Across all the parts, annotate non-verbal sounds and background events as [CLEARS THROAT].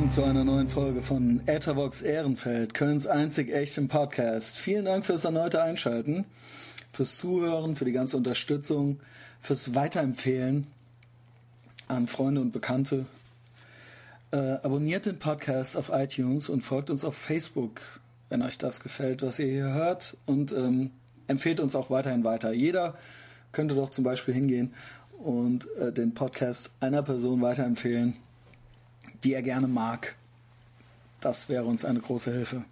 willkommen zu einer neuen Folge von Ethervox Ehrenfeld, Kölns einzig echten Podcast. Vielen Dank fürs erneute Einschalten, fürs Zuhören, für die ganze Unterstützung, fürs Weiterempfehlen an Freunde und Bekannte. Äh, abonniert den Podcast auf iTunes und folgt uns auf Facebook, wenn euch das gefällt, was ihr hier hört. Und ähm, empfehlt uns auch weiterhin weiter. Jeder könnte doch zum Beispiel hingehen und äh, den Podcast einer Person weiterempfehlen die er gerne mag. Das wäre uns eine große Hilfe.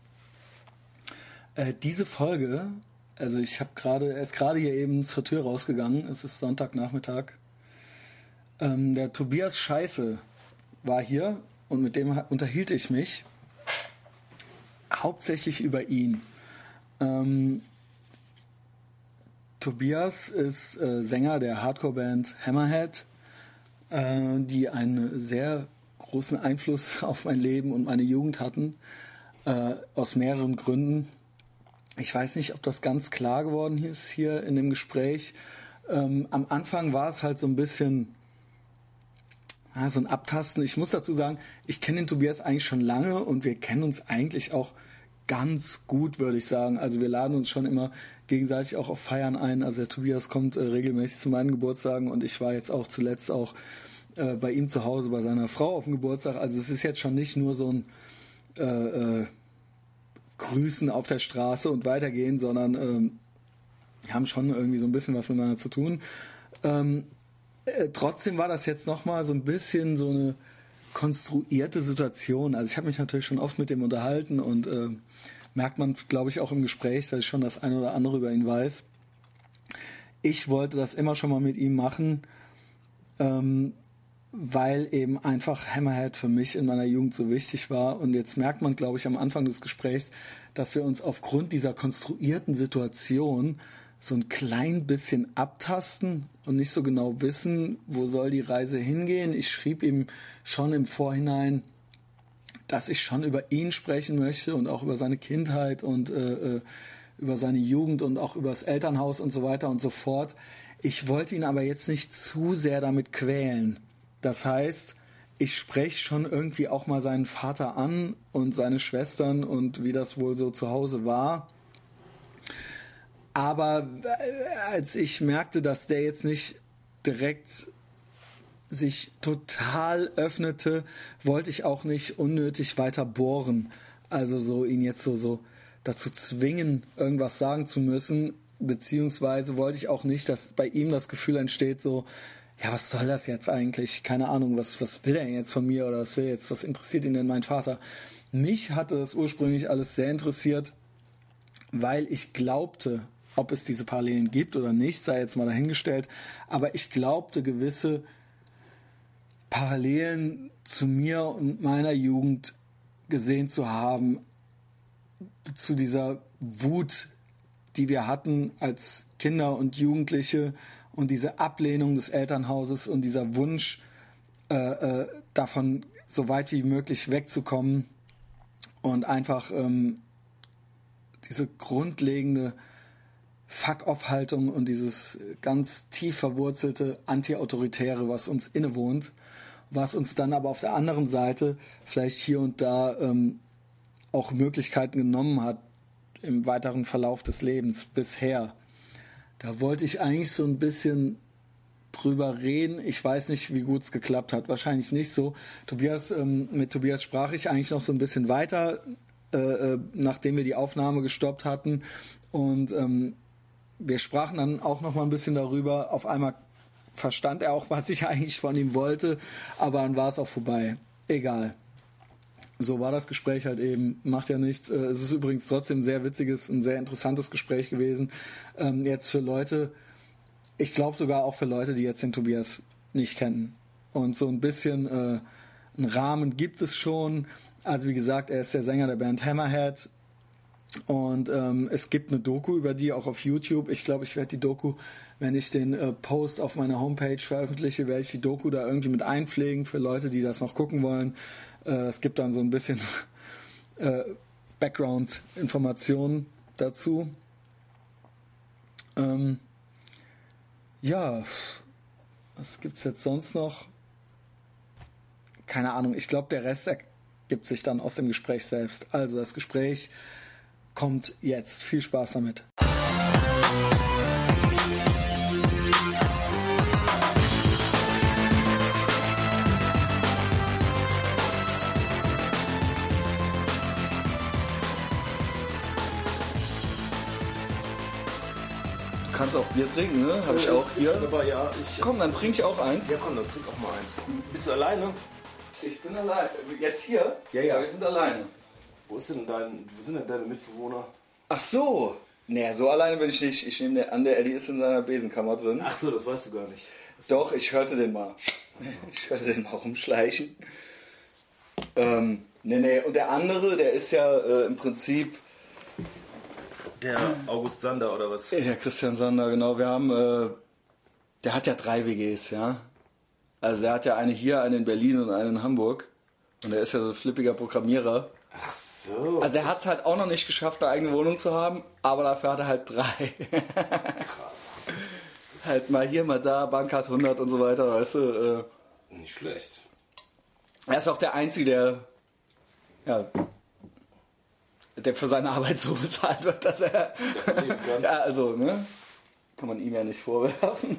Äh, diese Folge, also ich habe gerade, er ist gerade hier eben zur Tür rausgegangen. Es ist Sonntagnachmittag. Ähm, der Tobias Scheiße war hier und mit dem unterhielt ich mich hauptsächlich über ihn. Ähm, Tobias ist äh, Sänger der Hardcore-Band Hammerhead, äh, die eine sehr großen Einfluss [LAUGHS] auf mein Leben und meine Jugend hatten, äh, aus mehreren Gründen. Ich weiß nicht, ob das ganz klar geworden ist hier in dem Gespräch. Ähm, am Anfang war es halt so ein bisschen ja, so ein Abtasten. Ich muss dazu sagen, ich kenne den Tobias eigentlich schon lange und wir kennen uns eigentlich auch ganz gut, würde ich sagen. Also wir laden uns schon immer gegenseitig auch auf Feiern ein. Also der Tobias kommt äh, regelmäßig zu meinen Geburtstagen und ich war jetzt auch zuletzt auch äh, bei ihm zu Hause bei seiner Frau auf dem Geburtstag. Also es ist jetzt schon nicht nur so ein äh, äh, Grüßen auf der Straße und weitergehen, sondern ähm, haben schon irgendwie so ein bisschen was miteinander zu tun. Ähm, äh, trotzdem war das jetzt nochmal so ein bisschen so eine konstruierte Situation. Also ich habe mich natürlich schon oft mit dem unterhalten und äh, merkt man, glaube ich, auch im Gespräch, dass ich schon das eine oder andere über ihn weiß. Ich wollte das immer schon mal mit ihm machen. Ähm, weil eben einfach Hammerhead für mich in meiner Jugend so wichtig war. Und jetzt merkt man, glaube ich, am Anfang des Gesprächs, dass wir uns aufgrund dieser konstruierten Situation so ein klein bisschen abtasten und nicht so genau wissen, wo soll die Reise hingehen. Ich schrieb ihm schon im Vorhinein, dass ich schon über ihn sprechen möchte und auch über seine Kindheit und äh, äh über seine Jugend und auch über das Elternhaus und so weiter und so fort. Ich wollte ihn aber jetzt nicht zu sehr damit quälen. Das heißt, ich spreche schon irgendwie auch mal seinen Vater an und seine Schwestern und wie das wohl so zu Hause war. Aber äh, als ich merkte, dass der jetzt nicht direkt sich total öffnete, wollte ich auch nicht unnötig weiter bohren. Also so ihn jetzt so, so dazu zwingen, irgendwas sagen zu müssen. Beziehungsweise wollte ich auch nicht, dass bei ihm das Gefühl entsteht, so, ja, was soll das jetzt eigentlich? Keine Ahnung, was, was will er jetzt von mir oder was will jetzt, was interessiert ihn denn mein Vater? Mich hatte es ursprünglich alles sehr interessiert, weil ich glaubte, ob es diese Parallelen gibt oder nicht, sei jetzt mal dahingestellt, aber ich glaubte gewisse Parallelen zu mir und meiner Jugend gesehen zu haben, zu dieser Wut, die wir hatten als Kinder und Jugendliche, und diese Ablehnung des Elternhauses und dieser Wunsch, äh, äh, davon so weit wie möglich wegzukommen und einfach ähm, diese grundlegende Fuck-off-Haltung und dieses ganz tief verwurzelte Anti-Autoritäre, was uns innewohnt, was uns dann aber auf der anderen Seite vielleicht hier und da ähm, auch Möglichkeiten genommen hat im weiteren Verlauf des Lebens bisher. Da wollte ich eigentlich so ein bisschen drüber reden. Ich weiß nicht, wie gut es geklappt hat. Wahrscheinlich nicht so. Tobias, ähm, mit Tobias sprach ich eigentlich noch so ein bisschen weiter, äh, äh, nachdem wir die Aufnahme gestoppt hatten. Und ähm, wir sprachen dann auch noch mal ein bisschen darüber. Auf einmal verstand er auch, [LAUGHS] was ich eigentlich von ihm wollte, aber dann war es auch vorbei. Egal so war das Gespräch halt eben, macht ja nichts. Äh, es ist übrigens trotzdem ein sehr witziges, ein sehr interessantes Gespräch gewesen. Ähm, jetzt für Leute, ich glaube sogar auch für Leute, die jetzt den Tobias nicht kennen. Und so ein bisschen äh, einen Rahmen gibt es schon. Also wie gesagt, er ist der Sänger der Band Hammerhead. Und ähm, es gibt eine Doku über die auch auf YouTube. Ich glaube, ich werde die Doku, wenn ich den äh, Post auf meiner Homepage veröffentliche, werde ich die Doku da irgendwie mit einpflegen für Leute, die das noch gucken wollen. Äh, es gibt dann so ein bisschen [LAUGHS] äh, Background-Informationen dazu. Ähm, ja, was gibt's jetzt sonst noch? Keine Ahnung. Ich glaube, der Rest gibt sich dann aus dem Gespräch selbst. Also das Gespräch kommt jetzt. Viel Spaß damit. Kannst auch Bier trinken, ne? Habe ich auch hier. Aber ja, ich. Komm, dann trinke ich auch eins. Ja, komm, dann trink auch mal eins. Bist du alleine? Ich bin allein. Jetzt hier? Ja, ja. Wir sind alleine. Wo ist denn dein, wo sind denn deine Mitbewohner? Ach so. Naja, so alleine bin ich nicht. Ich nehme an, der Eddie ist in seiner Besenkammer drin. Ach so, das weißt du gar nicht. Doch, ich hörte den mal. Ich hörte den mal rumschleichen. Ähm, nee, nee. Und der andere, der ist ja äh, im Prinzip Der August Sander oder was? Ja, Christian Sander, genau. Wir haben, äh, der hat ja drei WGs, ja. Also der hat ja eine hier, eine in Berlin und eine in Hamburg. Und er ist ja so ein flippiger Programmierer. Ach so. Also er hat es halt auch noch nicht geschafft, eine eigene Wohnung zu haben, aber dafür hat er halt drei. [LAUGHS] krass. halt mal hier, mal da, Bankcard 100 und so weiter, weißt du. Nicht schlecht. Äh, er ist auch der Einzige, der, ja, der für seine Arbeit so [LAUGHS] bezahlt wird, dass er, [LAUGHS] ja, also, ne, kann man ihm ja nicht vorwerfen.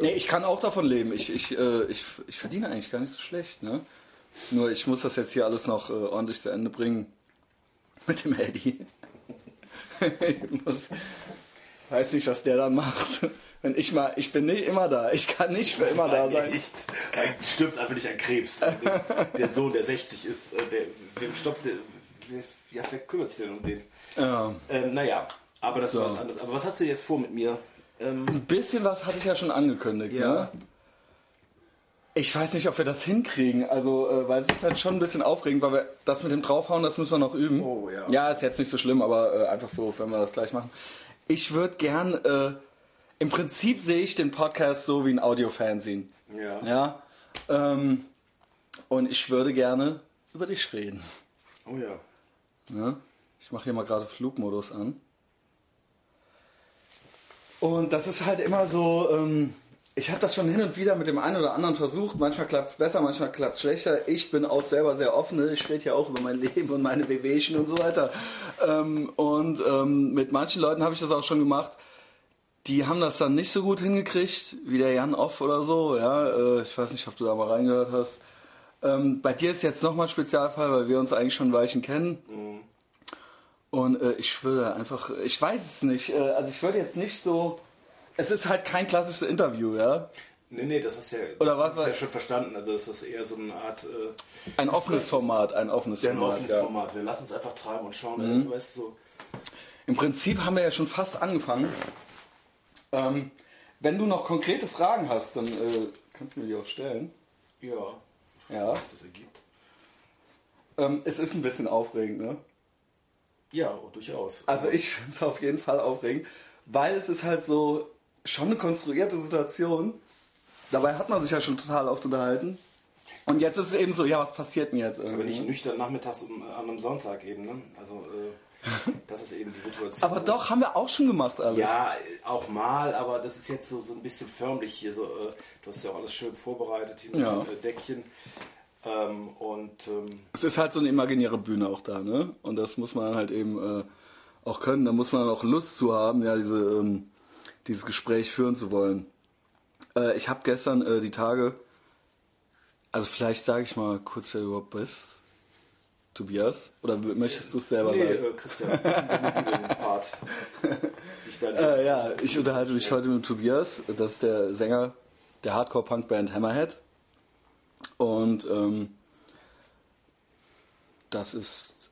Nee, ich kann auch davon leben. Ich, ich, äh, ich, ich verdiene eigentlich gar nicht so schlecht, ne. Nur ich muss das jetzt hier alles noch äh, ordentlich zu Ende bringen. [LAUGHS] Mit dem Eddie. ich muss, weiß nicht, was der dann macht. Wenn ich mal, ich bin nicht immer da. Ich kann nicht für immer da sein. Nicht. Du stirbst einfach nicht an Krebs. der Sohn, der 60 ist, äh, der, wem stoppt der, wer, ja, wer kümmert sich denn um den? Ja. Ähm, naja, aber das So. ist was anderes. Aber was hast du jetzt vor mit mir? Ähm, Ein bisschen was hatte ich ja schon angekündigt, Ja. ne? Ich weiß nicht, ob wir das hinkriegen, also äh, weil es ist halt schon ein bisschen aufregend, weil wir das mit dem draufhauen, das müssen wir noch üben. Oh, ja. Ja, ist jetzt nicht so schlimm, aber äh, einfach so, wenn wir das gleich machen. Ich würde gern, äh, im Prinzip sehe ich den Podcast so wie ein Audio-Fernsehen. ja. Ja. Ähm, und ich würde gerne über dich reden. Oh ja. Ne? Ich mache hier mal gerade Flugmodus an. Und das ist halt immer so, ähm, ich habe das schon hin und wieder mit dem einen oder anderen versucht. Manchmal klappt es besser, manchmal klappt es schlechter. Ich bin auch selber sehr offen. ne? Ich rede ja auch über mein [LAUGHS] Leben und meine Wehwehchen und so weiter. Ähm, und ähm, mit manchen Leuten habe ich das auch schon gemacht. Die haben das dann nicht so gut hingekriegt, wie der Jan Off oder so. Ja, äh, ich weiß nicht, ob du da mal reingehört hast. Ähm, bei dir ist jetzt nochmal ein Spezialfall, weil wir uns eigentlich schon ein Weilchen kennen. Und äh, ich würde einfach, ich weiß es nicht, äh, also ich würde jetzt nicht so, es ist halt kein klassisches Interview, ja. Nee, nee, das hast du ja, Oder das was ja schon verstanden. Also das ist eher so eine Art äh, Ein offenes Format, ein offenes ja, ein Format. offenes ja. Format. Wir lassen uns einfach treiben und schauen, äh, weißt du, so. Im Prinzip haben wir ja schon fast angefangen. Ähm, wenn du noch konkrete Fragen hast, dann äh, kannst du mir die auch stellen. Ja, Ja. das ergibt. Ähm, es ist ein bisschen aufregend, ne? Ja, durchaus. Also ich finde es auf jeden Fall aufregend, weil es ist halt so schon eine konstruierte Situation. Dabei hat man sich ja schon total oft unterhalten. Und jetzt ist es eben so, ja, was passiert denn jetzt Aber irgendwie? nicht nüchtern nachmittags um, an einem Sonntag eben, ne? Also, äh, das ist eben die Situation. Aber doch, haben wir auch schon gemacht alles. Ja, auch mal, aber das ist jetzt so, so ein bisschen förmlich hier. So, äh, du hast ja auch alles schön vorbereitet hier mit Ja. dem äh, Deckchen. Ähm, und ähm, Es ist halt so eine imaginäre Bühne auch da, ne? Und das muss man halt eben äh, auch können. Da muss man auch Lust zu haben, ja, diese, ähm, dieses Gespräch führen zu wollen. Äh, ich habe gestern äh, die Tage, also vielleicht sage ich mal kurz, wer du überhaupt bist. Tobias? Oder möchtest du es selber nee, sagen? äh, Christian, Part. [LAUGHS] Ich Äh, ja, ich unterhalte mich heute mit Tobias. Das ist der Sänger der Hardcore-Punk-Band Hammerhead. Und ähm, das ist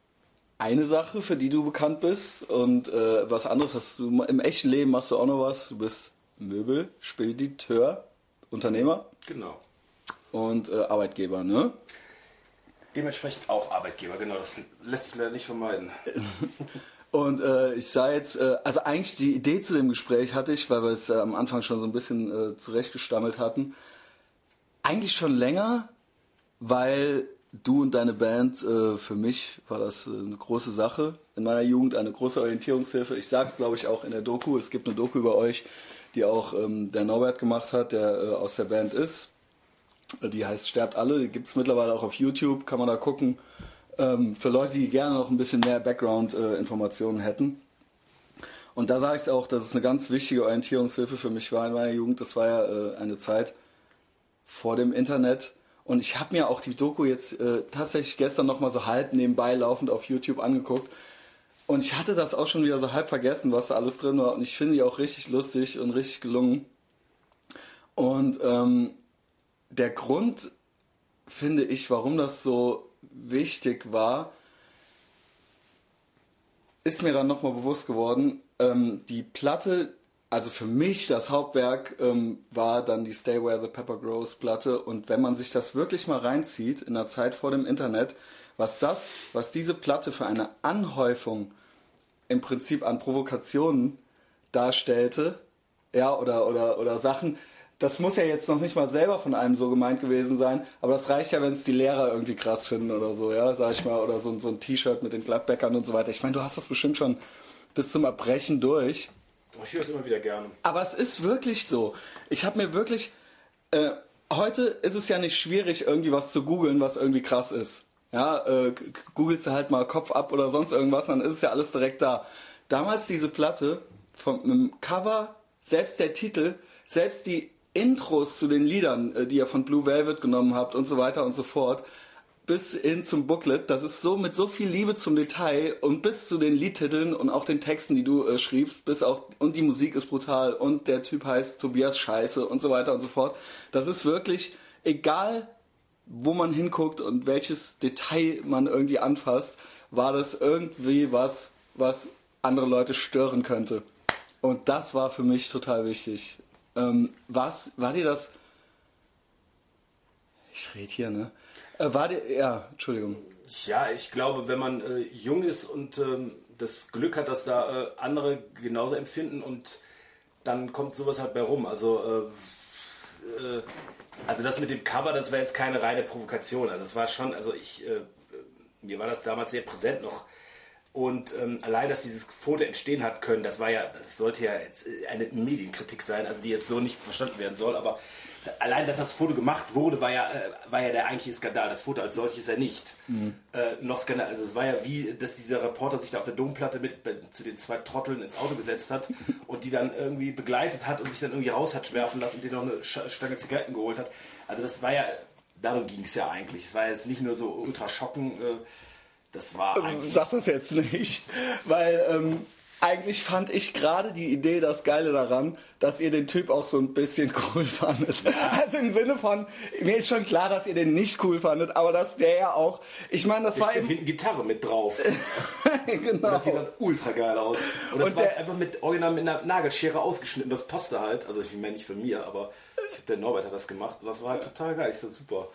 eine Sache, für die du bekannt bist. Und äh, was anderes hast du im echten Leben machst du auch noch was. Du bist Möbel, Spediteur, Unternehmer Genau. und äh, Arbeitgeber, ne? Dementsprechend auch Arbeitgeber, genau. Das lässt sich leider nicht vermeiden. [LAUGHS] Und äh, ich sah jetzt, äh, also eigentlich die Idee zu dem Gespräch hatte ich, weil wir es äh, am Anfang schon so ein bisschen äh, zurechtgestammelt hatten, eigentlich schon länger, weil du und deine Band, äh, für mich war das äh, eine große Sache. In meiner Jugend eine große Orientierungshilfe. Ich sag's glaube ich auch in der Doku. Es gibt eine Doku über euch, die auch ähm, der Norbert gemacht hat, der äh, aus der Band ist. Die heißt Sterbt alle, gibt es mittlerweile auch auf YouTube, kann man da gucken. Ähm, für Leute, die gerne noch ein bisschen mehr Background-Informationen äh, hätten. Und da sage ich auch, dass es eine ganz wichtige Orientierungshilfe für mich war in meiner Jugend. Das war ja äh, eine Zeit vor dem Internet. Und ich habe mir auch die Doku jetzt äh, tatsächlich gestern nochmal so halb nebenbei laufend auf YouTube angeguckt. Und ich hatte das auch schon wieder so halb vergessen, was da alles drin war. Und ich finde die auch richtig lustig und richtig gelungen. Und ähm, der Grund, finde ich, warum das so wichtig war, ist mir dann nochmal bewusst geworden. Ähm, die Platte, also für mich das Hauptwerk ähm, war dann die Stay Where the Pepper Grows Platte. Und wenn man sich das wirklich mal reinzieht in der Zeit vor dem Internet, was das, was diese Platte für eine Anhäufung im Prinzip an Provokationen darstellte, ja, oder, oder, oder Sachen, das muss ja jetzt noch nicht mal selber von einem so gemeint gewesen sein, aber das reicht ja, wenn es die Lehrer irgendwie krass finden oder so, ja, sag ich mal, oder so, so ein T-Shirt mit den Gladbäckern und so weiter. Ich meine, du hast das bestimmt schon bis zum Erbrechen durch. Ich höre es immer wieder gerne. Aber es ist wirklich so. Ich habe mir wirklich, äh, heute ist es ja nicht schwierig, irgendwie was zu googeln, was irgendwie krass ist. Ja, äh, googelst du halt mal Kopf ab oder sonst irgendwas, dann ist es ja alles direkt da. Damals diese Platte vom Cover, selbst der Titel, selbst die Intros zu den Liedern, äh, die ihr von Blue Velvet genommen habt und so weiter und so fort, bis hin zum Booklet, das ist so mit so viel Liebe zum Detail und bis zu den Liedtiteln und auch den Texten, die du äh, schriebst, bis auch und die Musik ist brutal und der Typ heißt Tobias Scheiße und so weiter und so fort. Das ist wirklich egal, wo man hinguckt und welches Detail man irgendwie anfasst, war das irgendwie was, was andere Leute stören könnte. Und das war für mich total wichtig. Ähm, was, war dir das? Ich rede hier, ne? Äh, war dir, ja, Entschuldigung. Ja, ich glaube, wenn man äh, jung ist und ähm, das Glück hat, dass da äh, andere genauso empfinden und dann kommt sowas halt bei rum. Also, äh, äh, also das mit dem Cover, das war jetzt keine reine Provokation. Also das war schon, also ich, äh, mir war das damals sehr präsent noch und ähm, allein, dass dieses Foto entstehen hat können, das war ja, das sollte ja jetzt äh, eine Medienkritik sein, also die jetzt so nicht verstanden werden soll, aber allein, dass das Foto gemacht wurde, war ja, äh, war ja der eigentliche Skandal. Das Foto als solches ja nicht. Mhm. Äh, noch Skandal, also es war ja wie, dass dieser Reporter sich da auf der Domplatte mit zu den zwei Trotteln ins Auto gesetzt hat [LAUGHS] und die dann irgendwie begleitet hat und sich dann irgendwie raus hat schwerfen lassen und denen noch eine Stange Zigaretten geholt hat. Also das war ja, darum ging es ja eigentlich. Es war jetzt nicht nur so ultra schocken. Äh, das war ähm. Sag das jetzt nicht, [LAUGHS] weil ähm, eigentlich fand ich gerade die Idee das Geile daran, dass ihr den Typ auch so ein bisschen cool [LAUGHS] fandet. Also im Sinne von, mir ist schon klar, dass ihr den nicht cool fandet, aber dass der ja auch, ich meine, das ich war eben... hinten Gitarre mit drauf. [LAUGHS] genau. Und das sieht dann ultra geil aus. Und das und war der, einfach mit original mit einer Nagelschere ausgeschnitten, das passte halt. Also ich meine nicht von mir, aber ich, der Norbert hat das gemacht und das war halt total geil. Ich so, super.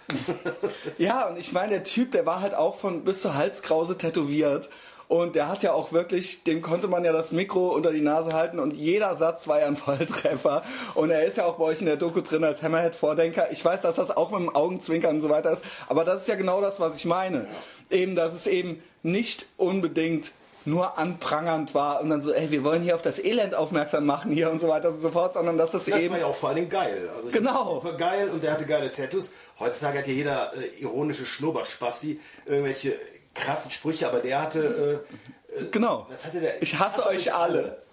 [LAUGHS] ja, und ich meine, der Typ, der war halt auch von bis zur Halskrause tätowiert. Und der hat ja auch wirklich, dem konnte man ja das Mikro unter die Nase halten und jeder Satz war ja ein Volltreffer. Und er ist ja auch bei euch in der Doku drin als Hammerhead-Vordenker. Ich weiß, dass das auch mit dem Augenzwinkern und so weiter ist, aber das ist ja genau das, was ich meine. Eben, dass es eben nicht unbedingt nur anprangernd war und dann so, ey, wir wollen hier auf das Elend aufmerksam machen hier und so weiter und so fort, sondern dass es das eben... Das war ja auch vor allem geil. Also genau. War geil und der hatte geile Tattoos. Heutzutage hat ja jeder äh, ironische Schnurrbart-Spasti irgendwelche krassen Sprüche, aber der hatte... Äh, äh genau. Was hatte der? Ich hasse, hasse euch alle. alle.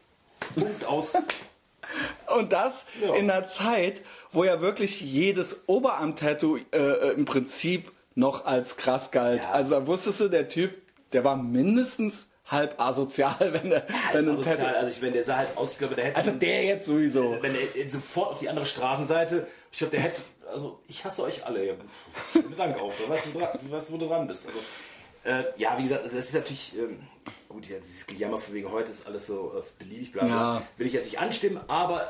Punkt aus. [LAUGHS] Und das ja. in einer Zeit, wo ja wirklich jedes Oberarm-Tattoo äh, äh im Prinzip noch als krass galt. Ja. Also wusstest du, der Typ, der war mindestens halb asozial, [LAUGHS] wenn der, wenn asozial, also ich, wenn der sah halt aus, ich glaube, der hätte. Also der jetzt sowieso. [LAUGHS] Wenn er sofort auf die andere Straßenseite, ich glaube, der hätte, also ich hasse euch alle. Ja. Dank auch, was du, was, wo du dran bist. Also, äh, ja, wie gesagt, das ist natürlich, ähm, gut, ja, dieses Gejammer von wegen heute ist alles so äh, beliebig, bla, bla. Ja. Will ich jetzt nicht anstimmen, aber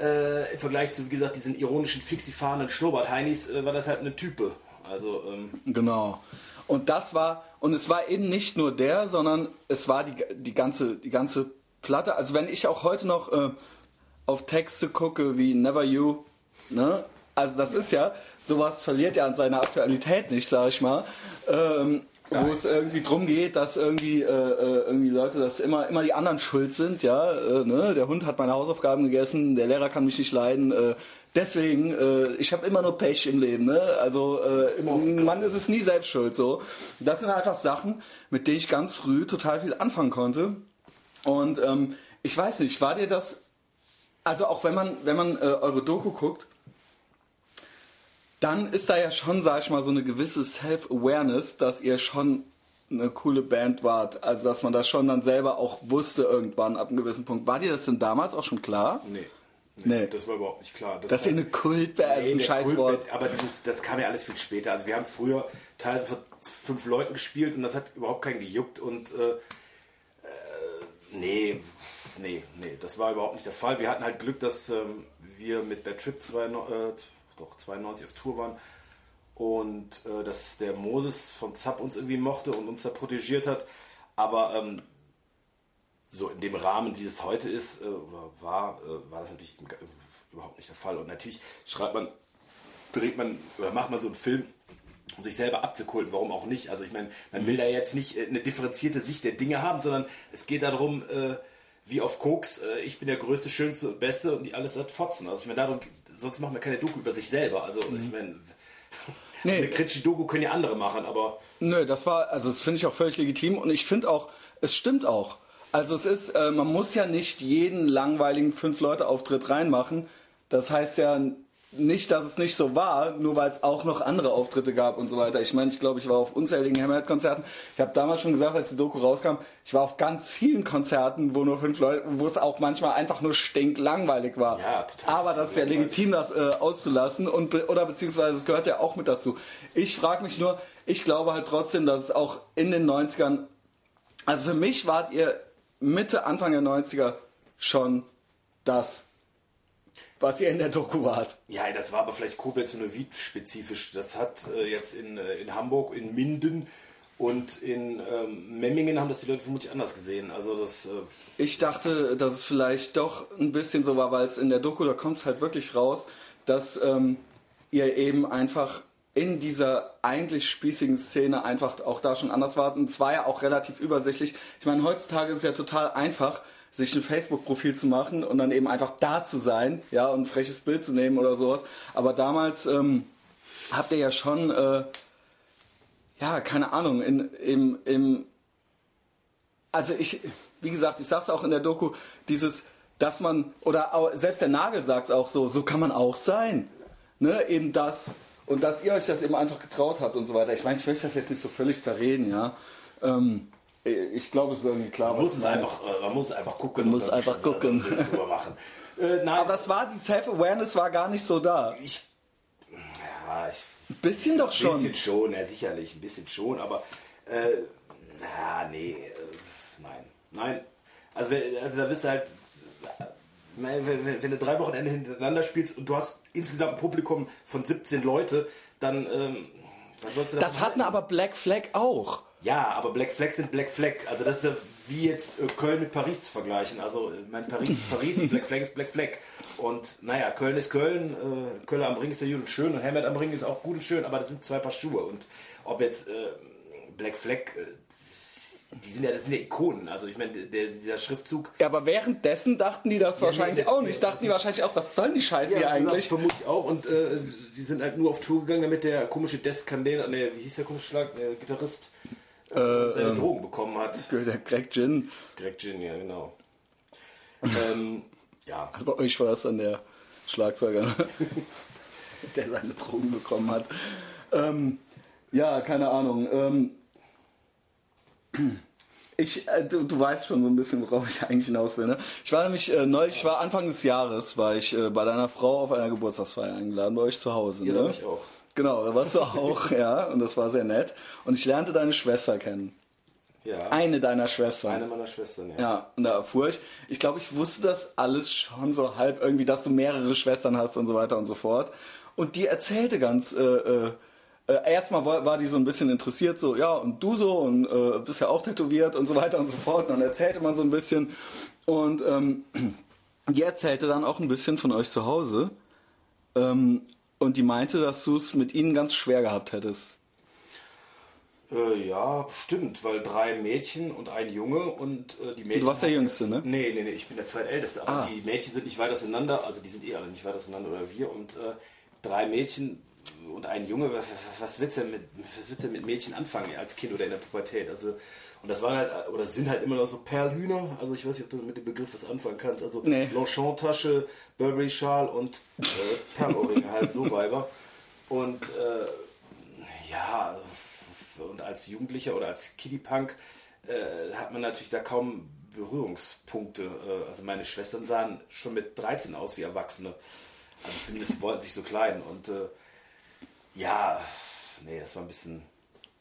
äh, im Vergleich zu, wie gesagt, diesen ironischen, fixifahrenden Schnurrbart-Heinis, äh, war das halt eine Type. Also, ähm, genau. Und das war, und es war eben nicht nur der, sondern es war die, die, ganze, die ganze Platte. Also wenn ich auch heute noch äh, auf Texte gucke wie Never You, ne? Also das ist ja, sowas verliert ja an seiner Aktualität nicht, sag ich mal. Ähm, wo es irgendwie drum geht, dass irgendwie, äh, äh, irgendwie Leute, dass immer, immer die anderen schuld sind, ja, äh, ne? der Hund hat meine Hausaufgaben gegessen, der Lehrer kann mich nicht leiden, äh, deswegen, äh, ich habe immer nur Pech im Leben, ne? also äh, man ist es nie selbst schuld, so. Das sind einfach Sachen, mit denen ich ganz früh total viel anfangen konnte und ähm, ich weiß nicht, war dir das, also auch wenn man, wenn man eure Doku guckt, dann ist da ja schon, sag ich mal, so eine gewisse Self-Awareness, dass ihr schon eine coole Band wart. Also, dass man das schon dann selber auch wusste irgendwann ab einem gewissen Punkt. War dir das denn damals auch schon klar? Nee. Nee, nee. das war überhaupt nicht klar. Das, das ist eine Kultband, nee, ein Scheißwort. aber dieses, das kam ja alles viel später. Also wir haben früher teilweise fünf Leuten gespielt und das hat überhaupt keinen gejuckt und äh, äh, nee, nee, nee, das war überhaupt nicht der Fall. Wir hatten halt Glück, dass ähm, wir mit der Trip 2, äh, doch 92 auf Tour waren und äh, dass der Moses von Zapp uns irgendwie mochte und uns da protegiert hat. Aber ähm, so in dem Rahmen, wie es heute ist, äh, oder war, äh, war das natürlich überhaupt nicht der Fall. Und natürlich schreibt man, dreht man oder macht man so einen Film, um sich selber abzukulten, warum auch nicht. Also ich meine, man will da jetzt nicht äh, eine differenzierte Sicht der Dinge haben, sondern es geht darum, äh, wie auf Koks, äh, ich bin der größte, schönste und beste und die alles hat Fotzen. Also ich meine, darum sonst machen wir keine Doku über sich selber. Also mhm. ich [LAUGHS] meine, nee. eine kritische Doku können ja andere machen, aber. Nö, das war, also das finde ich auch völlig legitim und ich finde auch, es stimmt auch. Also es ist, äh, man muss ja nicht jeden langweiligen Fünf-Leute-Auftritt reinmachen. Das heißt ja nicht, dass es nicht so war, nur weil es auch noch andere Auftritte gab und so weiter. Ich meine, ich glaube, ich war auf unzähligen Hammerhead-Konzerten. Ich habe damals schon gesagt, als die Doku rauskam, ich war auf ganz vielen Konzerten, wo nur fünf Leute, wo es auch manchmal einfach nur stinklangweilig war. Ja, total. Aber das ist ja legitim, das äh, auszulassen und oder beziehungsweise es gehört ja auch mit dazu. Ich frage mich nur, ich glaube halt trotzdem, dass es auch in den 90ern, also für mich wart ihr Mitte, Anfang der 90er schon das was ihr in der Doku wart. Ja, das war aber vielleicht Koblenz und spezifisch. Das hat äh, jetzt in, äh, in Hamburg, in Minden und in ähm, Memmingen haben das die Leute vermutlich anders gesehen. Also das. Äh ich dachte, dass es vielleicht doch ein bisschen so war, weil es in der Doku, da kommt es halt wirklich raus, dass ähm, ihr eben einfach in dieser eigentlich spießigen Szene einfach auch da schon anders wart. Und zwar ja auch relativ übersichtlich. Ich meine, heutzutage ist es ja total einfach, sich ein Facebook-Profil zu machen und dann eben einfach da zu sein, ja, und ein freches Bild zu nehmen oder sowas. Aber damals ähm, habt ihr ja schon, äh, ja, keine Ahnung, in, im, im, also ich, wie gesagt, ich sag's auch in der Doku, dieses, dass man, oder auch, selbst der Nagel sagt's auch so, so kann man auch sein. Ne, eben das. Und dass ihr euch das eben einfach getraut habt und so weiter. Ich meine, ich möchte das jetzt nicht so völlig zerreden, ja. Ähm, ich glaube, es ist irgendwie klar. Man muss es einfach, äh, man muss einfach gucken. Man muss einfach gucken. machen. Äh, nein. Aber das war, die Self-Awareness war gar nicht so da. Ich, ja, ich, ein bisschen doch schon. Ein bisschen schon, ja sicherlich, ein bisschen schon, aber äh, na, nee, äh, nein, nein. Also, also da bist du halt, wenn, wenn, wenn, du drei Wochenende hintereinander spielst und du hast insgesamt ein Publikum von 17 Leute, dann ähm, was sollst du Das hatten aber Black Flag auch. Ja, aber Black Flag sind Black Flag. Also das ist ja wie jetzt äh, Köln mit Paris zu vergleichen. Also äh, mein Paris ist Paris, [LAUGHS] Black Flag ist Black Flag. Und naja, Köln ist Köln, äh, Köln am Ring ist ja gut und schön und Helmet am Ring ist auch gut und schön, aber das sind zwei Paar Schuhe. Und ob jetzt äh, Black Flag, äh, die sind ja, das sind ja Ikonen. Also ich meine, dieser Schriftzug. Ja, aber währenddessen dachten die das ja, wahrscheinlich nee, auch nicht. Dachten die wahrscheinlich auch, was soll die Scheiße ja, hier eigentlich? Vermutlich auch. Und äh, die sind halt nur auf Tour gegangen, damit der komische Des Candela, ne, wie hieß der komische Schlag, der Gitarrist seine ähm, Drogen bekommen hat. Der Greg Gin. Greg Gin, ja, genau. [LAUGHS] ähm, ja. Also bei euch war das dann der Schlagzeuger, [LAUGHS] der seine Drogen bekommen hat. Ähm, ja, keine Ahnung. Ähm, [CLEARS THROAT] ich, äh, du, du, weißt schon so ein bisschen, worauf ich eigentlich hinaus will. Ne? Ich war nämlich äh, neulich, ich war Anfang des Jahres, war ich äh, bei deiner Frau auf einer Geburtstagsfeier eingeladen, bei euch zu Hause. Ja, ne? ich auch. Genau, da warst du auch, [LAUGHS] ja, und das war sehr nett. Und ich lernte deine Schwester kennen. Ja. Eine deiner Schwestern. Eine meiner Schwestern, ja. Ja, und da erfuhr ich, ich glaube, ich wusste das alles schon so halb irgendwie, dass du mehrere Schwestern hast und so weiter und so fort. Und die erzählte ganz, äh, äh, äh erstmal war, war, die so ein bisschen interessiert, so, ja, und du so, und äh, bist ja auch tätowiert und so weiter und so fort. Und dann erzählte man so ein bisschen. Und ähm, [CLEARS THROAT] die erzählte dann auch ein bisschen von euch zu Hause. Ähm, und die meinte, dass du es mit ihnen ganz schwer gehabt hättest. Äh, ja, stimmt, weil drei Mädchen und ein Junge und äh, die Mädchen. Du warst der Jüngste, ne? Nee, nee, nee, ich bin der zweitälteste, aber Ah. die Mädchen sind nicht weit auseinander, also die sind eh alle nicht weit auseinander oder wir und äh, drei Mädchen und ein Junge, was, was willst du denn mit was willst du mit Mädchen anfangen als Kind oder in der Pubertät? Also und das waren halt oder sind halt immer noch so Perlhühner, also ich weiß nicht, ob du mit dem Begriff was anfangen kannst, also Nee. Longchamp-Tasche, Burberry-Schal und äh, Perlohrringe, [LAUGHS] halt so Weiber. Und äh, ja, und als Jugendlicher oder als Kiddie-Punk äh, hat man natürlich da kaum Berührungspunkte. Äh, also meine Schwestern sahen schon mit 13 aus wie Erwachsene. Also zumindest [LAUGHS] wollten sich so kleiden. Und äh, ja, nee, das war ein bisschen,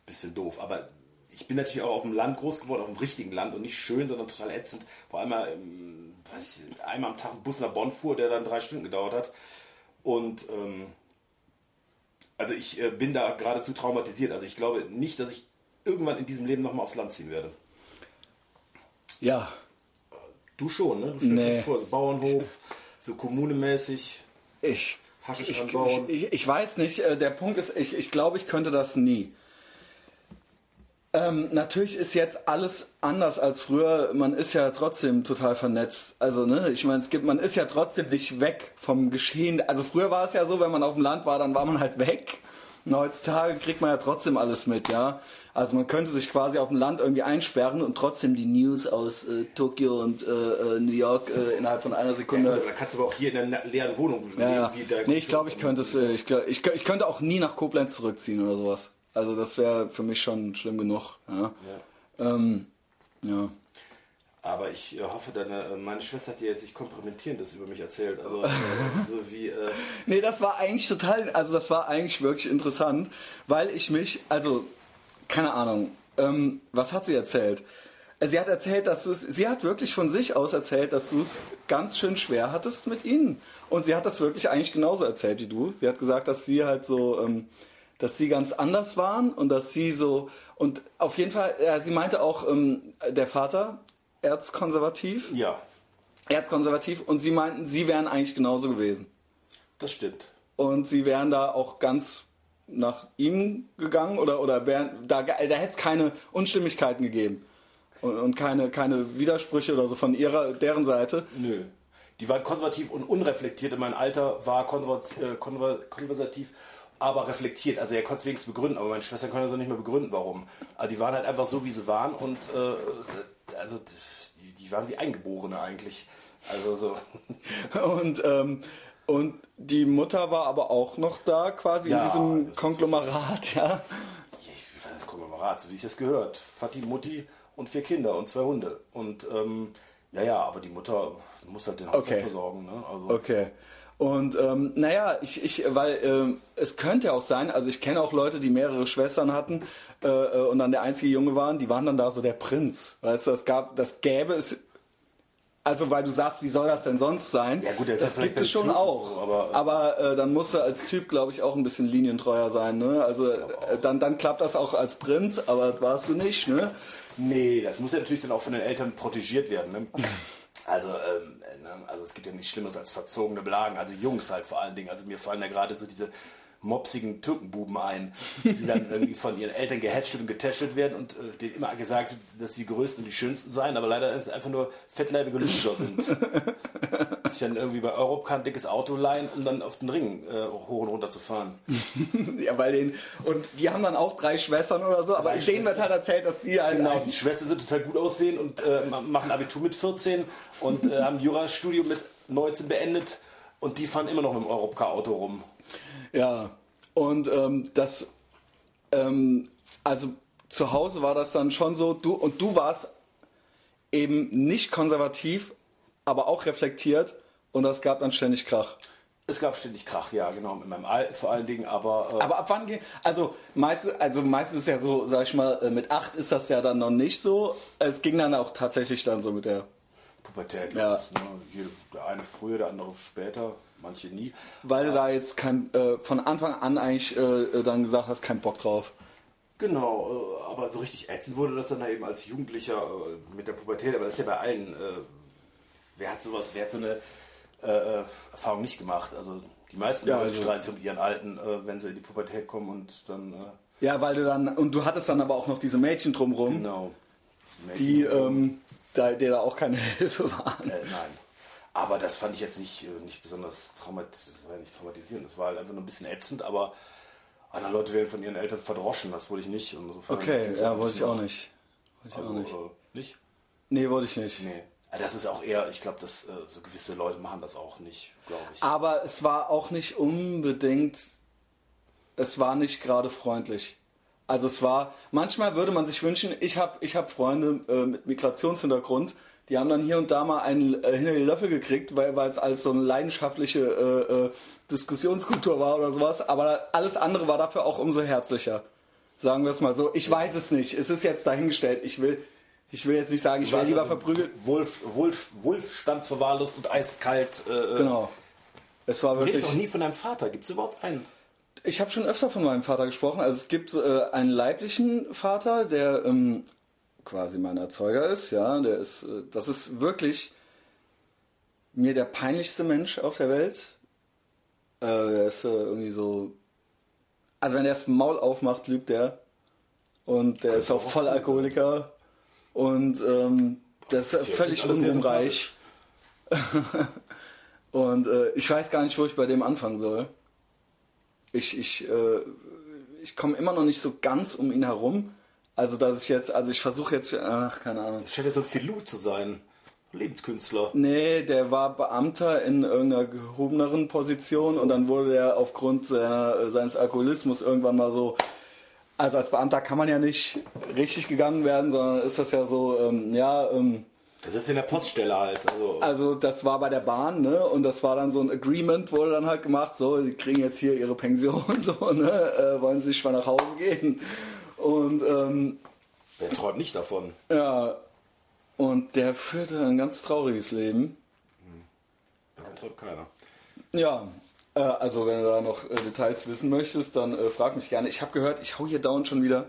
bisschen doof. Aber ich bin natürlich auch auf dem Land groß geworden, auf dem richtigen Land und nicht schön, sondern total ätzend. Wo einmal, ähm, ich, einmal am Tag ein Bus nach Bonn fuhr, der dann drei Stunden gedauert hat. Und ähm, also ich äh, bin da geradezu traumatisiert. Also ich glaube nicht, dass ich irgendwann in diesem Leben nochmal aufs Land ziehen werde. Ja. Du schon, ne? Du stellst Nee. vor, so Bauernhof, so kommunemäßig. Ich, ich, ich, ich, ich weiß nicht, äh, der Punkt ist, ich, ich glaube, ich könnte das nie. Ähm, natürlich ist jetzt alles anders als früher. Man ist ja trotzdem total vernetzt. Also, ne, ich meine, es gibt, man ist ja trotzdem nicht weg vom Geschehen. Also früher war es ja so, wenn man auf dem Land war, dann war man halt weg. Und heutzutage kriegt man ja trotzdem alles mit, ja. Also man könnte sich quasi auf dem Land irgendwie einsperren und trotzdem die News aus äh, Tokio und äh, äh, New York äh, innerhalb von einer Sekunde. Da kannst du aber auch hier in einer leeren Wohnung leben. Ja, ja. wie dein Nee, ich glaube, ich könnte es, äh, ich, ich, ich könnte auch nie nach Koblenz zurückziehen oder sowas. Also das wäre für mich schon schlimm genug. Ja. Ähm, ja. Aber ich äh, hoffe, deine, äh, meine Schwester hat dir jetzt nicht kompromittierendes über mich erzählt. Also [LAUGHS] so wie... Äh, Nee, das war eigentlich total, also das war eigentlich wirklich interessant, weil ich mich, also, keine Ahnung, ähm, was hat sie erzählt? Äh, Sie hat erzählt, dass es, sie hat wirklich von sich aus erzählt, dass du es ganz schön schwer hattest mit ihnen. Und sie hat das wirklich eigentlich genauso erzählt wie du. Sie hat gesagt, dass sie halt so, ähm, dass sie ganz anders waren und dass sie so, und auf jeden Fall, ja, sie meinte auch, ähm, der Vater, erzkonservativ, ja, erzkonservativ, und sie meinten, sie wären eigentlich genauso gewesen. das stimmt. Und sie wären da auch ganz nach ihm gegangen oder, oder wären, da, da hätte es keine Unstimmigkeiten gegeben. Und, und keine, keine Widersprüche oder so von ihrer, deren Seite. Nö. Die waren konservativ und unreflektiert. In meinem Alter war konservat- äh, aber reflektiert. Also er konnte es wenigstens begründen, aber meine Schwester konnte es auch nicht mehr begründen, warum. Also die waren halt einfach so, wie sie waren und äh, also die, die waren wie Eingeborene eigentlich. Also so. [LAUGHS] Und, ähm, und die Mutter war aber auch noch da, quasi Ja, in diesem Konglomerat, ja. Ich fand das Konglomerat, so wie es das gehört. Vati, Mutti und vier Kinder und zwei Hunde. Und ähm, ja, ja, aber die Mutter muss halt den Haushalt Okay. versorgen. Ne? Also, Okay. Und ähm, naja, ich, ich, weil ähm, es könnte auch sein, also ich kenne auch Leute, die mehrere Schwestern hatten äh, äh, und dann der einzige Junge waren, die waren dann da so der Prinz. Weißt du, es gab, das gäbe es, also weil du sagst, wie soll das denn sonst sein? Ja, gut, das vielleicht gibt es schon Typen auch. so, aber- aber äh, dann musst du als Typ, glaube ich, auch ein bisschen linientreuer sein. Ne? Also äh, dann, dann klappt das auch als Prinz, aber das warst du nicht. Ne? Nee, das muss ja natürlich dann auch von den Eltern protegiert werden. Ne? [LAUGHS] Also, ähm, ne? also es gibt ja nichts Schlimmes als verzogene Blagen, also Jungs halt vor allen Dingen. Also mir fallen ja gerade so diese mopsigen Türkenbuben ein, die dann [LAUGHS] irgendwie von ihren Eltern gehätschelt und getätschelt werden und äh, denen immer gesagt wird, dass sie die größten und die schönsten seien, aber leider ist einfach nur fettleibige Loser sind. [LAUGHS] Sich dann irgendwie bei Europcar ein dickes Auto leihen, um dann auf den Ring äh, hoch und runter zu fahren. [LAUGHS] Ja, weil den, und die haben dann auch drei Schwestern oder so, aber Drei denen wird halt erzählt, dass sie halt Genau, die Schwestern sind total gut aussehen und äh, machen Abitur mit 14 und äh, haben Jurastudium mit 19 beendet und die fahren immer noch mit dem Europcar-Auto rum. Ja, und ähm, das, ähm, also zu Hause war das dann schon so, du und du warst eben nicht konservativ, aber auch reflektiert und das gab dann ständig Krach. Es gab ständig Krach, ja, genau, mit meinem Alten vor allen Dingen, aber, äh, Aber ab wann ging, also meistens, also meistens ist ja so, sag ich mal, äh, mit acht ist das ja dann noch nicht so. Es ging dann auch tatsächlich dann so mit der, Pubertät Ja. los, ne? Der eine früher, der andere später, manche nie. weil du da jetzt kein, äh, von Anfang an eigentlich äh, dann gesagt hast, kein Bock drauf. Genau, äh, aber so richtig ätzend wurde das dann eben als Jugendlicher äh, mit der Pubertät, aber das ist ja bei allen, äh, wer hat sowas, wer hat so eine äh, äh, Erfahrung nicht gemacht? Also die meisten Ja, also- streiten sich um ihren Alten, äh, wenn sie in die Pubertät kommen und dann äh, Ja, weil du dann, und du hattest dann aber auch noch diese Mädchen drumrum, Genau. die ähm, da, dir da auch keine [LAUGHS] Hilfe waren. Äh, nein. Aber das fand ich jetzt nicht, äh, nicht besonders traumat das war ja nicht traumatisierend. Das war halt einfach nur ein bisschen ätzend, aber andere Leute werden von ihren Eltern verdroschen. Das wollte ich nicht. Insofern Okay, ja, wollte ich auch nicht. Wollte ich Also, auch nicht. Äh, nicht? Nee, wollte ich nicht. Nee. Also Das ist auch eher, ich glaube, dass äh, so gewisse Leute machen das auch nicht, glaube ich. Aber es war auch nicht unbedingt, es war nicht gerade freundlich. Also es war, manchmal würde man sich wünschen, ich habe ich hab Freunde äh, mit Migrationshintergrund, die haben dann hier und da mal einen äh, hinter die Löffel gekriegt, weil es als so eine leidenschaftliche äh, äh, Diskussionskultur war oder sowas. Aber alles andere war dafür auch umso herzlicher. Sagen wir es mal so. Ich weiß es nicht. Es ist jetzt dahingestellt. Ich will, ich will jetzt nicht sagen, ich Du wäre lieber also verprügelt. Wolf, Wolf, Wolfstandsverwahrlost und eiskalt. Äh, Genau. Es war Du redest wirklich. auch nie von deinem Vater. Gibt es überhaupt einen? Ich habe schon öfter von meinem Vater gesprochen. Also es gibt äh, einen leiblichen Vater, der ähm, quasi mein Erzeuger ist. Ja, der ist. Äh, das ist wirklich mir der peinlichste Mensch auf der Welt. Äh, der ist äh, irgendwie so. Also wenn er das Maul aufmacht, lügt er. Und der ist auch voll Alkoholiker. Und ähm, der ist völlig unruhmreich. Und äh, ich weiß gar nicht, wo ich bei dem anfangen soll. Ich, ich, äh, ich komme immer noch nicht so ganz um ihn herum. Also dass ich jetzt, also ich versuche jetzt, ach, keine Ahnung. Das scheint ja so ein Filou zu sein. Lebenskünstler. Nee, der war Beamter in irgendeiner gehobeneren Position und dann wurde er aufgrund seiner, äh, seines Alkoholismus irgendwann mal so. Also als Beamter kann man ja nicht richtig gegangen werden, sondern ist das ja so, ähm, ja, ähm, Das ist in der Poststelle halt. Also, Also das war bei der Bahn, ne? Und das war dann so ein Agreement, wurde dann halt gemacht, so, die kriegen jetzt hier ihre Pension, [LAUGHS] so, ne? Äh, wollen sie schon mal nach Hause gehen. Und ähm, wer träumt nicht davon? ja, und der führte ein ganz trauriges Leben. Davon träumt keiner. Ja, äh, also wenn du da noch äh, Details wissen möchtest, dann äh, frag mich gerne. Ich habe gehört, ich hau hier dauernd schon wieder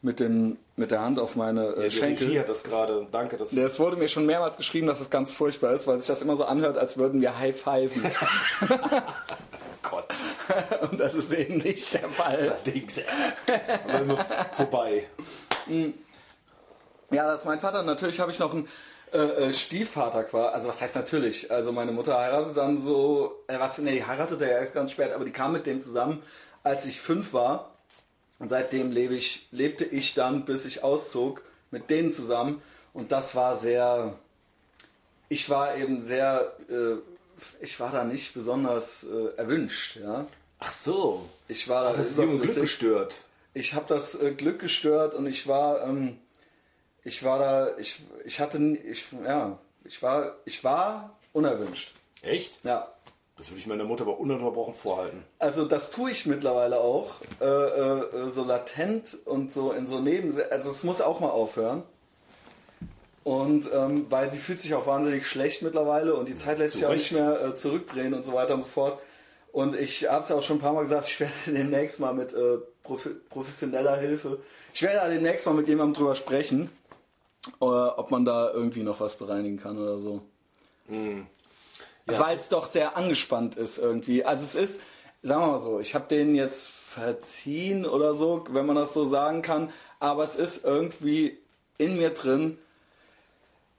mit, dem, mit der Hand auf meine äh, Ja, die Schenkel. Regie hat das gerade. Danke, dass Es wurde mir schon mehrmals geschrieben, dass es ganz furchtbar ist, weil sich das immer so anhört, als würden wir high-fiven. [LAUGHS] [LAUGHS] [LAUGHS] Und das ist eben nicht der Fall. Dings. Aber immer vorbei. Ja, das ist mein Vater. Natürlich habe ich noch einen äh, äh, Stiefvater quasi. Also was heißt natürlich? Also meine Mutter heiratet dann so, äh, was, nee, die heiratete ja erst ganz spät, aber die kam mit dem zusammen, als ich fünf war. Und seitdem lebe ich, lebte ich dann, bis ich auszog, mit denen zusammen. Und das war sehr, ich war eben sehr, äh, ich war da nicht besonders äh, erwünscht, ja. Ach so. Ich war da Das ist Glück gestört. ich habe das äh, Glück gestört und ich war, ähm, ich war da, ich, ich hatte, ich, ja, ich war, ich war unerwünscht. Echt? Ja, Das würde ich meiner Mutter aber ununterbrochen vorhalten. also das tue ich mittlerweile auch, äh, äh, äh, so latent und so in so Neben, also es muss auch mal aufhören. Und ähm, weil sie fühlt sich auch wahnsinnig schlecht mittlerweile und die Zeit lässt sich auch nicht mehr äh, zurückdrehen und so weiter und so fort. Und ich habe es ja auch schon ein paar Mal gesagt, ich werde [LAUGHS] demnächst mal mit äh, profi professioneller Hilfe, ich werde da demnächst mal mit jemandem drüber sprechen, äh, ob man da irgendwie noch was bereinigen kann oder so. Ja. Weil es doch sehr angespannt ist irgendwie. Also es ist, sagen wir mal so, ich habe denen jetzt verziehen oder so, wenn man das so sagen kann, aber es ist irgendwie in mir drin,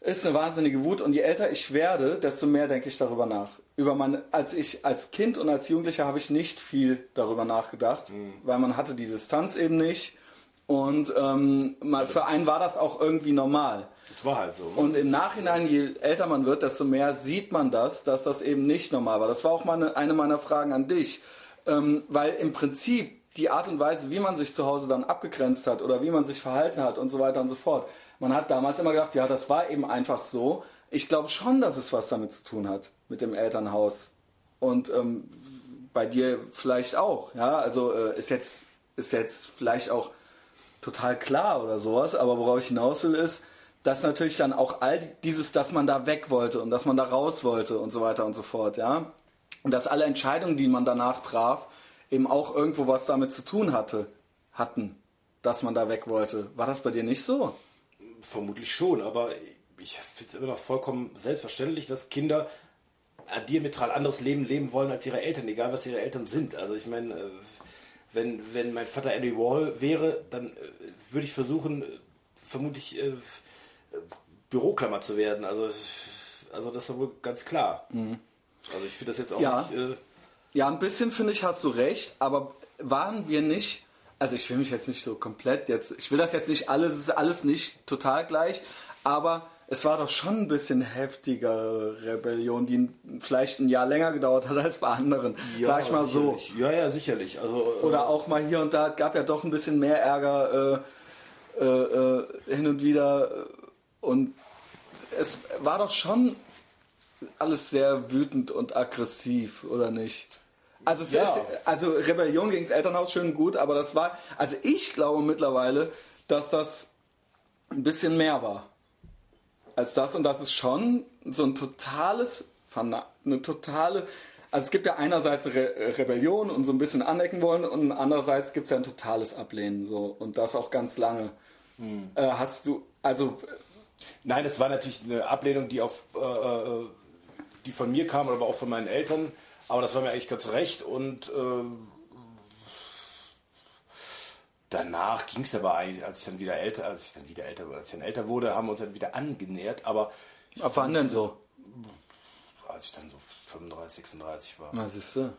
ist eine wahnsinnige Wut und je älter ich werde, desto mehr denke ich darüber nach. Über meine, als ich als Kind und als Jugendlicher habe ich nicht viel darüber nachgedacht, weil man hatte die Distanz eben nicht und ähm, mal, für einen war das auch irgendwie normal. Das war halt so. ne? Und im Nachhinein, je älter man wird, desto mehr sieht man das, dass das eben nicht normal war. Das war auch meine, eine meiner Fragen an dich. Ähm, weil im Prinzip die Art und Weise, wie man sich zu Hause dann abgegrenzt hat oder wie man sich verhalten hat und so weiter und so fort. Man hat damals immer gedacht, ja, das war eben einfach so. Ich glaube schon, dass es was damit zu tun hat, mit dem Elternhaus. Und ähm, bei dir vielleicht auch. Ja, also äh, ist jetzt, ist jetzt vielleicht auch total klar oder sowas, aber worauf ich hinaus will ist, dass natürlich dann auch all dieses, dass man da weg wollte und dass man da raus wollte und so weiter und so fort, ja. Und dass alle Entscheidungen, die man danach traf, eben auch irgendwo was damit zu tun hatte, hatten, dass man da weg wollte. War das bei dir nicht so? Vermutlich schon, aber ich finde es immer noch vollkommen selbstverständlich, dass Kinder ein diametral anderes Leben leben wollen als ihre Eltern, egal was ihre Eltern sind. Also ich meine, äh, wenn, wenn mein Vater Andy Wall wäre, dann äh, würde ich versuchen, äh, vermutlich äh, Büroklammer zu werden. Also, also das ist wohl ganz klar. Mhm. Also ich finde das jetzt auch ja. nicht. Äh ja, ein bisschen finde ich, hast du recht, aber waren wir nicht, also ich will mich jetzt nicht so komplett jetzt, ich will das jetzt nicht alles, es ist alles nicht total gleich, aber es war doch schon ein bisschen heftigere Rebellion, die vielleicht ein Jahr länger gedauert hat als bei anderen, ja, sag ich mal sicherlich. so. Ja, ja, sicherlich. Also, Oder äh, auch mal hier und da, gab ja doch ein bisschen mehr Ärger äh, äh, äh hin und wieder und es war doch schon alles sehr wütend und aggressiv, oder nicht? Also, ja. ist, also Rebellion gegen das Elternhaus schön gut, aber das war, also ich glaube mittlerweile, dass das ein bisschen mehr war als das und das ist schon so ein totales, eine totale, also es gibt ja einerseits eine Re Rebellion und so ein bisschen anecken wollen und andererseits gibt es ja ein totales Ablehnen so und das auch ganz lange. Hm. Äh, hast du, also Nein, es war natürlich eine Ablehnung, die auf äh, äh, die von mir kam, aber auch von meinen Eltern. Aber das war mir eigentlich ganz recht und äh, danach ging es aber eigentlich, als ich dann wieder älter, als ich dann wieder älter, als ich dann älter wurde, haben wir uns dann wieder angenähert. Aber ab wann denn so? Als ich dann so 35, 36 war. Na, siehst du.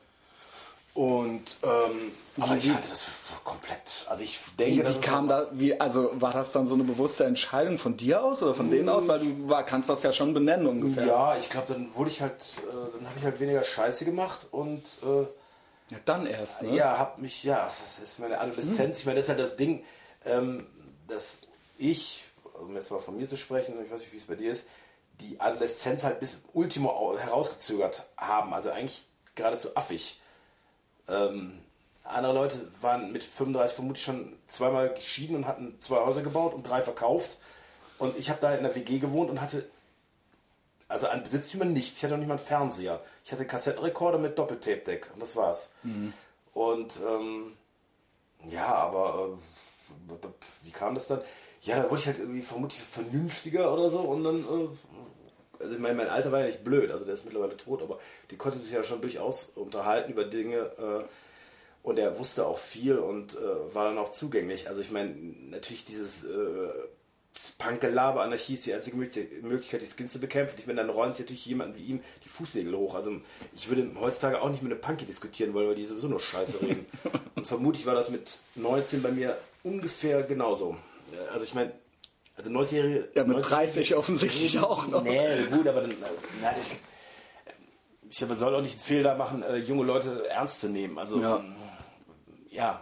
Und ähm, aber ich halte das für komplett. Also ich denke, wie, wie kam da, wie, also war das dann so eine bewusste Entscheidung von dir aus oder von denen aus, weil du war, kannst das ja schon benennen ungefähr. Ja, ich glaube, dann wurde ich halt, äh, dann habe ich halt weniger Scheiße gemacht und äh, ja, dann erst. Ne? Ja, hab mich, ja, das ist meine Adoleszenz. Hm. Ich meine, das ist halt das Ding, ähm, dass ich, um jetzt mal von mir zu sprechen, ich weiß nicht, wie es bei dir ist, die Adoleszenz halt bis Ultimo herausgezögert haben. Also eigentlich geradezu affig. Ähm, andere Leute waren mit 35 vermutlich schon zweimal geschieden und hatten zwei Häuser gebaut und drei verkauft. Und ich habe da in der WG gewohnt und hatte also an Besitztümern nichts. Ich hatte noch nicht mal einen Fernseher. Ich hatte Kassettenrekorder mit Doppeltape-Deck und das war's. Mhm. Und ähm, ja, aber äh, wie kam das dann? Ja, da wurde ich halt irgendwie vermutlich vernünftiger oder so und dann äh, also ich meine, mein Alter war ja nicht blöd, also der ist mittlerweile tot, aber die konnte sich ja schon durchaus unterhalten über Dinge äh, und er wusste auch viel und äh, war dann auch zugänglich. Also ich meine, natürlich dieses äh, Punkgelaber, Anarchie ist die einzige Möglichkeit, die Skins zu bekämpfen. Ich meine, dann räumt sich natürlich jemand wie ihm die Fußnägel hoch. Also ich würde heutzutage auch nicht mit einem Punky diskutieren wollen, weil die sowieso nur Scheiße reden. [LAUGHS] und vermutlich war das mit 19 bei mir ungefähr genauso. Also ich meine, also 90-Jährige. Ja, mit 30 offensichtlich auch noch. Nee, gut, aber dann. Na, ich, ich glaube, man soll auch nicht den Fehler machen, äh, junge Leute ernst zu nehmen. Also, ja. Ähm, ja.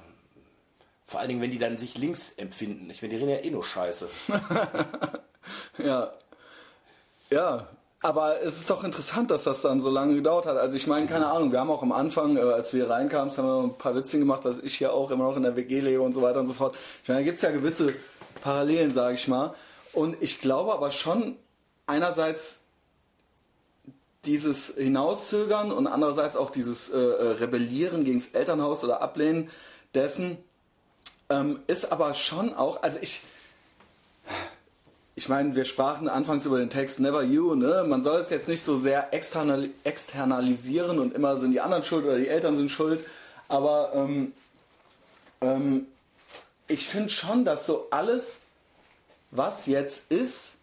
Vor allen Dingen, wenn die dann sich links empfinden. Ich meine, die reden ja eh nur Scheiße. [LAUGHS] ja. Ja, aber es ist doch interessant, dass das dann so lange gedauert hat. Also ich meine, keine Ahnung, wir haben auch am Anfang, äh, als wir reinkamen, haben wir ein paar Witze gemacht, dass ich hier auch immer noch in der WG lebe und so weiter und so fort. Ich meine, da gibt es ja gewisse Parallelen, sage ich mal. Und ich glaube aber schon einerseits dieses Hinauszögern und andererseits auch dieses äh, äh, Rebellieren gegen das Elternhaus oder Ablehnen dessen ähm, ist aber schon auch, also ich, ich meine, wir sprachen anfangs über den Text Never You, ne? Man soll es jetzt nicht so sehr external, externalisieren und immer sind die anderen schuld oder die Eltern sind schuld, aber ähm, ähm, ich finde schon, dass so alles, was jetzt ist,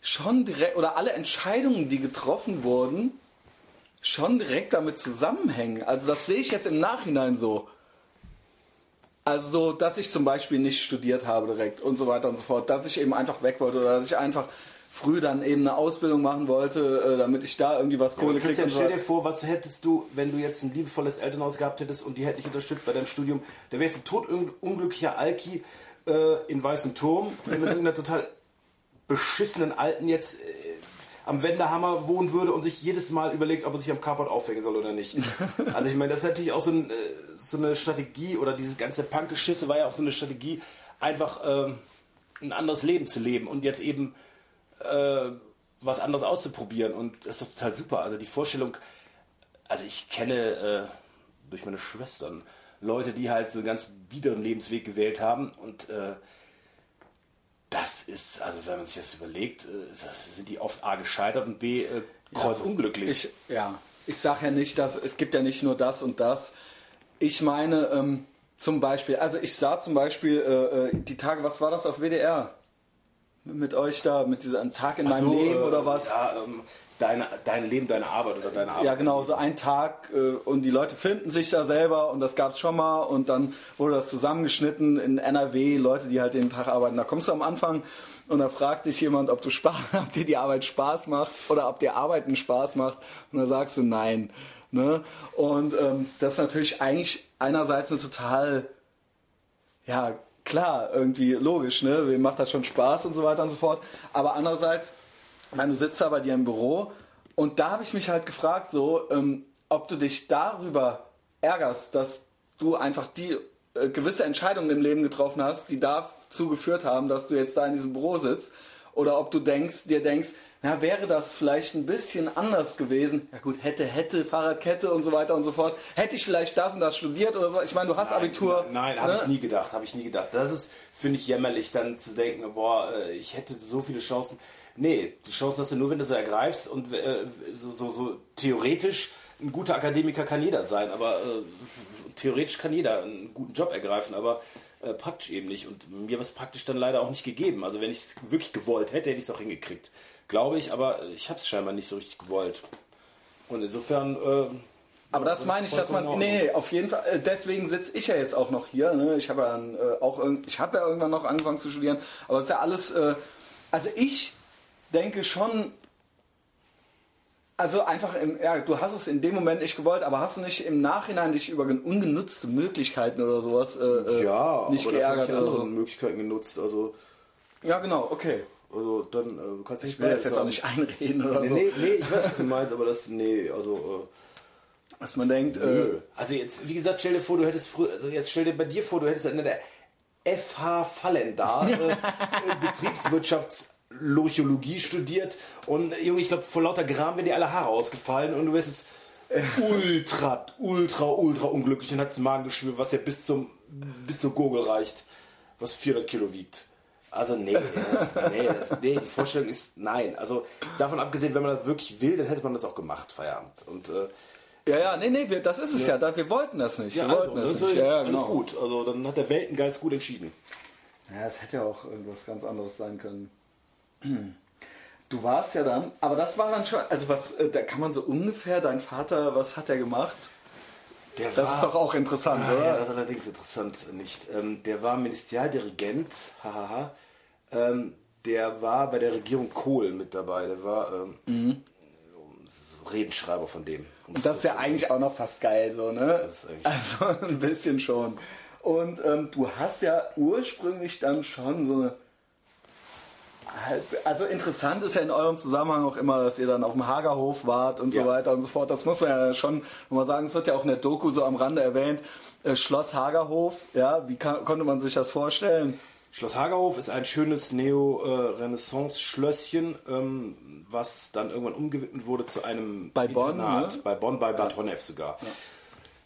schon direkt, oder alle Entscheidungen, die getroffen wurden, schon direkt damit zusammenhängen. Also das sehe ich jetzt im Nachhinein so. Also, dass ich zum Beispiel nicht studiert habe direkt und so weiter und so fort, dass ich eben einfach weg wollte oder dass ich einfach früh dann eben eine Ausbildung machen wollte, äh, damit ich da irgendwie was Kohle ja, kriege. Stell dir vor, was hättest du, wenn du jetzt ein liebevolles Elternhaus gehabt hättest und die hätten dich unterstützt bei deinem Studium, da wärst du tot unglücklicher Alki äh, in Weißen Turm, der mit irgendeiner total beschissenen Alten jetzt äh, am Wendehammer wohnen würde und sich jedes Mal überlegt, ob er sich am Carport aufhängen soll oder nicht. [LAUGHS] Also ich meine, das ist natürlich auch so, ein, äh, so eine Strategie oder dieses ganze Punkgeschisse war ja auch so eine Strategie, einfach ähm, ein anderes Leben zu leben und jetzt eben äh, was anderes auszuprobieren. Und das ist doch total super. Also die Vorstellung, also ich kenne äh, durch meine Schwestern Leute, die halt so einen ganz biederen Lebensweg gewählt haben und äh, das ist, also wenn man sich das überlegt, äh, sind die oft A gescheitert und B äh, kreuzunglücklich. Ja, ich, ja, ich sage ja nicht, dass es gibt ja nicht nur das und das. ich meine, ähm, zum Beispiel, also ich sah zum Beispiel äh, äh die Tage, was war das auf WDR? Mit euch da, mit diesem Tag in meinem so, Leben oder äh, was? Ja, ähm, deine, dein Leben, deine Arbeit oder deine Arbeit. Ja, genau, so ein Tag äh, und die Leute finden sich da selber und das gab es schon mal und dann wurde das zusammengeschnitten in NRW, Leute, die halt den Tag arbeiten. Da kommst du am Anfang und da fragt dich jemand, ob du Spaß, [LAUGHS] ob dir die Arbeit Spaß macht oder ob dir Arbeiten Spaß macht und dann sagst du nein. Ne? Und ähm, das ist natürlich eigentlich einerseits eine total, ja klar, irgendwie logisch, ne? Wem macht das schon Spaß und so weiter und so fort. Aber andererseits meine, du sitzt da bei dir im Büro und da habe ich mich halt gefragt, so, ähm, ob du dich darüber ärgerst, dass du einfach die äh, gewisse Entscheidungen im Leben getroffen hast, die dazu geführt haben, dass du jetzt da in diesem Büro sitzt, oder ob du denkst, dir denkst, na, wäre das vielleicht ein bisschen anders gewesen? Ja gut, hätte, hätte, Fahrradkette und so weiter und so fort. Hätte ich vielleicht das und das studiert oder so? Ich meine, du hast nein, Abitur. Nein, habe ne? ich nie gedacht, habe ich nie gedacht. Das ist, finde ich, jämmerlich dann zu denken, boah, äh, ich hätte so viele Chancen. Nee, die Chancen hast du nur, wenn du sie ergreifst und äh, so, so, so, theoretisch ein guter Akademiker kann jeder sein, aber äh, theoretisch kann jeder einen guten Job ergreifen, aber äh, praktisch eben nicht. Und mir war es praktisch dann leider auch nicht gegeben. Also wenn ich es wirklich gewollt hätte, hätte ich es auch hingekriegt. Glaube ich, aber ich habe es scheinbar nicht so richtig gewollt. Und insofern. Äh, aber das meine ich, dass man. Nee, auf jeden Fall. Äh, deswegen sitze ich ja jetzt auch noch hier. Ne? Ich habe ja äh, auch ich habe ja irgendwann noch angefangen zu studieren. Aber es ist ja alles. Äh, also ich denke schon, also einfach, im, ja, du hast es in dem Moment nicht gewollt, aber hast du nicht im Nachhinein dich über ungenutzte Möglichkeiten oder sowas äh, äh ja, nicht aber geärgert oder andere so? Möglichkeiten genutzt, also ja genau, okay. Also dann äh, kannst du Ich will jetzt, jetzt auch nicht einreden oder nee, so. Nee, nee, ich weiß, was du meinst, aber das, nee, also äh, was man denkt. Äh, also jetzt, wie gesagt, stell dir vor, du hättest früher, also jetzt stell dir bei dir vor, du hättest in der FH Fallen da, [LAUGHS] äh, Betriebswirtschafts Lochologie studiert und Junge, ich glaube, vor lauter Gram werden dir alle Haare ausgefallen und du wirst jetzt ultra, ultra, ultra unglücklich und hast ein Magengeschwür, was ja bis zum bis zur Gurgel reicht, was 400 Kilo wiegt. Also nee, das, nee, das, nee, die Vorstellung ist nein. Also davon abgesehen, wenn man das wirklich will, dann hätte man das auch gemacht, Feierabend. Und äh, ja, ja, nee, nee, wir, das ist es ja. ja. wir wollten das nicht. Ja, wir wollten also, das, das nicht. Ja, alles genau. gut. Also dann hat der Weltengeist gut entschieden. Ja, es hätte ja auch irgendwas ganz anderes sein können. [CLEARS THROAT] Du warst ja dann, aber das war dann schon, also was, äh, da kann man so ungefähr, dein Vater, was hat er gemacht? Der das war, ist doch auch interessant, ah, oder? Ja, das ist allerdings interessant nicht. Ähm, der war Ministerialdirigent, hahaha. Ähm, der war bei der Regierung Kohl mit dabei. Der war ähm, mhm. Redenschreiber von dem. Und das ist ja eigentlich auch noch fast geil, so, ne? also ein bisschen schon. Und ähm, du hast ja ursprünglich dann schon so eine also interessant ist ja in eurem Zusammenhang auch immer, dass ihr dann auf dem Hagerhof wart und ja. so weiter und so fort. Das muss man ja schon mal sagen. Es wird ja auch in der Doku so am Rande erwähnt. Äh, Schloss Hagerhof, ja, wie kann, konnte man sich das vorstellen? Schloss Hagerhof ist ein schönes Neo-Renaissance-Schlösschen, ähm, was dann irgendwann umgewidmet wurde zu einem bei Bonn, Internat. Ne? Bei Bonn, bei Bad Honnef sogar. Ja.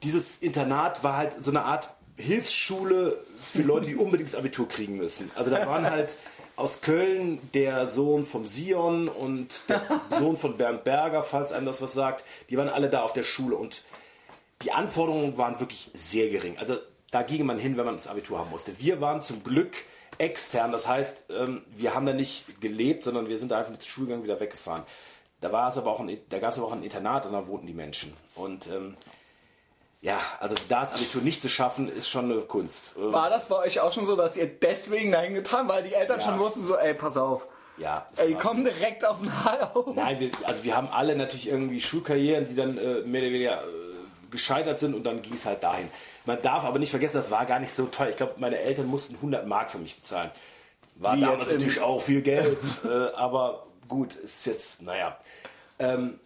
Dieses Internat war halt so eine Art Hilfsschule für Leute, die unbedingt das Abitur kriegen müssen. Also da waren halt aus Köln der Sohn vom Sion und der [LAUGHS] Sohn von Bernd Berger, falls einem das was sagt. Die waren alle da auf der Schule und die Anforderungen waren wirklich sehr gering. Also da ging man hin, wenn man das Abitur haben musste. Wir waren zum Glück extern, das heißt, ähm, wir haben da nicht gelebt, sondern wir sind da einfach mit dem Schulgang wieder weggefahren. Da war es aber auch ein, da gab es aber auch ein Internat und da wohnten die Menschen. Und ähm, ja, also das Abitur nicht zu schaffen, ist schon eine Kunst. War das bei euch auch schon so, dass ihr deswegen dahin getan, weil die Eltern ja. schon wussten so, ey, pass auf. Ja. Ey, komm direkt auf den Haarhof. Nein, wir, also wir haben alle natürlich irgendwie Schulkarrieren, die dann äh, mehr oder weniger äh, gescheitert sind und dann ging es halt dahin. Man darf aber nicht vergessen, das war gar nicht so teuer. Ich glaube, meine Eltern mussten 100 Mark für mich bezahlen. War Wie damals natürlich auch viel Geld, [LAUGHS] äh, aber gut, ist jetzt, naja. Ähm,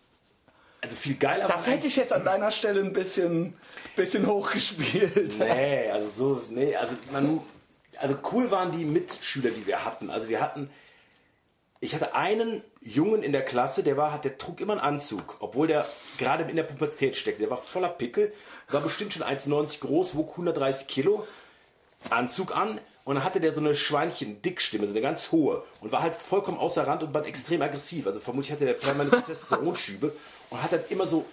also viel geiler. Das hätte ich jetzt an deiner Stelle ein bisschen, bisschen hochgespielt. Nee, also so, nee, also man, also cool waren die Mitschüler, die wir hatten. Also wir hatten, ich hatte einen Jungen in der Klasse, der war, der trug immer einen Anzug, obwohl der gerade in der Pubertät steckte. Der war voller Pickel, war bestimmt schon 1,90 groß, wog 130 Kilo, Anzug an, und dann hatte der so eine Schweinchen-Dickstimme, so eine ganz hohe. Und war halt vollkommen außer Rand und war extrem aggressiv. Also vermutlich hatte der permanent [LAUGHS] Testosteronschübe und hat dann immer so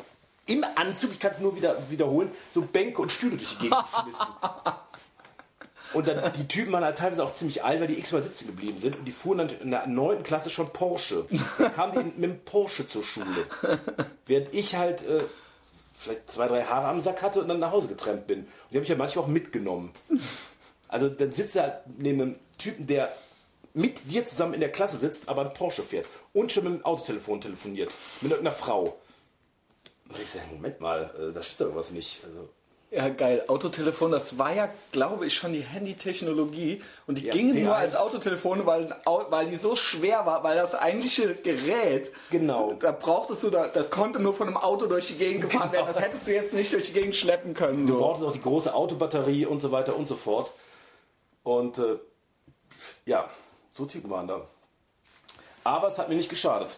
im Anzug, ich kann es nur wieder wiederholen, so Bänke und Stühle durch die Gegend geschmissen. [LAUGHS] Und dann, die Typen waren halt teilweise auch ziemlich alt, weil die x-mal sitzen geblieben sind. Und die fuhren dann in der neunten Klasse schon Porsche. Dann kamen die mit dem Porsche zur Schule. Während ich halt äh, vielleicht zwei, drei Haare am Sack hatte und dann nach Hause getrennt bin. Und die habe ich ja manchmal auch mitgenommen. Also dann sitzt er halt neben einem Typen, der mit dir zusammen in der Klasse sitzt, aber ein Porsche fährt und schon mit dem Autotelefon telefoniert. Mit irgendeiner Frau. Und ich sage, Moment mal, äh, da steht doch was nicht. Also, Ja, geil. Autotelefon, das war ja, glaube ich, schon die Handy-Technologie. Und die Ja, gingen D1. nur als Autotelefone, weil, weil die so schwer war, weil das eigentliche Gerät, Genau. da brauchtest du, da, das konnte nur von einem Auto durch die Gegend gefahren Genau. werden. Das hättest du jetzt nicht durch die Gegend schleppen können. Du So. brauchtest auch die große Autobatterie und so weiter und so fort. Und äh, ja, so Typen waren da. Aber es hat mir nicht geschadet.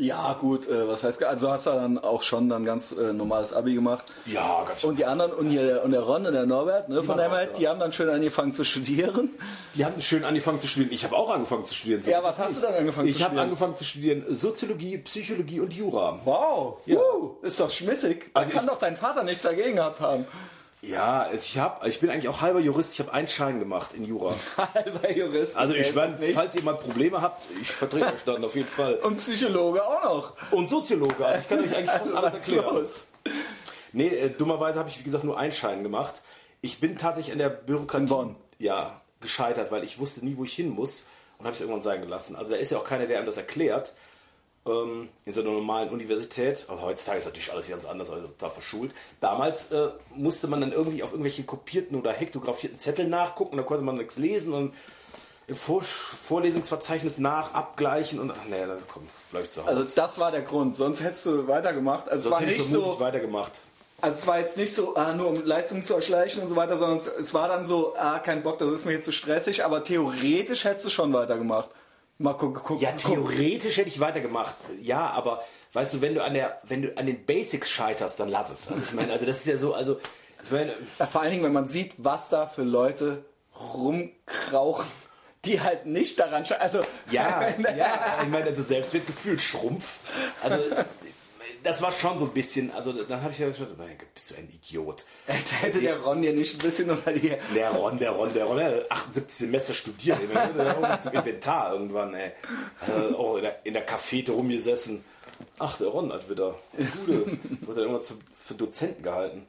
Ja, gut, äh, was heißt, also hast du dann auch schon dann ganz äh, normales Abi gemacht. Ja, ganz Und die anderen, und, hier der, und der Ron und der Norbert, ne, von der Hammerhead, die haben dann schön angefangen zu studieren. Die haben schön angefangen zu studieren. Ich habe auch angefangen zu studieren. So Ja, was hast nicht. du dann angefangen zu Ich habe studieren? angefangen zu studieren Soziologie, Psychologie und Jura. Wow, Ja. uh, ist doch schmissig. Da Also kann ich- doch dein Vater nichts dagegen gehabt haben. Ja, ich habe, ich bin eigentlich auch halber Jurist. Ich habe einen Schein gemacht in Jura. [LAUGHS] Halber Jurist. Also ich meine, falls ihr mal Probleme habt, ich vertrete euch dann auf jeden Fall. Und Psychologe auch noch. Und Soziologe, also ich kann euch eigentlich fast Also, alles [LAUGHS] erklären. los? Nee, äh, dummerweise habe ich, wie gesagt, nur einen Schein gemacht. Ich bin tatsächlich an der Bürokratie In Bonn. Ja, gescheitert, weil ich wusste nie, wo ich hin muss und habe es irgendwann sein gelassen. Also da ist ja auch keiner, der einem das erklärt. Ähm, in so einer normalen Universität, also heutzutage ist natürlich alles ganz anders, also total verschult. Damals äh, musste man dann irgendwie auf irgendwelchen kopierten oder hektografierten Zetteln nachgucken, da konnte man nichts lesen und im Vor Vorlesungsverzeichnis nach, abgleichen und ach nee, dann komm, bleib ich zu Hause. Also das war der Grund, sonst hättest du weitergemacht. Also es Sonst war hätte ich nicht so, weitergemacht. also es war jetzt nicht so, ah, nur um Leistungen zu erschleichen und so weiter, sondern es- es war dann so, ah, kein Bock, das ist mir jetzt zu stressig, aber theoretisch hättest du schon weitergemacht. Mal gucken, gucken. Ja, theoretisch hätte ich weitergemacht. Ja, aber weißt du, wenn du an der, wenn du an den Basics scheiterst, dann lass es. Also ich meine, also das ist ja so, also ich meine, Ja, vor allen Dingen, wenn man sieht, was da für Leute rumkrauchen, die halt nicht daran sche- Also ja, [LAUGHS] ja, ich meine, also Selbstwertgefühl, Schrumpf. Also das war schon so ein bisschen, also dann habe ich ja gesagt, mein Gott, bist du ein Idiot. [LAUGHS] Da hätte der Ron dir nicht ein bisschen unter die. Der Ron, der Ron, der Ron, der hat 78 Semester studiert, der hat auch zum Inventar irgendwann, ey. Also auch in der, in der Cafete rumgesessen. Ach, der Ron hat wieder. Gute. Wurde dann irgendwann zu, für Dozenten gehalten.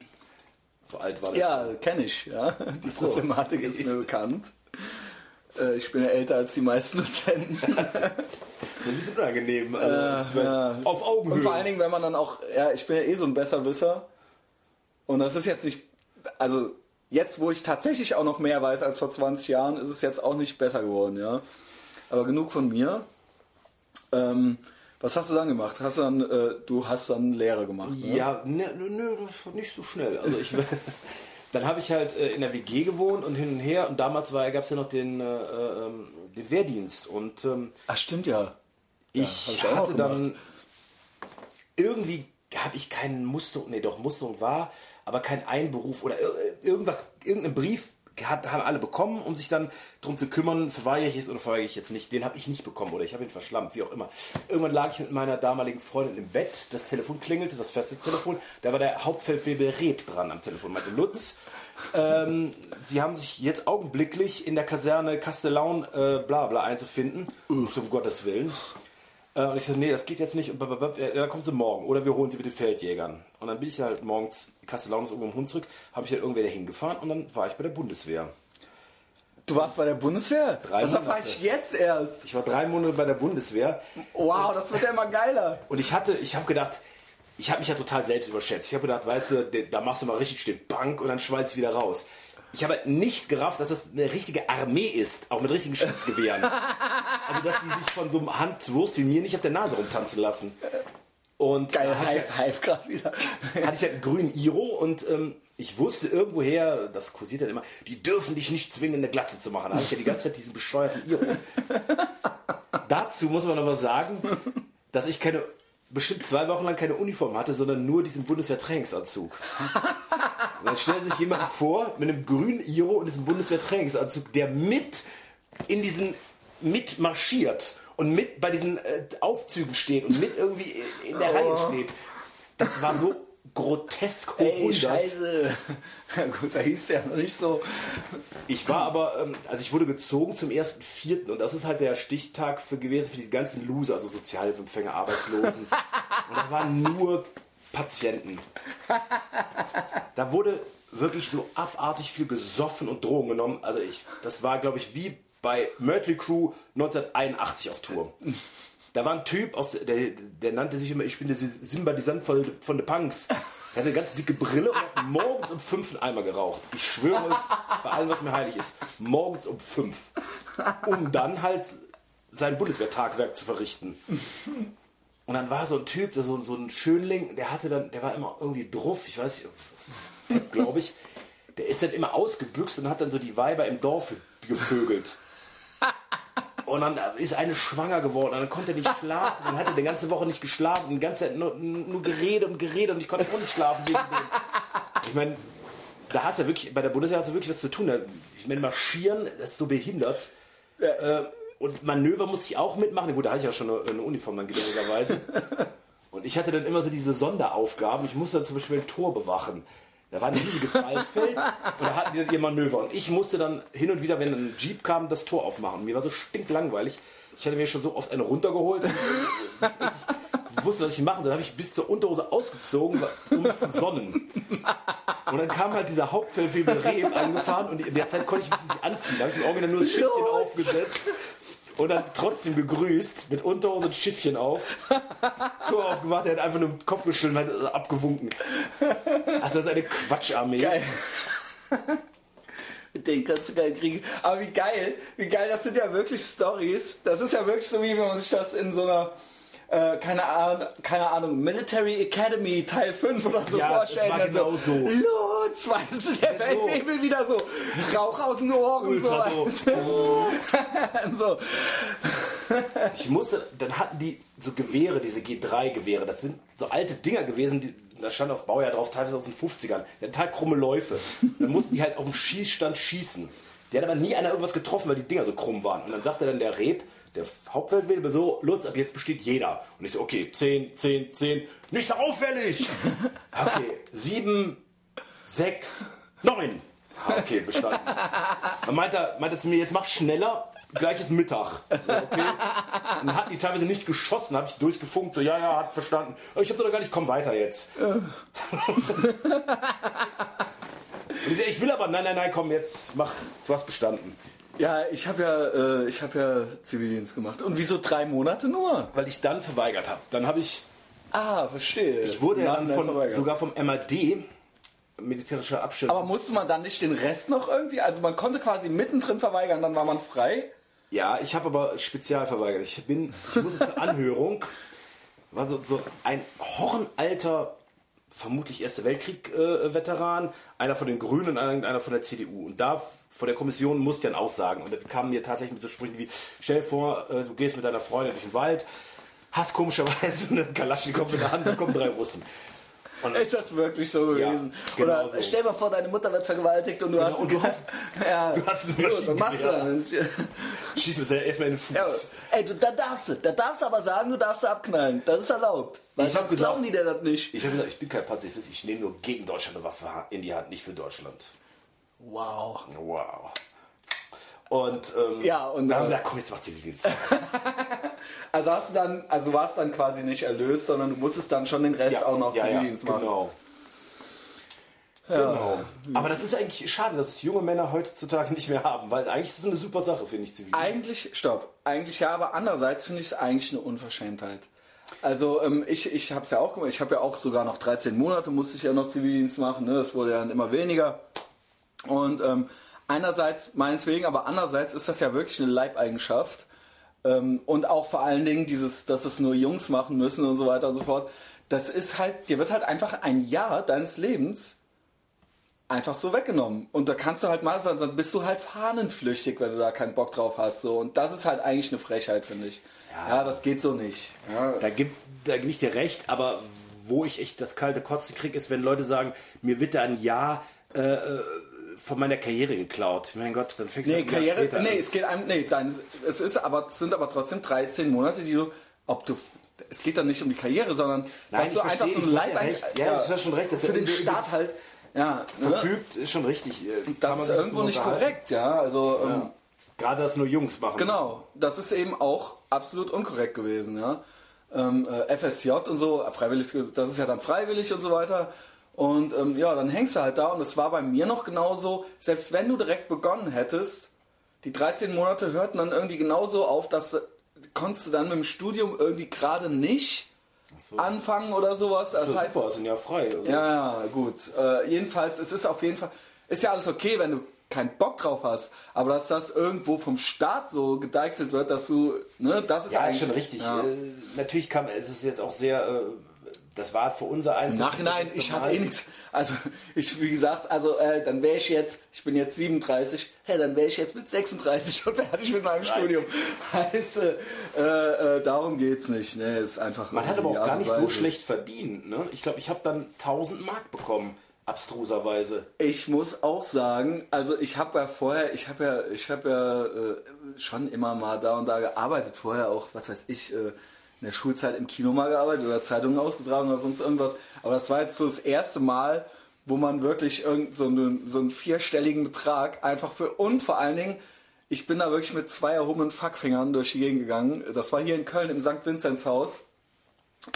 So alt war der. Ja, kenne ich, ja. Die so. Problematik ist mir bekannt. Äh, Ich bin ja älter als die meisten Dozenten. [LAUGHS] [LAUGHS] Ein bisschen unangenehm. Also, mein, ja. Auf Augenhöhe. Und vor allen Dingen, wenn man dann auch, ja, ich bin ja eh so ein Besserwisser. Und das ist jetzt nicht, also jetzt, wo ich tatsächlich auch noch mehr weiß als vor 20 Jahren, ist es jetzt auch nicht besser geworden, ja. Aber genug von mir. Ähm, was hast du dann gemacht? Hast du dann, äh, du hast dann Lehre gemacht, ne? Ja, nö, nö, nö, das war nicht so schnell. Also ich, [LAUGHS] dann habe ich halt äh, in der WG gewohnt und hin und her und damals gab es ja noch den, äh, ähm, den Wehrdienst und ähm, Ach, stimmt ja. ich, hab ich hatte dann irgendwie habe ich keinen Musterung, nee doch Musterung war, aber kein Einberuf oder ir- irgendwas, irgendeinen Brief hat, haben alle bekommen, um sich dann darum zu kümmern, verweigere ich jetzt oder verweigere ich jetzt nicht. Den habe ich nicht bekommen oder ich habe ihn verschlammt, wie auch immer. Irgendwann lag ich mit meiner damaligen Freundin im Bett, das Telefon klingelte, das Festnetztelefon, da war der Hauptfeldwebel Reb dran am Telefon, meinte Lutz. Ähm, sie haben sich jetzt augenblicklich in der Kaserne Castellaun äh, bla bla einzufinden. Um Gottes Willen. Äh, und ich so, nee, das geht jetzt nicht. Und ja, dann kommen sie morgen. Oder wir holen sie mit den Feldjägern. Und dann bin ich halt morgens, Kastellaun ist irgendwo im Hunsrück, habe ich halt irgendwer dahin gefahren und dann war ich bei der Bundeswehr. Du warst bei der Bundeswehr? Drei das erfahre Monate. ich jetzt erst. Ich war drei Monate bei der Bundeswehr Wow, das wird ja immer geiler. und ich hatte, ich habe gedacht, ich habe mich ja total selbst überschätzt. Ich habe gedacht, weißt du, da machst du mal richtig den Bank und dann schweizt wieder raus. Ich habe halt nicht gerafft, dass das eine richtige Armee ist, auch mit richtigen Schießgewehren. [LAUGHS] also, dass die sich von so einem Handwurst wie mir nicht auf der Nase rumtanzen lassen. Und Geil, ich High Five gerade wieder. hatte ich halt einen grünen Iro und ähm, ich wusste irgendwoher, das kursiert dann immer, die dürfen dich nicht zwingen, eine Glatze zu machen. Da hatte ich ja die ganze Zeit diesen bescheuerten Iro. [LAUGHS] Dazu muss man aber sagen, dass ich keine bestimmt zwei Wochen lang keine Uniform hatte, sondern nur diesen Bundeswehrtrainingsanzug. Und dann stellt sich jemand vor mit einem grünen Iro und diesem Bundeswehrtrainingsanzug, der mit in diesen mit marschiert und mit bei diesen äh, Aufzügen steht und mit irgendwie in der Reihe steht. das war so grotesk hoch Ey, 100. scheiße. [LAUGHS] Gut, da hieß ja noch nicht so. Ich war aber, ähm, also ich wurde gezogen zum ersten Vierten und das ist halt der Stichtag für gewesen für die ganzen Loser, also Sozialhilfeempfänger, Arbeitslosen. und da waren nur Patienten. Da wurde wirklich so abartig viel gesoffen und Drogen genommen. Also ich, das war, glaube ich, wie bei Mötley Crew 1981 auf Tour. Da war ein Typ, aus, der, der nannte sich immer, ich bin der Sand von, von the Punks. Der hatte eine ganz dicke Brille und hat morgens um fünf einen Eimer geraucht. Ich schwöre es bei allem, was mir heilig ist. Morgens um fünf. Um dann halt sein Bundeswehrtagwerk zu verrichten. Und dann war so ein Typ, so, so ein Schönling, der hatte dann, der war immer irgendwie druff, ich weiß nicht, glaube ich. Der ist dann immer ausgebüxt und hat dann so die Weiber im Dorf gevögelt. Und dann ist eine schwanger geworden und dann konnte er nicht schlafen. Dann hat er die ganze Woche nicht geschlafen, die ganze Zeit nur, nur geredet und geredet und ich konnte auch nicht schlafen. Ich meine, da hast du wirklich, bei der Bundeswehr hast du wirklich was zu tun. Ich meine, marschieren, das ist so behindert. Äh, und Manöver muss ich auch mitmachen. Gut, da hatte ich ja schon eine, eine Uniform dann geduldigerweise. [LAUGHS] Und ich hatte dann immer so diese Sonderaufgaben. Ich musste dann zum Beispiel ein Tor bewachen. Da war ein riesiges Waldfeld und da hatten die dann ihr Manöver. Und ich musste dann hin und wieder, wenn ein Jeep kam, das Tor aufmachen. Mir war so stinklangweilig. Ich hatte mir schon so oft eine runtergeholt. Ich wusste, was ich machen soll. Dann habe ich bis zur Unterhose ausgezogen, um mich zu sonnen. Und dann kam halt dieser Hauptfeldwebel Reh angefahren und in der Zeit konnte ich mich nicht anziehen. Da habe ich mir original nur das Schiffchen aufgesetzt und dann trotzdem gegrüßt, mit Unterhose und Schiffchen auf. [LAUGHS] Tor aufgemacht, er hat einfach nur den Kopf geschüttelt und hat abgewunken. Also das ist eine Quatscharmee. Geil. Mit denen kannst du geil kriegen. Aber wie geil, wie geil, das sind ja wirklich Stories. Das ist ja wirklich so, wie wenn man sich das in so einer, äh, keine, Ahnung, keine Ahnung, Military Academy Teil 5 oder so Ja, vorstellen. das war genau so. Lutz, weißt du, der so. Weltwebel wieder so, Rauch aus den Ohren. Ultra so. [LAUGHS] so. so. Ich musste, dann hatten die so Gewehre, diese G3-Gewehre. Das sind so alte Dinger gewesen, die, da stand aufs Baujahr drauf, teilweise aus den 50ern. Der hat total krumme Läufe. Dann mussten die halt auf dem Schießstand schießen. Der hat aber nie einer irgendwas getroffen, weil die Dinger so krumm waren. Und dann sagte dann der Reb, der Hauptfeldwebel, so, Lutz, ab jetzt besteht jeder. Und ich so, okay, 10, 10, 10, nicht so auffällig! [LAUGHS] Okay, 7, 6, 9. Ah, okay, bestanden. Dann meinte er, meinte er zu mir, jetzt mach schneller, gleich ist Mittag. Okay. Dann hatten die teilweise nicht geschossen, habe ich durchgefunkt, so, ja, ja, hat verstanden. Ich habe doch gar nicht, komm weiter jetzt. [LAUGHS] Und ich, ich will aber, nein, nein, nein, komm jetzt, mach, du hast bestanden. Ja, ich habe ja, äh, ich habe ja Zivildienst gemacht. Und wieso drei Monate nur? Weil ich dann verweigert habe. Dann habe ich, Ah, verstehe. ich wurde Nach dann von, sogar vom MAD, militärischer Abschirmung. Aber musste man dann nicht den Rest noch irgendwie? Also man konnte quasi mittendrin verweigern, dann war man frei. Ja, ich habe aber spezial verweigert. Ich bin, ich musste zur Anhörung, war so, so ein hornalter, vermutlich Erster Weltkrieg-Veteran, einer von den Grünen und einer, von der CDU. Und da vor der Kommission musste ich dann aussagen. Und dann kamen mir tatsächlich mit so Sprüchen wie, stell dir vor, äh, du gehst mit deiner Freundin durch den Wald, hast komischerweise [LAUGHS] einen Kalaschnikow in der Hand, da kommen drei Russen. Und Ist das wirklich so Ja, gewesen? genau Oder so. stell mal vor, deine Mutter wird vergewaltigt und du hast und du hast- ja, du hast ein Gut, was machst dann? schießt mir erstmal in den Fuß. Ja, ey, du, da darfst du, da darfst du aber sagen, du darfst du abknallen. Das ist erlaubt. Weil Ich sonst glauben die dir das nicht. Ich habe gesagt, ich bin kein Pazifist, ich nehme nur gegen Deutschland eine Waffe in die Hand, nicht für Deutschland. Wow. Wow. Und, ähm, Ja, und, dann haben äh, wir gesagt, komm, jetzt mach Zivildienst. [LAUGHS] Also hast du dann, also warst dann quasi nicht erlöst, sondern du musstest dann schon den Rest auch noch Zivildienst machen. Genau. Genau. Aber das ist eigentlich schade, dass junge Männer heutzutage nicht mehr haben, weil eigentlich ist es eine super Sache, finde ich, Zivildienst. Eigentlich, stopp. Eigentlich ja, aber andererseits finde ich es eigentlich eine Unverschämtheit. Also ähm, ich, ich habe es ja auch gemacht. Ich habe ja auch sogar noch 13 Monate musste ich ja noch Zivildienst machen. Ne? Das wurde ja dann immer weniger. Und ähm, einerseits meinetwegen, aber andererseits ist das ja wirklich eine Leibeigenschaft. Ähm, und auch vor allen Dingen dieses, dass es nur Jungs machen müssen und so weiter und so fort. Das ist halt, dir wird halt einfach ein Jahr deines Lebens einfach so weggenommen. Und da kannst du halt mal sagen, dann bist du halt fahnenflüchtig, wenn du da keinen Bock drauf hast. So. Und das ist halt eigentlich eine Frechheit, finde ich. Ja. das geht so nicht. Ja. Da gibt da gebe ich dir recht, aber wo ich echt das kalte Kotzen kriege, ist, wenn Leute sagen, mir wird da ein Jahr äh, äh, von meiner Karriere geklaut. Mein Gott, dann fängst du Nee, halt Karriere, später nee, an. es geht einem, nee, dein, es ist aber, sind aber trotzdem 13 Monate, die du, ob du es geht dann nicht um die Karriere, sondern Nein, weißt du, ich einfach verstehe, so ein Leib ja recht. Ja, das ist ja schon recht, dass für den Staat halt, ja, ne? Verfügt ist schon richtig. äh, das ist irgendwo nicht korrekt, ja, also ähm, Ja. Gerade, dass nur Jungs machen. Genau, das ist eben auch absolut unkorrekt gewesen, ja. Ähm, äh, FSJ und so, freiwillig, das ist ja dann freiwillig und so weiter. Und ähm, ja, dann hängst du halt da und es war bei mir noch genauso, selbst wenn du direkt begonnen hättest, die 13 Monate hörten dann irgendwie genauso auf, dass äh, konntest du dann mit dem Studium irgendwie gerade nicht so. anfangen oder sowas. Das Das heißt, super, sind ja frei. Also. ja, ja, gut. Äh, jedenfalls, es ist auf jeden Fall, ist ja alles okay, wenn du keinen Bock drauf hast, aber dass das irgendwo vom Staat so gedeichselt wird, dass du, ne, das ist Ja, schon richtig. Ja. Äh, natürlich kam es ist jetzt auch sehr. Äh, das war für unser eins. Im Nachhinein, ich hatte eh nichts. Also ich, wie gesagt, also äh, dann wäre ich jetzt, ich bin jetzt 37, hey, dann wäre ich jetzt mit 36 schon fertig mit meinem Studium. Heißt, äh, äh, darum geht's nicht. Ne, ist einfach. Man hat aber auch gar nicht so schlecht verdient. Ne? Ich glaube, ich habe dann 1000 Mark bekommen, abstruserweise. Ich muss auch sagen, also ich habe ja vorher, ich habe ja, ich habe ja äh, schon immer mal da und da gearbeitet. Vorher auch, was weiß ich, äh, in der Schulzeit im Kino mal gearbeitet oder Zeitungen ausgetragen oder sonst irgendwas. Aber das war jetzt so das erste Mal, wo man wirklich irgend so einen, so einen vierstelligen Betrag einfach für und vor allen Dingen, ich bin da wirklich mit zwei erhobenen Fackfingern durch die Gegend gegangen. Das war hier in Köln im St. Vinzenz Haus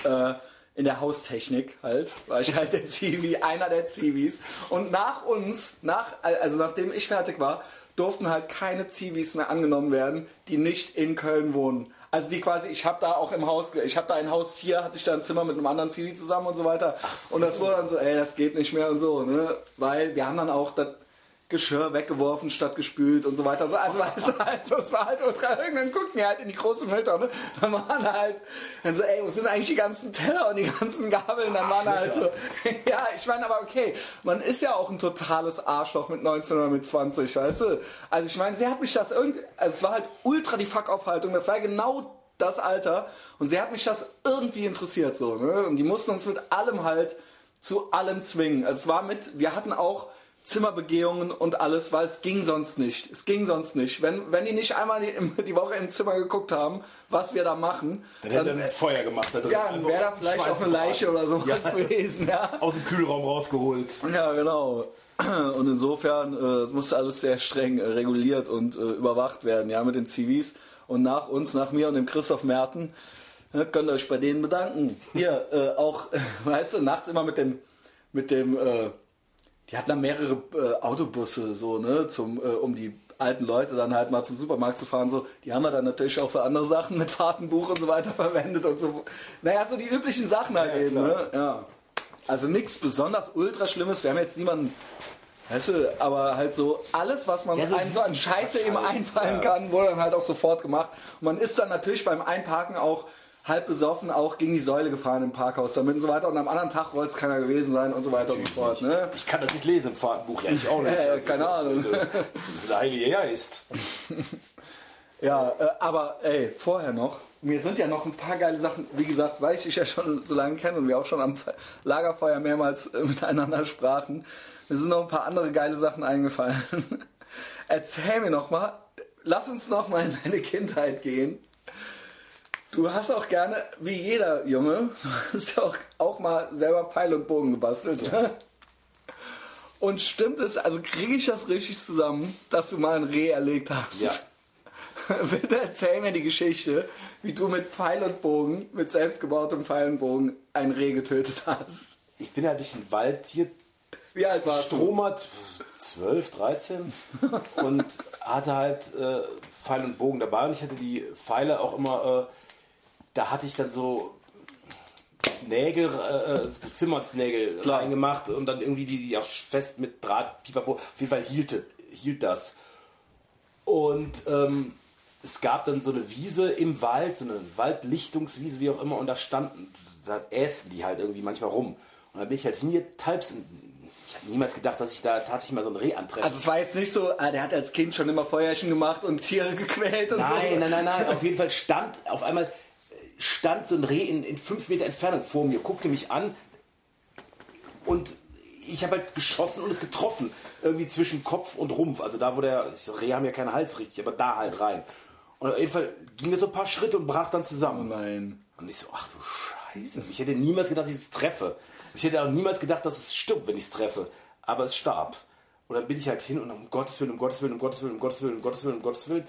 äh, in der Haustechnik halt, war ich halt der [LAUGHS] Zivi, einer der Zivis. Und nach uns, nach, also nachdem ich fertig war, durften halt keine Zivis mehr angenommen werden, die nicht in Köln wohnen. Also die quasi, ich habe da auch im Haus, ich habe da in Haus 4, hatte ich da ein Zimmer mit einem anderen Zivi zusammen und so weiter. Und das wurde dann so, ey, das geht nicht mehr und so, ne? Weil wir haben dann auch das Geschirr weggeworfen statt gespült und so weiter. Also weißt du, halt, das war halt ultra. Irgendwann guckten wir halt in die große Mülltonne. Dann waren halt, dann so, ey, wo sind eigentlich die ganzen Teller und die ganzen Gabeln? Dann waren halt so, [LAUGHS] ja, ich meine, aber okay, man ist ja auch ein totales Arschloch mit 19 oder mit 20, weißt du? Also ich meine, sie hat mich das irgendwie, also es war halt ultra die Fuck-Aufhaltung, das war genau das Alter und sie hat mich das irgendwie interessiert so, ne? Und die mussten uns mit allem halt zu allem zwingen. Also es war mit, wir hatten auch Zimmerbegehungen und alles, weil es ging sonst nicht. Es ging sonst nicht. Wenn, wenn die nicht einmal die, [LAUGHS] die Woche im Zimmer geguckt haben, was wir da machen, Dann hätte er ein Feuer gemacht. Er ja, dann wäre da vielleicht auch eine Leiche oder so [LAUGHS] Ja. [LAUGHS] gewesen, ja. Aus dem Kühlraum rausgeholt. Ja, genau. [CLEARS THROAT] Und insofern äh, musste alles sehr streng äh, reguliert und äh, überwacht werden, ja, mit den Zivis. Und nach uns, nach mir und dem Christoph Merten, äh, könnt ihr euch bei denen bedanken. Hier, äh, auch, weißt du, nachts immer mit dem, mit dem, äh, die hatten dann mehrere äh, Autobusse, so, ne, zum, äh, um die alten Leute dann halt mal zum Supermarkt zu fahren, so, die haben wir dann natürlich auch für andere Sachen mit Fahrtenbuch und so weiter [LAUGHS] verwendet und so. Naja, so die üblichen Sachen halt Ja, eben, klar. ne, ja. Also nichts besonders ultra Schlimmes. Wir haben jetzt niemanden, weißt du, aber halt so alles, was man Ja, so einem so an Scheiße eben einfallen ja. kann, wurde dann halt auch sofort gemacht. Und man ist dann natürlich beim Einparken auch halb besoffen auch gegen die Säule gefahren im Parkhaus damit und so weiter. Und am anderen Tag wollte es keiner gewesen sein und so weiter und so fort. Ne? Ich kann das nicht lesen im Fahrtenbuch. Ja, ich auch nicht. [LAUGHS] Ist keine so- Ahnung. so- Der Heilige Geist. [LAUGHS] Ja, äh, aber ey, vorher noch. Mir sind ja noch ein paar geile Sachen, wie gesagt, weil ich dich ja schon so lange kenne und wir auch schon am Fe- Lagerfeuer mehrmals äh, miteinander sprachen. Mir sind noch ein paar andere geile Sachen eingefallen. [LAUGHS] Erzähl mir noch mal, lass uns noch mal in deine Kindheit gehen. Du hast auch gerne, wie jeder Junge, [LAUGHS] du hast ja auch, auch mal selber Pfeil und Bogen gebastelt. ne? Und stimmt es, also kriege ich das richtig zusammen, dass du mal ein Reh erlegt hast? Ja. [LAUGHS] Bitte erzähl mir die Geschichte, wie du mit Pfeil und Bogen, mit selbstgebautem Pfeil und Bogen ein Reh getötet hast. Ich bin ja durch den Wald hier Wie alt warst du? stromert 12, 13 und hatte halt äh, Pfeil und Bogen dabei und ich hatte die Pfeile auch immer, äh, da hatte ich dann so Nägel, äh, so Zimmernsnägel Klar. reingemacht und dann irgendwie die, die auch fest mit Draht, pipapo, auf jeden Fall hielt, hielt das. Und ähm, es gab dann so eine Wiese im Wald, so eine Waldlichtungswiese, wie auch immer, und da standen, da ästen die halt irgendwie manchmal rum. Und da bin ich halt hingetalpst. Ich habe niemals gedacht, dass ich da tatsächlich mal so ein Reh antreffe. Also es war jetzt nicht so, ah, der hat als Kind schon immer Feuerchen gemacht und Tiere [LAUGHS] gequält und nein, so. nein, nein, nein. Auf jeden Fall stand auf einmal äh, stand so ein Reh in, in fünf Meter Entfernung vor mir, guckte mich an und ich habe halt geschossen und es getroffen. Irgendwie zwischen Kopf und Rumpf. Also da, wo der. Rehe haben ja keinen Hals richtig, aber da halt rein. Und auf jeden Fall ging es so ein paar Schritte und brach dann Oh zusammen. nein. Und ich so, ach du Scheiße. Ich hätte niemals gedacht, dass ich es treffe. Ich hätte auch niemals gedacht, dass es stirbt, wenn ich es treffe. Aber es starb. Und dann bin ich halt hin und um Gottes Willen, um Gottes Willen, um Gottes Willen, um Gottes Willen, um Gottes Willen, um Gottes Willen.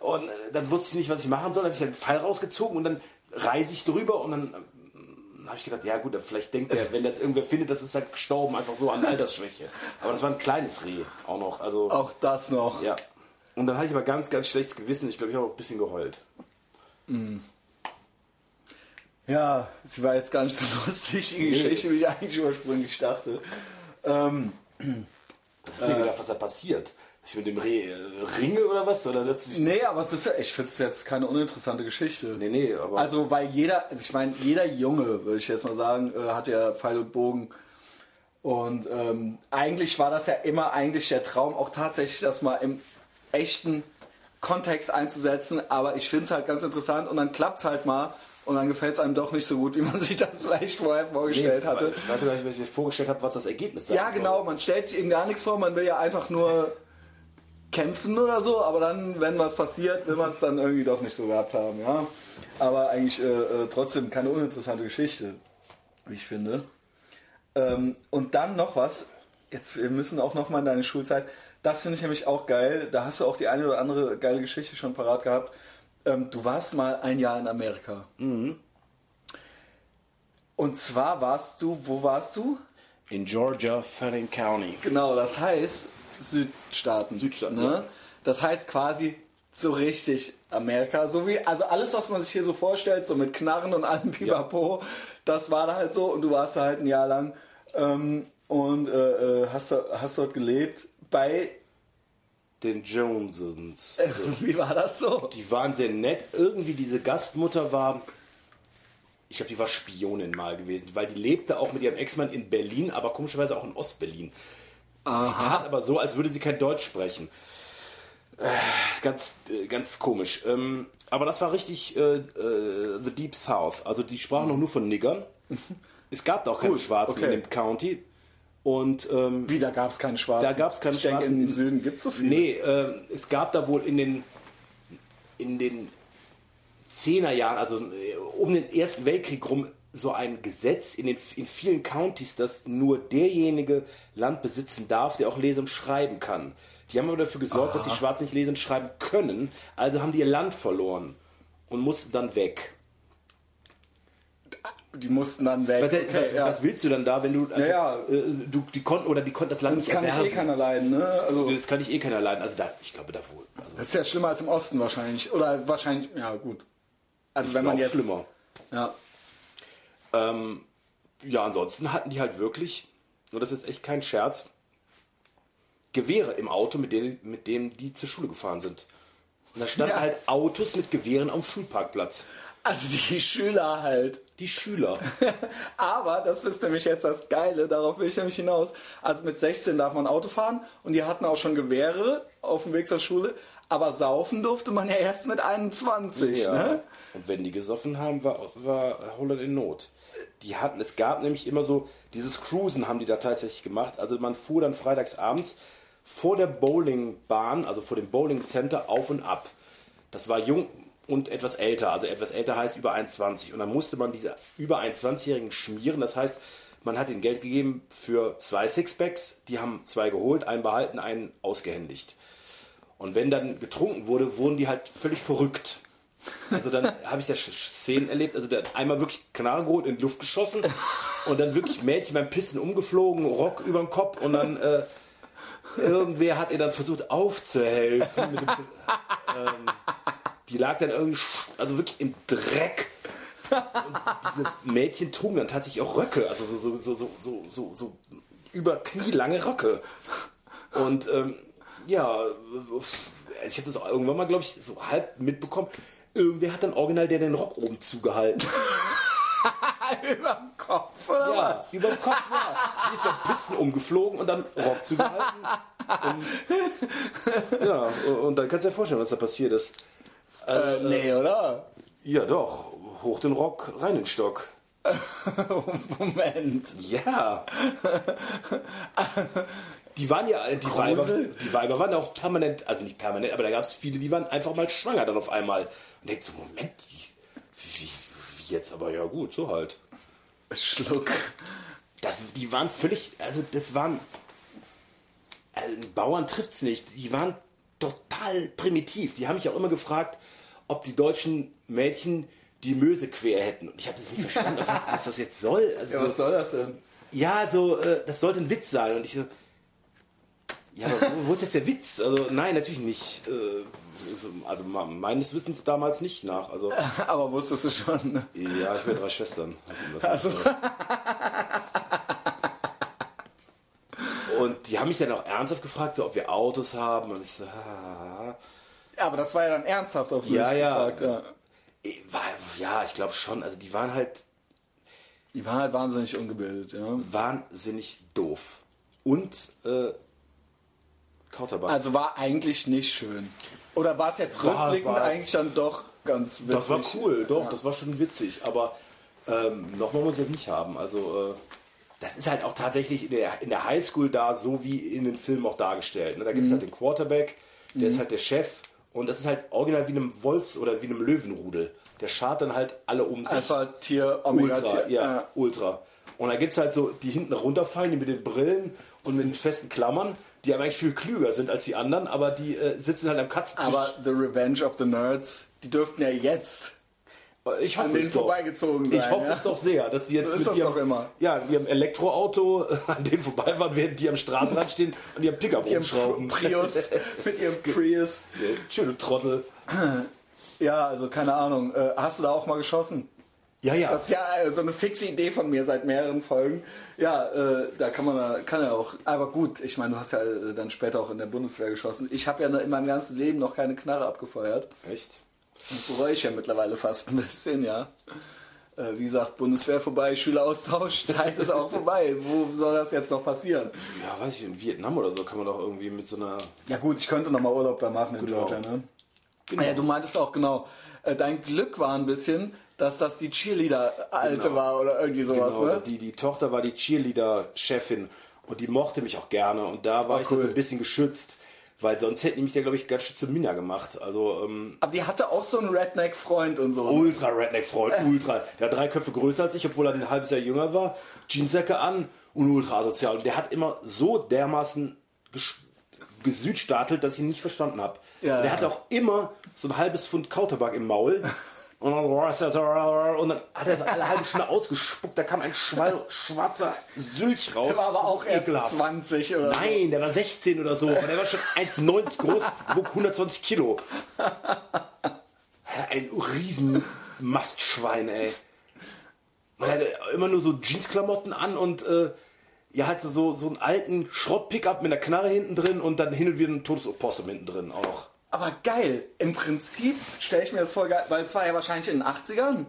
Und äh, dann wusste ich nicht, was ich machen soll. Dann habe ich halt einen Pfeil rausgezogen und dann reise ich drüber und dann ähm, habe ich gedacht, ja gut, vielleicht denkt er, wenn das irgendwer findet, das ist halt gestorben, einfach so an Altersschwäche. Aber das war ein kleines Reh auch noch. Also, Auch das noch. ja. Und dann hatte ich aber ganz, ganz schlechtes Gewissen. Ich glaube, ich habe auch ein bisschen geheult. Ja, sie war jetzt gar nicht so [LAUGHS] lustig, die Geschichte, wie ich eigentlich ursprünglich dachte. Ähm, Das ist mir gedacht, was da passiert. Ich mit dem Reh ringe oder was? Oder das, nee, aber es ist, ja- ich finde es jetzt keine uninteressante Geschichte. nee, nee, aber. Also, weil jeder, also ich meine, jeder Junge, würde ich jetzt mal sagen, äh, hat ja Pfeil und Bogen. Und ähm, eigentlich war das ja immer eigentlich der Traum, auch tatsächlich das mal im echten Kontext einzusetzen. Aber ich finde es halt ganz interessant und dann klappt es halt mal und dann gefällt es einem doch nicht so gut, [LAUGHS] wie man sich das vielleicht vorher vorgestellt hatte. Ich weiß nicht, was ich mir vorgestellt habe, was das Ergebnis sein Ja, genau, man stellt sich eben gar nichts vor, man will ja einfach nur kämpfen oder so, aber dann, wenn was passiert, will man es dann irgendwie doch nicht so gehabt haben, ja. Aber eigentlich äh, äh, trotzdem keine uninteressante Geschichte, wie ich finde. Ähm, und dann noch was, jetzt, wir müssen auch noch mal in deine Schulzeit, das finde ich nämlich auch geil, da hast du auch die eine oder andere geile Geschichte schon parat gehabt. Ähm, du warst mal ein Jahr in Amerika. Und zwar warst du, wo warst du? In Georgia, Fanning County. Genau, das heißt Südstaaten. Südstaaten, ne? ja. Das heißt quasi so richtig Amerika. So wie, also alles, was man sich hier so vorstellt, so mit Knarren und allem Pipapo, das war da halt so und du warst da halt ein Jahr lang ähm, und äh, äh, hast, hast dort gelebt. Bei, Den Jonesons. wie war das so? Die waren sehr nett. Irgendwie diese Gastmutter war, ich glaube, die war Spionin mal gewesen, weil die lebte auch mit ihrem Ex-Mann in Berlin, aber komischerweise auch in Ostberlin. Sie tat aber so, als würde sie kein Deutsch sprechen. Äh, ganz, äh, ganz komisch. Ähm, aber das war richtig äh, äh, The Deep South. Also die sprachen noch nur von Niggern. [LAUGHS] Es gab da auch keine Gut, Schwarzen okay. in dem County. Und ähm, Wie, da gab es keine Schwarzen? da gab es keine ich denke, Schwarzen. im Süden gibt es so viele. Nee, es gab da wohl in den in den 10er Jahren, also um den Ersten Weltkrieg rum, so ein Gesetz in, den, in vielen Countys, dass nur derjenige Land besitzen darf, der auch lesen und schreiben kann. Die haben aber dafür gesorgt, dass die Schwarzen nicht lesen und schreiben können, also haben die ihr Land verloren und mussten dann weg. Die mussten dann weg. Was, Okay, was, ja. was willst du dann da, wenn du, also, Ja, ja. Äh, du die konnten oder die konnten das Land das nicht kann ich erwerben? eh keiner leiden, ne? Also, das kann ich eh keiner leiden. Also da, ich glaube da wohl. Also, das ist ja schlimmer als im Osten wahrscheinlich. Oder wahrscheinlich, ja gut. Also wenn man jetzt... schlimmer. Ja. Ähm, ja, ansonsten hatten die halt wirklich, und das ist echt kein Scherz, Gewehre im Auto, mit denen, mit denen die zur Schule gefahren sind. Und da standen Ja. halt Autos mit Gewehren am Schulparkplatz. Also die Schüler halt. Die Schüler. [LAUGHS] Aber das ist nämlich jetzt das Geile, darauf will ich nämlich hinaus. Also mit 16 darf man Auto fahren und die hatten auch schon Gewehre auf dem Weg zur Schule, aber saufen durfte man ja erst mit 21. Ne? Und wenn die gesoffen haben, war, war Holland in Not. Die hatten, es gab nämlich immer so, dieses Cruisen haben die da tatsächlich gemacht. Also man fuhr dann freitags abends vor der Bowlingbahn, also vor dem Bowling Center auf und ab. Das war jung und etwas älter. Also etwas älter heißt über 21. Und dann musste man diese über 21-Jährigen schmieren. Das heißt, man hat ihnen Geld gegeben für zwei Sixpacks. Die haben zwei geholt, einen behalten, einen ausgehändigt. Und wenn dann getrunken wurde, wurden die halt völlig verrückt. Also dann habe ich da Szenen erlebt, also der hat einmal wirklich Knarre geholt, in die Luft geschossen und dann wirklich Mädchen beim Pissen umgeflogen, Rock über den Kopf und dann äh, irgendwer hat ihr dann versucht aufzuhelfen. Dem, ähm, die lag dann irgendwie, also wirklich im Dreck. Und diese Mädchen trugen dann tatsächlich auch Röcke, also so, so, so, so, so, so, so über knielange Röcke. Und ähm, ja, ich habe das auch irgendwann mal, glaube ich, so halb mitbekommen. Irgendwer hat dann original der den Rock oben zugehalten. [LAUGHS] Überm Kopf, oder was? Ja, über dem Kopf, ja. Die ist beim Pissen umgeflogen und dann Rock zugehalten. Und, ja, und dann kannst du dir vorstellen, was da passiert ist. Äh, nee, oder? Ja, doch. Hoch den Rock, rein in den Stock. [LAUGHS] Moment. Ja. Die waren ja, die Weiber, die Weiber waren auch permanent, also nicht permanent, aber da gab es viele, die waren einfach mal schwanger dann auf einmal. Und denkt so, Moment, wie, wie, jetzt, aber ja gut, so halt. Schluck. Das, die waren völlig, also das waren, also Bauern trifft's nicht. Die waren total primitiv. Die haben mich auch immer gefragt, ob die deutschen Mädchen die Möse quer hätten. Und ich habe das nicht verstanden, was, was, das jetzt soll. Also Ja, was soll das denn? ja, so, äh, das sollte ein Witz sein. Und ich so, ja, aber wo, wo ist jetzt der Witz? Also, nein, natürlich nicht. Äh, so, also, ma- meines Wissens damals nicht nach. Also, [LAUGHS] Aber wusstest du schon. ne? ja, ich habe drei Schwestern. Also, Also, Und die haben mich dann auch ernsthaft gefragt, so, ob wir Autos haben. Und ich so, ah, aber das war ja dann ernsthaft auf Ja, ja. gefragt. Ja. Ich war, ja, ich glaube schon. Also, die waren halt Die waren halt wahnsinnig ungebildet, ja. wahnsinnig doof. Und, äh, Kauterbach. Also war eigentlich nicht schön. Oder war es jetzt War- rückblickend war- eigentlich dann doch ganz witzig? Das war cool, doch, das war schon witzig. Aber ähm, nochmal muss ich das nicht haben. Also äh, das ist halt auch tatsächlich in der, in der Highschool da, so wie in den Filmen auch dargestellt. Ne? Da gibt es halt den Quarterback, der ist halt der Chef und das ist halt original wie einem Wolfs- oder wie einem Löwenrudel. Der schart dann halt alle um sich. Alpha, Tier, Omega, Ultra, Tier. ja, Ultra. Und da gibt es halt so, die hinten runterfallen, die mit den Brillen und mit den festen Klammern, die aber eigentlich viel klüger sind als die anderen, aber die äh, sitzen halt am Katzentisch. Aber The Revenge of the Nerds, die dürften ja jetzt Ich an hoffe denen es doch. vorbeigezogen sein. Ich hoffe ja? es doch sehr, dass die jetzt So mit ihrem. Ja, ihrem Elektroauto an denen vorbei waren, während die am Straßenrand stehen und ihrem Pickup Mit ihrem rumschrauben. Prius, [LAUGHS] mit ihrem Prius. Schöne Trottel. Ja, also keine Ahnung. Äh, hast du da auch mal geschossen? Ja, ja. Das ist ja äh, so eine fixe Idee von mir seit mehreren Folgen. Ja, äh, da kann man kann ja auch. Aber gut, ich meine, du hast ja äh, dann später auch in der Bundeswehr geschossen. Ich habe ja in meinem ganzen Leben noch keine Knarre abgefeuert. Echt? Das bereue ich ja mittlerweile fast ein bisschen, ja. Äh, wie gesagt, Bundeswehr vorbei, Schüleraustausch, [LAUGHS] Zeit ist auch vorbei. Wo soll das jetzt noch passieren? Ja, weiß ich, in Vietnam oder so kann man doch irgendwie mit so einer. Ja gut, ich könnte noch mal Urlaub da machen in Genau. Georgia, ne? Ja, du meintest auch genau. Äh, dein Glück war ein bisschen, dass das die Cheerleader-Alte Genau. war oder irgendwie sowas, Genau, ne? die, die Tochter war die Cheerleader-Chefin und die mochte mich auch gerne und da war Ah, ich cool. so ein bisschen geschützt, weil sonst hätten die mich ja, glaube ich, ganz schön zu Minna gemacht. Also, ähm, Aber die hatte auch so einen Redneck-Freund und so. Ultra Redneck-Freund, [LAUGHS] ultra. Der hat drei Köpfe größer als ich, obwohl er ein halbes Jahr jünger war. Jeansjacke an und ultra asozial. Und der hat immer so dermaßen ges- gesüdstatelt, dass ich ihn nicht verstanden habe. Ja, der ja. hatte auch immer so ein halbes Pfund Kautabak im Maul. [LAUGHS] Und dann, hat er es alle halbe Stunde ausgespuckt. Da kam ein schwarzer Sülch raus. Der war aber auch erst ekelhaft. 20 oder. Nein, der war 16 oder so. Aber der war schon 1,90 groß, wog 120 Kilo. Ein riesen Mastschwein, ey. Man hatte immer nur so Jeansklamotten an und äh, ja, halt so, so einen alten Schrott-Pickup mit einer Knarre hinten drin und dann hin und wieder ein totes Opossum hinten drin auch. Aber geil. Im Prinzip stelle ich mir das voll geil, weil es war ja wahrscheinlich in den 80ern.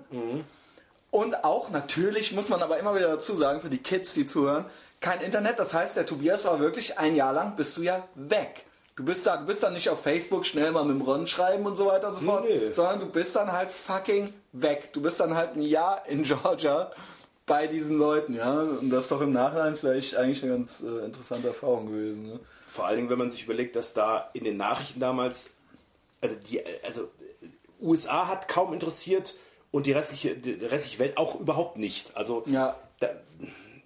Und auch natürlich muss man aber immer wieder dazu sagen, für die Kids, die zuhören, kein Internet. Das heißt, der Tobias war wirklich ein Jahr lang, bist du ja weg. Du bist da, du bist dann nicht auf Facebook schnell mal mit dem Ron schreiben und so weiter und so fort, Nee. sondern du bist dann halt fucking weg. Du bist dann halt ein Jahr in [LAUGHS] Georgia bei diesen Leuten, ja. Und das ist doch im Nachhinein vielleicht eigentlich eine ganz äh, interessante Erfahrung gewesen. Ne? Vor allen Dingen, wenn man sich überlegt, dass da in den Nachrichten damals, also die, also äh, USA hat kaum interessiert und die restliche, die restliche Welt auch überhaupt nicht. Also Ja. da,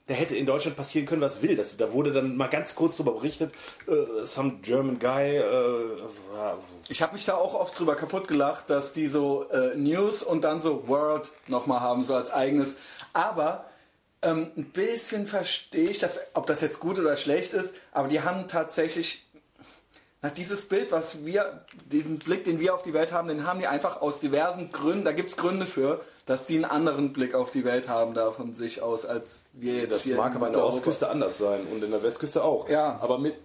da hätte in Deutschland passieren können, was will. Das, da wurde dann mal ganz kurz darüber berichtet, äh, some German guy, äh, Ich habe mich da auch oft drüber kaputt gelacht, dass die so äh, News und dann so World nochmal haben, so als eigenes. Aber ähm, ein bisschen verstehe ich, dass, ob das jetzt gut oder schlecht ist, aber die haben tatsächlich nach dieses Bild, was wir, diesen Blick, den wir auf die Welt haben, den haben die einfach aus diversen Gründen, da gibt es Gründe für, dass die einen anderen Blick auf die Welt haben da von sich aus, als wir jetzt das hier mag in aber an der. Ostküste anders sein und in der Westküste auch. Ja. Aber mit,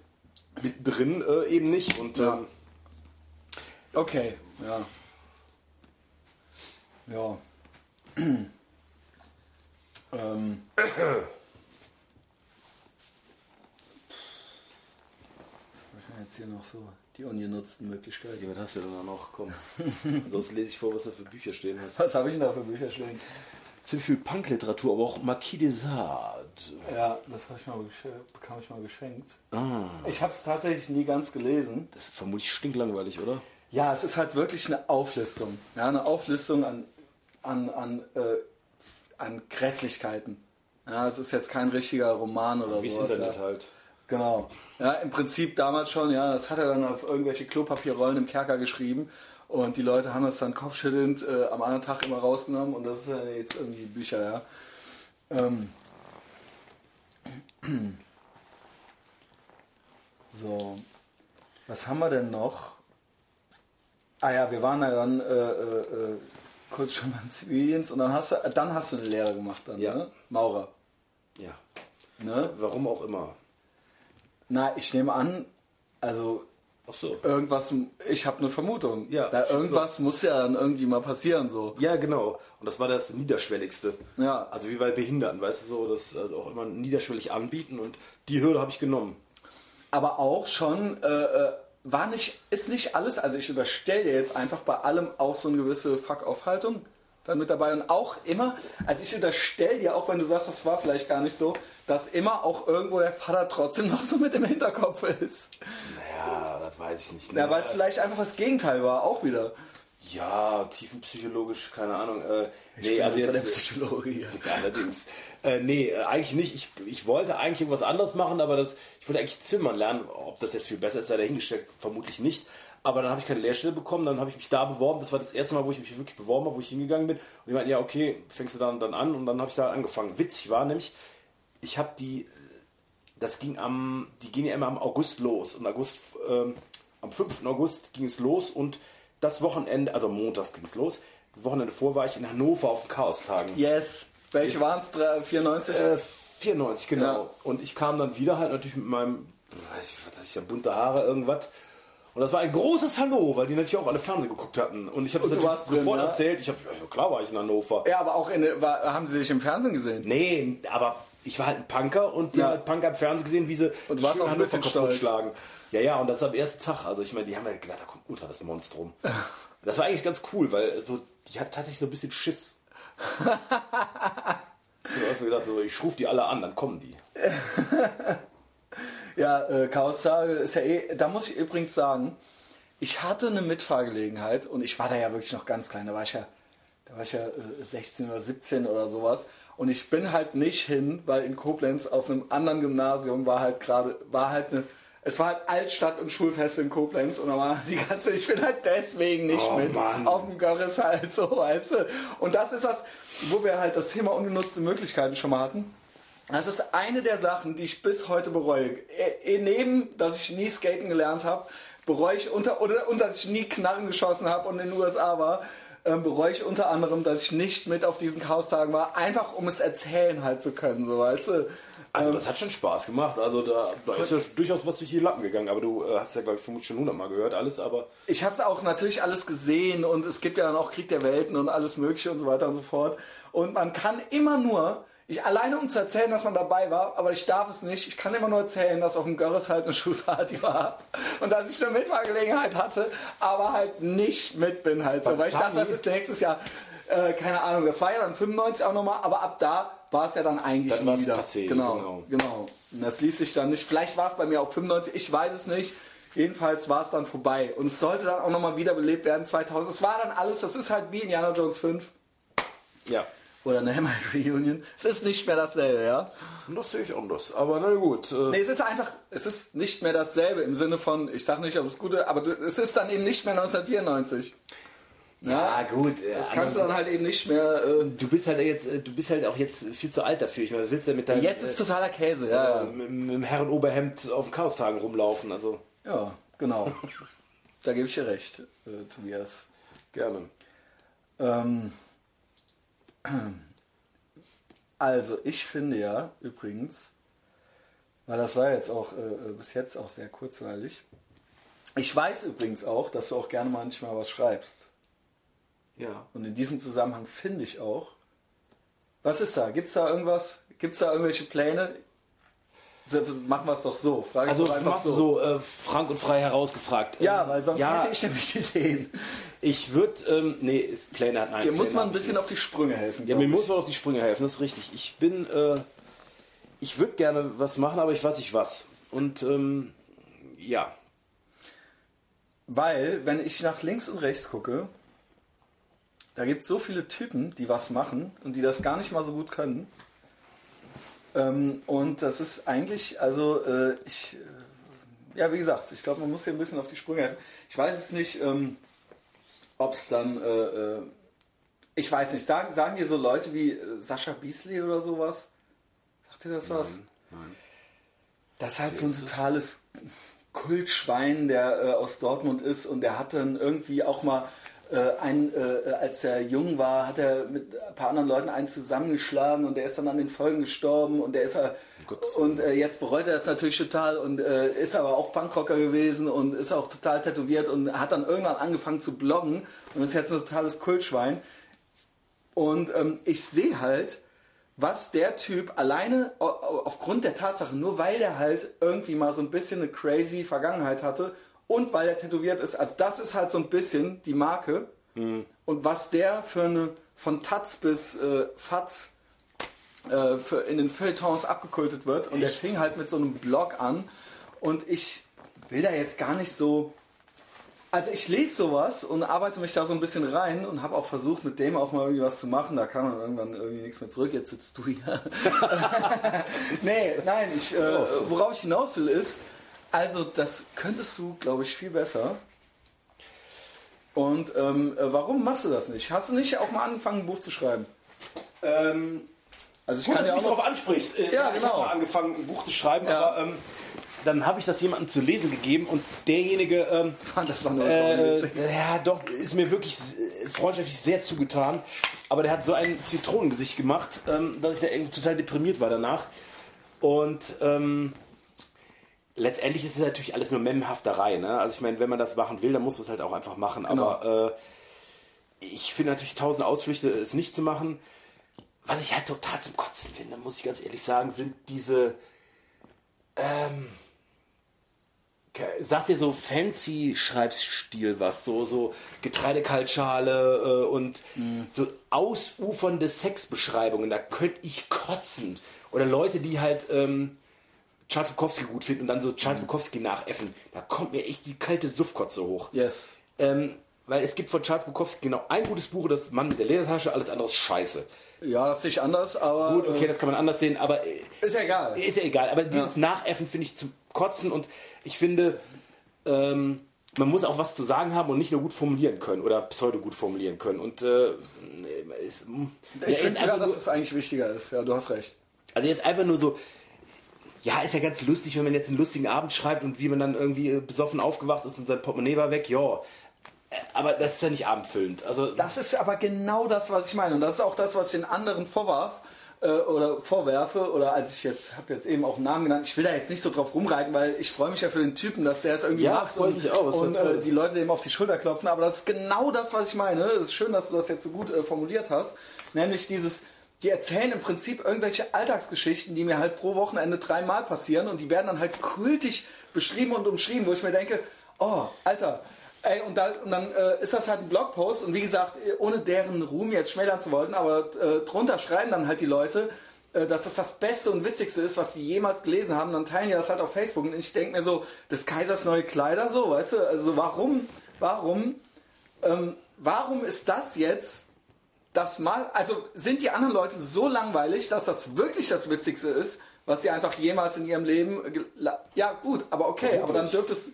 mit drin äh, eben nicht. Und Ja. ähm, Okay, ja. Ja. [CLEARS THROAT] ähm. [CLEARS THROAT] Was sind jetzt hier noch so die ungenutzten Möglichkeiten? ja, was hast du denn da noch? Komm. [LAUGHS] Sonst lese ich vor, was du für Bücher stehen hast. Was habe ich denn da für Bücher stehen? Ziemlich viel Punk-Literatur, aber auch Marquis de Sade. Ja, das ich mal bekam ich mal geschenkt. Ah, Ich habe es tatsächlich nie ganz gelesen. das ist vermutlich stinklangweilig, oder? Ja, es ist halt wirklich eine Auflistung. Ja, eine Auflistung an an, an, äh, an Grässlichkeiten. Ja, es ist jetzt kein richtiger Roman oder Wie das sowas. Internet ja. halt. Genau. Ja, im Prinzip damals schon, ja, das hat er dann auf irgendwelche Klopapierrollen im Kerker geschrieben und die Leute haben das dann kopfschüttelnd äh, am anderen Tag immer rausgenommen und das ist ja jetzt irgendwie Bücher, ja. Ähm. [CLEARS THROAT] So, was haben wir denn noch? Ah ja, wir waren ja dann äh, äh, äh, kurz schon beim Zivildienst und dann hast du, dann hast du eine Lehre gemacht dann, Ja. ne? Maurer. Ja. Ne? Warum auch immer. Na, ich nehme an, also Ach so. irgendwas, ich habe eine Vermutung. Ja, da irgendwas muss ja dann irgendwie mal passieren, so. Ja, genau. Und das war das Niederschwelligste. Ja. Also wie bei Behinderten, weißt du so, das äh, auch immer niederschwellig anbieten und die Hürde habe ich genommen. Aber auch schon, äh, äh, war nicht, ist nicht alles, also ich überstelle jetzt einfach bei allem auch so eine gewisse Fuck-Off-Haltung dann mit dabei und auch immer, also ich unterstelle dir, auch wenn du sagst, das war vielleicht gar nicht so, dass immer auch irgendwo der Vater trotzdem [LAUGHS] noch so mit im Hinterkopf ist. Naja, das weiß ich nicht. Ja, weil es vielleicht einfach das Gegenteil war, auch wieder. Ja, tiefenpsychologisch, keine Ahnung. Äh, Ich nee, also der jetzt. Psychologie. hier. Ja, [LAUGHS] allerdings. Äh, nee, äh, eigentlich nicht. Ich, ich wollte eigentlich irgendwas anderes machen, aber das, ich wollte eigentlich Zimmern lernen. Ob das jetzt viel besser ist, sei dahingestellt, vermutlich nicht. Aber dann habe ich keine Lehrstelle bekommen, dann habe ich mich da beworben. Das war das erste Mal, wo ich mich wirklich beworben habe, wo ich hingegangen bin. Und die meinten, ja, okay, fängst du dann, dann an. Und dann habe ich da angefangen. Witzig war nämlich, ich habe die, das ging am, die gehen ja immer am August los. Und August, ähm, am 5. August ging es los und das Wochenende, also montags ging es los. Das Wochenende vor war ich in Hannover auf den Chaostagen. Yes. Welche waren es? 94? Äh, 94, genau. Ja. Und ich kam dann wieder halt natürlich mit meinem, weiß ich, was ich, ja, bunte Haare, irgendwas. Und das war ein großes Hallo, weil die natürlich auch alle Fernsehen geguckt hatten. Und ich habe du natürlich sofort ja? erzählt. Ich habe, ja, klar war ich in Hannover. Ja, aber auch in, war, haben sie sich im Fernsehen gesehen? Nee, aber ich war halt ein Punker und die Ja. haben halt Punker im Fernsehen gesehen, wie sie Und schön auch ein Hannover bisschen kaputt stolz. schlagen. Ja, ja, und das am ersten Tag. Also ich meine, die haben ja gedacht, da kommt ultra das Monstrum. [LAUGHS] Das war eigentlich ganz cool, weil so, die hat tatsächlich so ein bisschen Schiss. [LAUGHS] ich habe gedacht, so, ich rufe die alle an, dann kommen die. [LAUGHS] Ja, äh, Chaostage ist ja eh, da muss ich übrigens sagen, ich hatte eine Mitfahrgelegenheit und ich war da ja wirklich noch ganz klein, da war ich ja, da war ich ja äh, 16 oder 17 oder sowas und ich bin halt nicht hin, weil in Koblenz auf einem anderen Gymnasium war halt gerade, war halt eine, es war halt Altstadt und Schulfest in Koblenz und da war die ganze, ich bin halt deswegen nicht Oh, mit Mann. auf dem Görres halt [LAUGHS] so, weißt du. Und das ist das, wo wir halt das Thema ungenutzte Möglichkeiten schon mal hatten. Das ist eine der Sachen, die ich bis heute bereue. Eh, Neben, dass ich nie skaten gelernt habe, bereue ich unter oder und dass ich nie Knarren geschossen habe und in den USA war, ähm, bereue ich unter anderem, dass ich nicht mit auf diesen Chaostagen war, einfach um es erzählen halt zu können, so weißt du. Also das hat schon Spaß gemacht. Also da, da ist ja durchaus was durch die Lappen gegangen. Aber du äh, hast ja, glaube ich, vermutlich schon hundertmal gehört, alles. Aber Ich habe es auch natürlich alles gesehen und es gibt ja dann auch Krieg der Welten und alles Mögliche und so weiter und so fort. Und man kann immer nur, ich alleine um zu erzählen, dass man dabei war, aber ich darf es nicht, ich kann immer nur erzählen, dass auf dem Görres halt eine [LAUGHS] Schulparty war und dass ich eine Mitfahrgelegenheit hatte, aber halt nicht mit bin halt so, weil ich dachte, das ist nächstes Jahr, äh, keine Ahnung, das war ja dann 95 auch nochmal, aber ab da war es ja dann eigentlich Dann nie wieder. passé, genau, genau. genau. Und das ließ sich dann nicht, vielleicht war es bei mir auf 95, ich weiß es nicht. Jedenfalls war es dann vorbei. Und es sollte dann auch nochmal wiederbelebt werden 2000. Es war dann alles, das ist halt wie Indiana Jones 5 ja, oder eine Hammer Reunion. Es ist nicht mehr dasselbe, ja. das sehe ich anders. Aber na gut. Äh, Nee, es ist einfach, es ist nicht mehr dasselbe im Sinne von, ich sag nicht, ob es gute, aber es ist dann eben nicht mehr 1994. ja, gut. Äh, Das kannst du dann halt eben nicht mehr. Äh, du bist halt jetzt, äh, du bist halt auch jetzt viel zu alt dafür. Ich meine, willst du ja mit deinem jetzt ist äh, totaler Käse, ja. äh, mit, mit dem Herrenoberhemd auf den Chaostagen rumlaufen. Also Ja, genau. [LAUGHS] da gebe ich dir recht, äh, Tobias. gerne. Ähm, also, ich finde ja übrigens, weil das war jetzt auch äh, bis jetzt auch sehr kurzweilig. Ich weiß übrigens auch, dass du auch gerne manchmal was schreibst. Ja. Und in diesem Zusammenhang finde ich auch. Was ist da? Gibt es da irgendwas? Gibt es da irgendwelche Pläne? So, Machen wir es doch so. Frage Also doch einfach machst du so äh, frank und frei herausgefragt. Ja, Ähm, weil sonst ja, hätte ich nämlich Ideen. ich würde, ähm, nee, ist Pläne hat nein. Dir muss man ein bisschen auf die Sprünge helfen. Ja, mir ich. muss man auf die Sprünge helfen, das ist richtig. Ich bin, äh, ich würde gerne was machen, aber ich weiß nicht was. Und ähm, ja, Weil, wenn ich nach links und rechts gucke, Da gibt es so viele Typen, die was machen und die das gar nicht mal so gut können. Ähm, und das ist eigentlich, also äh, ich, äh, ja wie gesagt, ich glaube, man muss hier ein bisschen auf die Sprünge helfen. Ich weiß es nicht, ähm, ob es dann, äh, äh, ich weiß nicht, sagen, sagen dir so Leute wie äh, Sascha Beasley oder sowas? Sagt dir das was? Nein. Das ist halt so ein totales Kultschwein, der äh, aus Dortmund ist und der hat dann irgendwie auch mal äh, ein, äh, als er jung war, hat er mit ein paar anderen Leuten einen zusammengeschlagen und der ist dann an den Folgen gestorben und der ist er und äh, jetzt bereut er das natürlich total und äh, ist aber auch Punkrocker gewesen und ist auch total tätowiert und hat dann irgendwann angefangen zu bloggen und ist jetzt ein totales Kultschwein. Und ähm, ich sehe halt, was der Typ alleine aufgrund der Tatsache, nur weil der halt irgendwie mal so ein bisschen eine crazy Vergangenheit hatte und weil er tätowiert ist, also das ist halt so ein bisschen die Marke. Mhm. Und was der für eine von Taz bis äh, Fatz äh, für in den Feuilletons abgekultet wird. Und Echt? der fing halt mit so einem Blog an. Und ich will da jetzt gar nicht so also ich lese sowas und arbeite mich da so ein bisschen rein und habe auch versucht, mit dem auch mal irgendwie was zu machen. Da kam dann irgendwann irgendwie nichts mehr zurück. Jetzt sitzt du hier. [LAUGHS] nee, nein, ich, äh, worauf ich hinaus will ist, also das könntest du, glaube ich, viel besser. Und ähm, äh, warum machst du das nicht? Hast du nicht auch mal angefangen, ein Buch zu schreiben? Ähm, also ich Gut, kann dass ja du mich darauf ansprichst. Äh, ja, genau. Ich habe mal angefangen, ein Buch zu schreiben, ja. aber ähm, dann habe ich das jemandem zu lesen gegeben und derjenige ähm, fand das dann äh, ja doch ist mir wirklich freundschaftlich sehr zugetan, aber der hat so ein Zitronengesicht gemacht, ähm, dass ich da irgendwie total deprimiert war danach und ähm, letztendlich ist es natürlich alles nur Memhafterei, ne? Also ich meine, wenn man das machen will, dann muss man es halt auch einfach machen, genau. aber äh, ich finde natürlich tausend Ausflüchte, es nicht zu machen. Was ich halt total zum Kotzen finde, muss ich ganz ehrlich sagen, sind diese ähm, sagt dir so fancy Schreibstil was, so, so Getreidekaltschale äh, und mhm. so ausufernde Sexbeschreibungen, da könnte ich kotzen. Oder Leute, die halt ähm, Charles Bukowski gut finden und dann so Charles mhm. Bukowski nachäffen. Da kommt mir echt die kalte Suffkotze hoch. Yes. Ähm, weil es gibt von Charles Bukowski genau ein gutes Buch, das Mann mit der Ledertasche, alles andere ist scheiße. Ja, das ist nicht anders, aber. Gut, okay, das kann man anders sehen, aber. Äh, ist ja egal. Ist ja egal. Aber dieses ja. Nachäffen finde ich zum Kotzen und ich finde, ähm, man muss auch was zu sagen haben und nicht nur gut formulieren können oder pseudo gut formulieren können. Und äh, ist, ich finde ja, dass es eigentlich wichtiger ist. Ja, du hast recht. Also jetzt einfach nur so, ja, ist ja ganz lustig, wenn man jetzt einen lustigen Abend schreibt und wie man dann irgendwie besoffen aufgewacht ist und sein Portemonnaie war weg, ja. Aber das ist ja nicht abendfüllend. Also das ist aber genau das, was ich meine. Und das ist auch das, was ich den anderen vorwarf äh, oder vorwerfe. Oder als ich jetzt, habe jetzt eben auch einen Namen genannt. Ich will da jetzt nicht so drauf rumreiten, weil ich freue mich ja für den Typen, dass der es irgendwie ja, macht und, auch, und äh, die Leute dem auf die Schulter klopfen. Aber das ist genau das, was ich meine. Es ist schön, dass du das jetzt so gut äh, formuliert hast. Nämlich dieses, die erzählen im Prinzip irgendwelche Alltagsgeschichten, die mir halt pro Wochenende dreimal passieren und die werden dann halt kultig beschrieben und umschrieben, wo ich mir denke, oh, Alter, Ey, und, da, und dann äh, ist das halt ein Blogpost und wie gesagt, ohne deren Ruhm jetzt schmälern zu wollen, aber äh, drunter schreiben dann halt die Leute, äh, dass das das Beste und Witzigste ist, was sie jemals gelesen haben, dann teilen die das halt auf Facebook und ich denke mir so, des Kaisers neue Kleider so, weißt du, also warum, warum, ähm, warum ist das jetzt das mal, also sind die anderen Leute so langweilig, dass das wirklich das Witzigste ist, was sie einfach jemals in ihrem Leben, ja gut, aber okay, aber dann dürfte es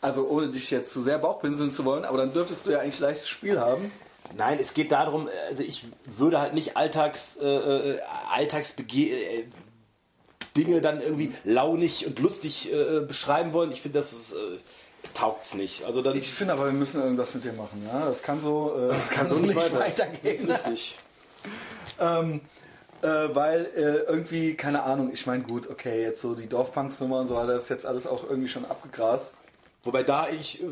also ohne dich jetzt zu sehr Bauchpinseln zu wollen, aber dann dürftest du ja eigentlich leichtes Spiel haben. Nein, es geht darum, also ich würde halt nicht Alltags, äh, äh Alltagsbege äh, Dinge dann irgendwie launig und lustig äh, beschreiben wollen. Ich finde, das ist, äh, taugt's nicht. Also dann ich finde aber, wir müssen irgendwas mit dir machen. Ja? Das kann so, äh, das kann so nicht weiter. weitergehen. Das ist richtig. [LAUGHS] ähm, äh, weil äh, irgendwie, keine Ahnung, ich meine, gut, okay, jetzt so die Dorfpunks-Nummer und so weiter, das ist jetzt alles auch irgendwie schon abgegrast. Wobei da ich, äh,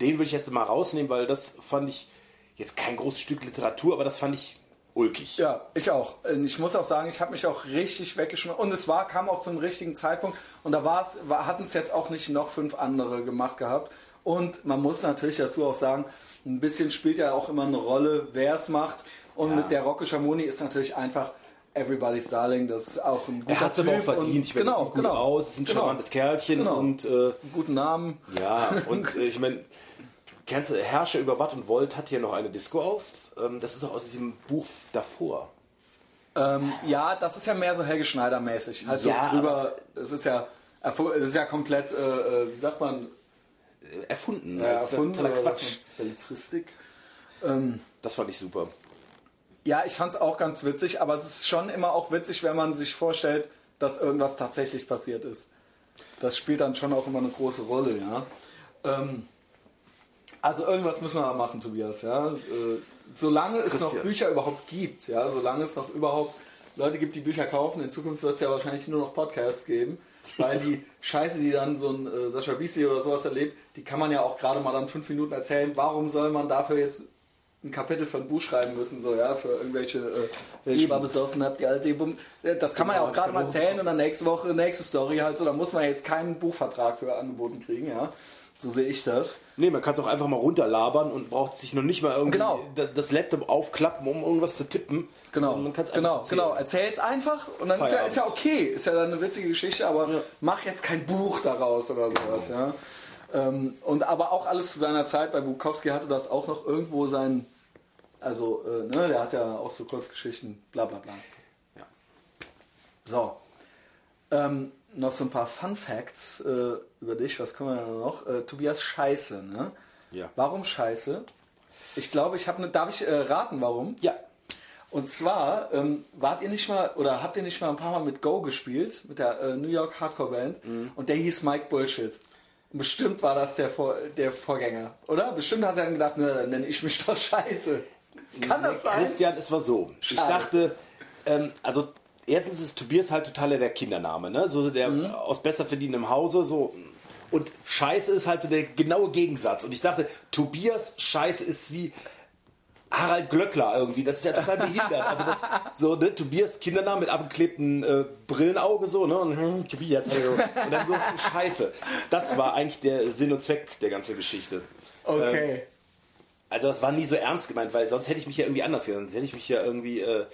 den würde ich jetzt mal rausnehmen, weil das fand ich jetzt kein großes Stück Literatur, aber das fand ich ulkig. Ja, ich auch. Ich muss auch sagen, ich habe mich auch richtig weggeschmissen. Und es war, kam auch zum richtigen Zeitpunkt. Und da war es, hatten es jetzt auch nicht noch fünf andere gemacht gehabt. Und man muss natürlich dazu auch sagen, ein bisschen spielt ja auch immer eine Rolle, wer es macht. Und ja. mit der Rocco Schamoni ist natürlich einfach Everybody's Darling, das ist auch ein guter Er hat es aber auch verdient. Ich meine, genau, sieht gut genau, aus, ist ein genau, charmantes Kerlchen genau. und äh, guten Namen. Ja, und äh, ich meine, du, Herrscher über Watt und Volt hat hier noch eine Disco auf. Ähm, das ist auch aus diesem Buch davor. Ähm, ja, das ist ja mehr so Helge Schneider mäßig. Also Ja, drüber, es ist ja, es ist ja komplett, äh, äh, wie sagt man, Erfunden. ja, ist erfunden totaler Quatsch. Belletristik. Das fand ich super. Ja, ich fand's auch ganz witzig, aber es ist schon immer auch witzig, wenn man sich vorstellt, dass irgendwas tatsächlich passiert ist. Das spielt dann schon auch immer eine große Rolle, ja. Ähm, also irgendwas müssen wir da machen, Tobias, ja. Äh, solange es noch Christian. Bücher überhaupt gibt, ja, solange es noch überhaupt Leute gibt, die Bücher kaufen, in Zukunft wird es ja wahrscheinlich nur noch Podcasts geben, weil die [LAUGHS] Scheiße, die dann so ein äh, Sascha Beasley oder sowas erlebt, die kann man ja auch gerade mal dann fünf Minuten erzählen. Warum soll man dafür jetzt ein Kapitel von Buch schreiben müssen, so ja, für irgendwelche, äh, ich mal besoffen hab, die alte Bum Äh, Das kann man ja auch gerade mal erzählen und dann nächste Woche nächste Story halt so, da muss man jetzt keinen Buchvertrag für angeboten kriegen, ja. So sehe ich das. Nee, man kann es auch einfach mal runterlabern und braucht sich noch nicht mal irgendwie Genau. da- das Laptop aufklappen, um irgendwas zu tippen. Genau, Sondern Man kann's einfach genau, erzählen. genau. Erzähl's einfach und dann ist ja, ist ja okay, ist ja dann eine witzige Geschichte, aber mach jetzt kein Buch daraus oder sowas, ja. Ähm, und aber auch alles zu seiner Zeit. Bei Bukowski hatte das auch noch irgendwo sein, also äh, ne, der hat ja auch so Kurzgeschichten, bla bla bla. Ja. So. Ähm, noch so ein paar Fun Facts äh, über dich. Was können wir da noch? Äh, Tobias Scheiße, ne? Ja. Warum Scheiße? Ich glaube, ich habe eine. Darf ich äh, raten, warum? Ja. Und zwar ähm, wart ihr nicht mal oder habt ihr nicht mal ein paar Mal mit Go gespielt mit der äh, New York Hardcore Band und der hieß Mike Bullshit. Bestimmt war das der, Vor der Vorgänger, oder? Bestimmt hat er dann gedacht, ne, dann nenne ich mich doch Scheiße. Kann das sein? Christian, es war so. Ich Schade. dachte, ähm, also erstens ist Tobias halt total der Kindername, ne? So der Mhm. aus besser verdienendem Hause, so. Und Scheiße ist halt so der genaue Gegensatz. Und ich dachte, Tobias Scheiße ist wie Harald Glöckler irgendwie. Das ist ja total behindert. Also das, so, ne, Tobias Kindername mit abgeklebtem äh, Brillenauge, so, ne? Und, hm, Tobias, und dann so Scheiße. Das war eigentlich der Sinn und Zweck der ganzen Geschichte. Okay. Also das war nie so ernst gemeint, weil sonst hätte ich mich ja irgendwie anders genannt. Sonst hätte ich mich ja irgendwie äh,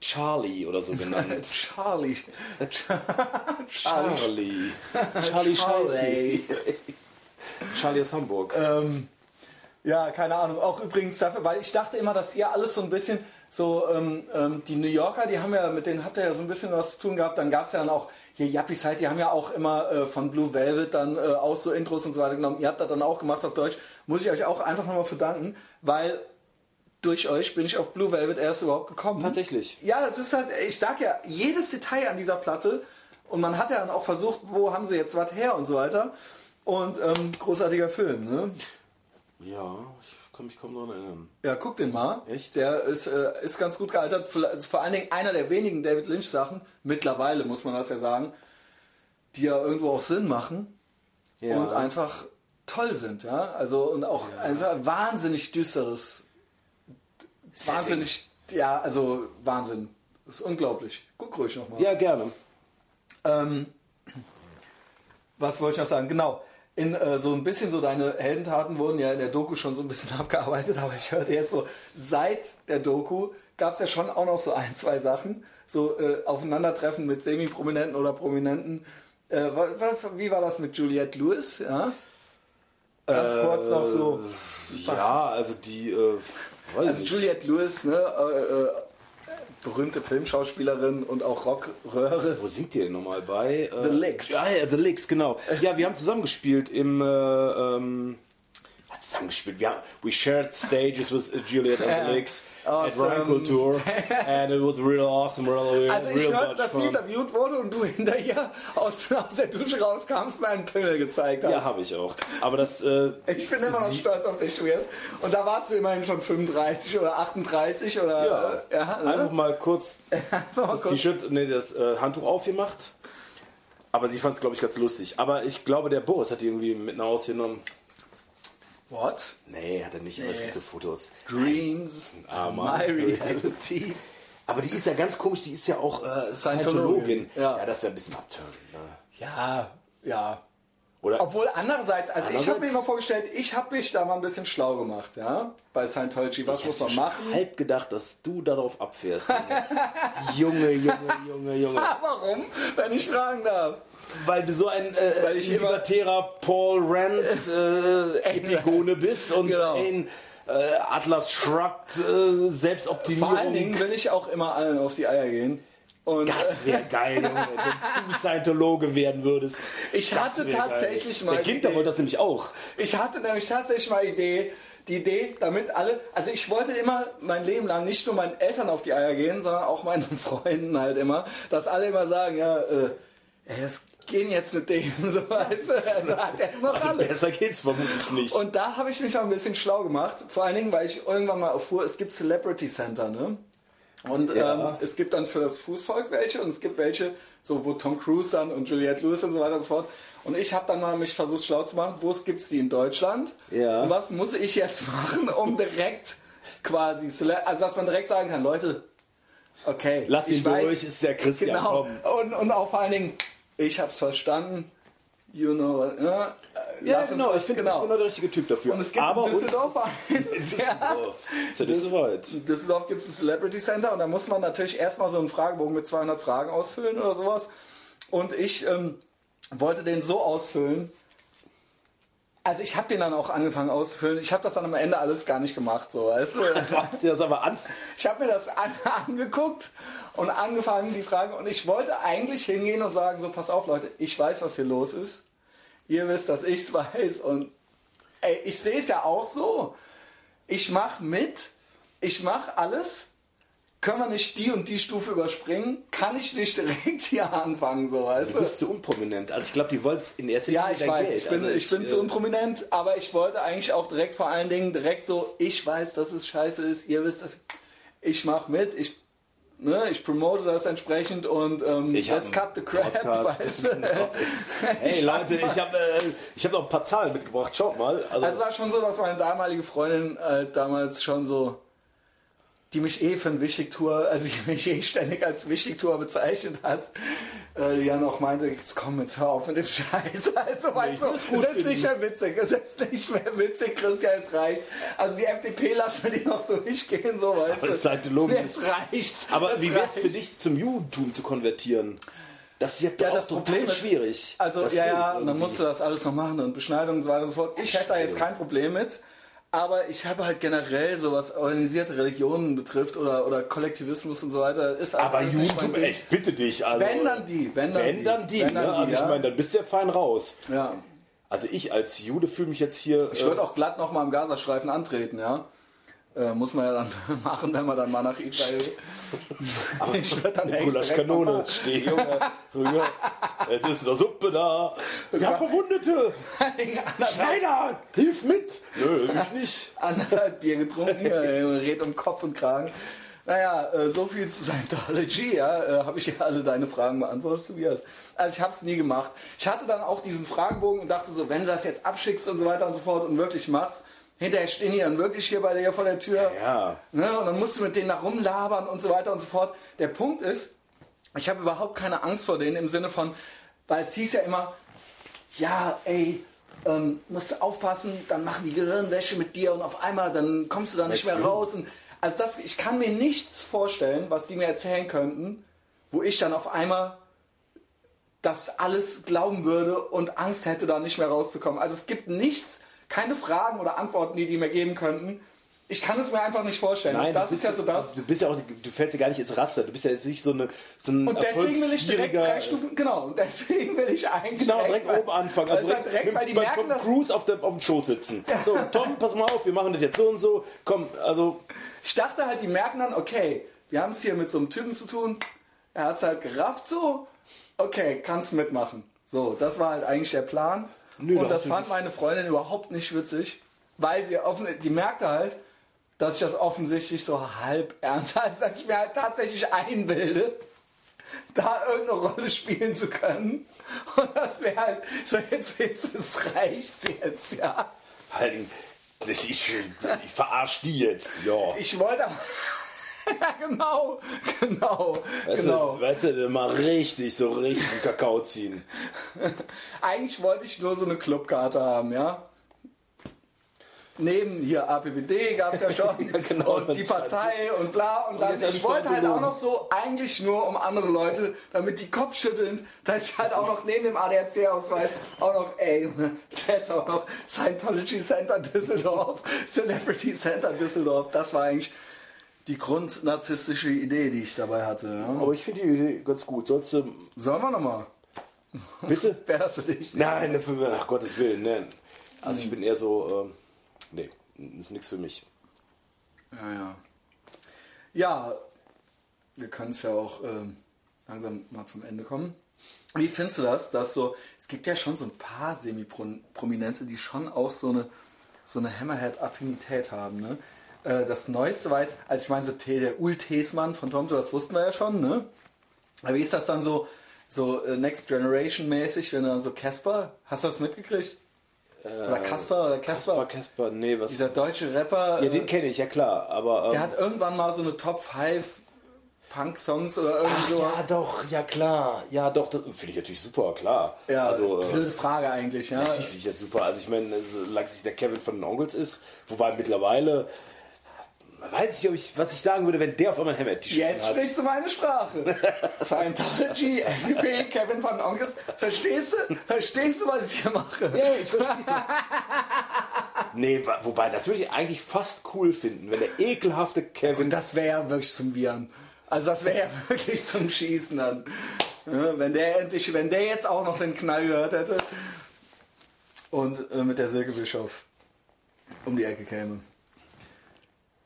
Charlie oder so genannt. [LAUGHS] Charlie. Charlie. Charlie Charlie. Charlie aus Hamburg. Ähm, ja, keine Ahnung. Auch übrigens dafür, weil ich dachte immer, dass ihr alles so ein bisschen so, ähm, ähm, die New Yorker, die haben ja, mit denen habt ihr ja so ein bisschen was zu tun gehabt. Dann gab es ja dann auch, hier Yuppies halt, die haben ja auch immer äh, von Blue Velvet dann äh, auch so Intros und so weiter genommen. Ihr habt das dann auch gemacht auf Deutsch. Muss ich euch auch einfach nochmal für danken, weil durch euch bin ich auf Blue Velvet erst überhaupt gekommen. Tatsächlich. Ja, es ist halt, ich sag ja, jedes Detail an dieser Platte und man hat ja dann auch versucht, wo haben sie jetzt was her und so weiter. Und ähm, großartiger Film, ne? Ja, ich kann mich kaum daran erinnern. Ja, guck den mal. Echt? Der ist, äh, ist ganz gut gealtert. Vor vor allen Dingen einer der wenigen David Lynch Sachen, mittlerweile muss man das ja sagen, die ja irgendwo auch Sinn machen Ja. und einfach toll sind, ja. Also und auch also wahnsinnig düsteres, wahnsinnig, ja, also Wahnsinn. Das ist unglaublich. Guck ruhig nochmal. Ja, gerne. Ähm, was wollte ich noch sagen? Genau. In äh, so ein bisschen so deine Heldentaten wurden ja in der Doku schon so ein bisschen [LAUGHS] abgearbeitet, aber ich hörte jetzt so, seit der Doku gab es ja schon auch noch so ein, zwei Sachen. So äh, Aufeinandertreffen mit Semi-Prominenten oder Prominenten. Äh, wa- wa- wie war das mit Juliette Lewis? Ja? Ganz kurz noch so. Ja, also die, äh, Also. Juliette Lewis, ne, äh, äh, berühmte Filmschauspielerin und auch Rockröhre. Wo singt die denn nochmal bei? Äh, The Licks. Ja, ja, The Licks, genau. Ja, wir haben zusammengespielt im, äh, ähm, hat zusammengespielt. Wir haben, we shared stages with Juliet and the Licks at Awesome. Rhine Kultur and it was real awesome, real, Also ich real hörte, dass sie fun. interviewt wurde und du hinterher aus, aus der Dusche rauskamst und einen Pimmel gezeigt hast. Ja, habe ich auch. Aber das, äh, Ich bin immer noch sie- stolz auf dich, Tobias. Und da warst du immerhin schon 35 oder 38 oder... ja, ja ne? einfach mal kurz [LAUGHS] Einfach mal das. T-Shirt, nee, das äh, Handtuch aufgemacht. Aber sie fand es, glaube ich, ganz lustig. Aber ich glaube, der Boris hat die irgendwie mit nach Hause genommen. What? Nee, hat er nicht, aber es gibt so Fotos. Dreams, Mann. my reality. [LAUGHS] Aber die ist ja ganz komisch, die ist ja auch äh, Scientologin. Ja. Ja. das ist ja ein bisschen abturn. Ne? Ja, ja. Oder? Obwohl andererseits, also ich habe mir Andererseits- immer vorgestellt, ich habe mich da mal ein bisschen schlau gemacht, ja, bei Scientology. Was muss man machen? halb gedacht, dass du darauf abfährst. [LAUGHS] Junge, Junge, Junge, Junge. [LAUGHS] Ah, warum? Wenn ich fragen darf. Weil du so ein äh, Weil ich libertärer Paul Rand äh, Epigone bist und Genau. ein äh, Atlas Shrugged äh, Selbstoptimierung. Vor allen Dingen will ich auch immer allen auf die Eier gehen. Und das wäre geil, Junge, wenn du Scientologe werden würdest. Ich hatte tatsächlich geil. mal Der Idee- wollte das nämlich auch. Ich hatte nämlich tatsächlich mal Idee, die Idee, damit alle, also ich wollte immer mein Leben lang nicht nur meinen Eltern auf die Eier gehen, sondern auch meinen [LAUGHS] Freunden halt immer, dass alle immer sagen, ja, äh, ey, es gehen jetzt mit dem, [LAUGHS] so also Also alle. besser geht's vermutlich nicht. Und da habe ich mich auch ein bisschen schlau gemacht, vor allen Dingen, weil ich irgendwann mal erfuhr, es gibt Celebrity Center, ne? Und Ja. ähm, es gibt dann für das Fußvolk welche und es gibt welche, so wo Tom Cruise dann und Juliette Lewis und so weiter und so fort. Und ich habe dann mal mich versucht schlau zu machen, wo es gibt's die in Deutschland? Ja. Und was muss ich jetzt [LAUGHS] machen, um direkt quasi, also dass man direkt sagen kann, Leute, okay, Lass ihn ich weiß, durch, ist der Christian. Genau. Und, und auch vor allen Dingen, ich hab's verstanden. You know, what, ne? Ja, Lass uns genau. das- Ich finde, du bist genau der richtige Typ dafür. und es gibt Aber in Düsseldorf ein [LAUGHS] Düsseldorf. Ja in Düsseldorf gibt es ein Celebrity Center und da muss man natürlich erstmal so einen Fragebogen mit 200 Fragen ausfüllen oder sowas. Und ich ähm, wollte den so ausfüllen. Also ich habe den dann auch angefangen auszufüllen. Ich habe das dann am Ende alles gar nicht gemacht, so weißt du. [LAUGHS] Du hast dir das aber an. Ich habe mir das an, angeguckt und angefangen die Frage und ich wollte eigentlich hingehen und sagen so pass auf Leute, ich weiß was hier los ist. Ihr wisst, dass ich es [LAUGHS] weiß und ey, ich sehe es ja auch so. Ich mache mit, ich mache alles. Können wir nicht die und die Stufe überspringen? Kann ich nicht direkt hier anfangen, so weißt Du du? bist zu unprominent. Also ich glaube, die wollen in erster Ja, Linie ich dein weiß, Geld. ich bin, Also ich bin äh, zu unprominent, aber ich wollte eigentlich auch direkt vor allen Dingen direkt so, ich weiß, dass es scheiße ist, ihr wisst das, ich mache mit, ich, ne, ich promote das entsprechend und ähm, Ich let's cut the crap, weißt du? [LAUGHS] [LAUGHS] Hey Ich Leute, ich habe äh, ich hab noch ein paar Zahlen mitgebracht. Schaut mal. Also, Also war schon so, dass meine damalige Freundin äh, damals schon so, die mich eh für ein Wichtigtour, also die mich eh ständig als Wichtigtour bezeichnet hat, äh, die dann auch meinte, jetzt komm, jetzt hör auf mit dem Scheiß. [LAUGHS] Also, will es gut das ist nicht mehr witzig, das ist nicht mehr witzig, Christian, jetzt reicht's. Also die FDP lassen wir die noch durchgehen, so, weißt Aber du. das Scientologen- Jetzt reicht's. aber Jetzt wie wär's für reicht's. dich, zum Judentum zu konvertieren? Das ist ja, Ja, das Problem ist, schwierig. Also Das ja, ja, und dann musst du das alles noch machen und Beschneidung und so weiter und so fort. Ich hätte da jetzt kein Problem mit. Aber ich habe halt generell so was organisierte Religionen betrifft oder, oder Kollektivismus und so weiter. Ist Aber Judentum, echt, bitte dich. Also, Wenn dann die, wenn dann wenn die. dann die. Wenn dann ne? die, also ich ja. meine, dann bist du ja fein raus. Ja. Also ich als Jude fühle mich jetzt hier... Ich würde auch glatt noch mal im Gazastreifen antreten, ja. Äh, muss man ja dann [LAUGHS] machen, wenn man dann mal nach Israel. [LAUGHS] ich würde dann Gulaschkanone mal- stehen. Junge, Junge, es ist eine Suppe da. Wir haben Verwundete. Schneider, hilf mit. Nö, ich nicht. anderthalb Bier getrunken, [LAUGHS] äh, red um Kopf und Kragen. Naja, äh, so viel zu Scientology, ja, äh, habe ich ja alle deine Fragen beantwortet, Tobias. Also ich habe es nie gemacht. Ich hatte dann auch diesen Fragebogen und dachte so, wenn du das jetzt abschickst und so weiter und so fort und wirklich machst, hinterher stehen die dann wirklich hier bei dir vor der Tür. Ja. Ne, und dann musst du mit denen da rumlabern und so weiter und so fort. Der Punkt ist, ich habe überhaupt keine Angst vor denen im Sinne von, weil es hieß ja immer, ja, ey, ähm, musst du aufpassen, dann machen die Gehirnwäsche mit dir und auf einmal, dann kommst du da nicht mehr raus. Und, also das, ich kann mir nichts vorstellen, was die mir erzählen könnten, wo ich dann auf einmal das alles glauben würde und Angst hätte, da nicht mehr rauszukommen. Also es gibt nichts, keine Fragen oder Antworten, die die mir geben könnten. Ich kann es mir einfach nicht vorstellen. Nein, das du bist ist ja so das. Du bist ja auch, du fällst ja gar nicht ins Raster. Du bist ja jetzt nicht so, eine, so ein Und deswegen will ich direkt drei Stufen, genau, und deswegen will ich eigentlich Genau, direkt weil- oben anfangen. Also direkt, direkt, weil die bei merken, Tom Cruise auf, der, auf dem Schoß sitzen. So, [LAUGHS] Tom, pass mal auf, wir machen das jetzt so und so. Komm, also, Ich dachte halt, die merken dann, okay, wir haben es hier mit so einem Typen zu tun, er hat es halt gerafft so, okay, kannst mitmachen. So, das war halt eigentlich der Plan. Nö, und da das fand meine Freundin überhaupt nicht witzig, weil sie offen, die merkte halt, dass ich das offensichtlich so halb ernst, [LAUGHS] also dass ich mir halt tatsächlich einbilde, da irgendeine Rolle spielen zu können. Und das wäre halt, so jetzt, jetzt, es reicht jetzt, ja. halt, ich, ich, ich verarsch die jetzt. Ja. Ich wollte aber. Ja, genau, genau, Weißt, genau. du, weißt du, mal richtig, so richtig Kakao ziehen. [LAUGHS] Eigentlich wollte ich nur so eine Clubkarte haben, ja. neben hier APBD gab es ja schon [LAUGHS] ja, genau, und die Partei und bla und, dann, jetzt ich wollte halt gelogen. auch noch so, eigentlich nur um andere Leute, damit die Kopf schütteln, dass ich halt auch noch neben dem ADAC-Ausweis auch noch, ey, [LAUGHS] da ist auch noch Scientology Center Düsseldorf, Celebrity Center Düsseldorf, das war eigentlich die grundnarzisstische Idee, die ich dabei hatte. Ja. Aber ich finde die Idee ganz gut. Sollst du. Sollen wir nochmal? Bitte? [LAUGHS] Das für dich? Nein, ne, für, ach Gottes Willen, nein. Also ich bin eher so, ähm, nee, ist nichts für mich. Ja, ja. Ja, wir können es ja auch ähm, langsam mal zum Ende kommen. Wie findest du das, dass so, es gibt ja schon so ein paar Semi-Prominente, die schon auch so eine, so eine Hammerhead-Affinität haben, ne? Äh, Das Neueste war jetzt, also ich meine, so T- der Ul Tesmann von Tomto, das wussten wir ja schon, ne? Aber wie ist das dann so, so äh, Next Generation mäßig, wenn dann so Casper, hast du das mitgekriegt? Oder Kasper oder Casper? Kasper, Kasper, nee, was. Dieser deutsche Rapper. ja, äh, den kenne ich, ja klar, aber. Ähm, der hat irgendwann mal so eine Top 5 Punk-Songs oder irgendwie so. ja, doch, ja klar. Ja, doch, das finde ich natürlich super, klar. Ja, also. Äh, blöde Frage eigentlich, ja. Natürlich finde ich das super. Also ich meine, solange es nicht der Kevin von den Onkels ist, wobei mittlerweile weiß ich, ob ich, was ich sagen würde, wenn der auf einmal ein Hammer-T-Shirt Jetzt hat. sprichst du meine Sprache. Scientology, [LAUGHS] FDP, Kevin von Onkels. Verstehst du? Verstehst du, was ich hier mache? Ja, ich verstehe. [LAUGHS] nee, wobei, das würde ich eigentlich fast cool finden, wenn der ekelhafte Kevin Und das wäre ja wirklich zum Viren. Also das wäre ja [LAUGHS] wirklich zum Schießen dann. Ja, wenn der endlich, wenn der jetzt auch noch den Knall gehört hätte und äh, mit der Silke Bischof um die Ecke käme.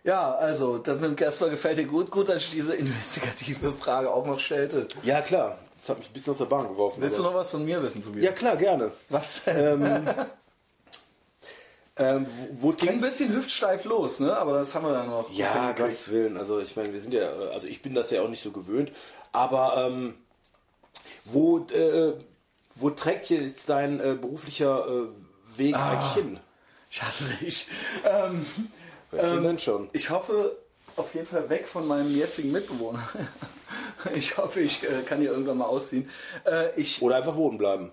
Ja, also, das mit dem Casper gefällt dir gut. Gut, dass ich diese investigative Frage auch noch stellte. Ja, klar. Das hat mich ein bisschen aus der Bahn geworfen. Willst du aber- noch was von mir wissen, Tobias? Ja, klar, gerne. Was? Ähm, [LAUGHS] ähm, wo, Ging ein bisschen hüftsteif los, ne? Aber das haben wir dann noch. Ja. Gottes Willen. Also ich meine, wir sind ja, also ich bin das ja auch nicht so gewöhnt. Aber ähm, wo, äh, wo trägt hier jetzt dein äh, beruflicher äh, Weg Ah. eigentlich hin? Ich hasse dich. Ähm, Welchen denn schon? ich hoffe auf jeden Fall weg von meinem jetzigen Mitbewohner. [LAUGHS] Ich hoffe, ich äh, kann hier irgendwann mal ausziehen. Äh, ich, Oder einfach wohnen bleiben.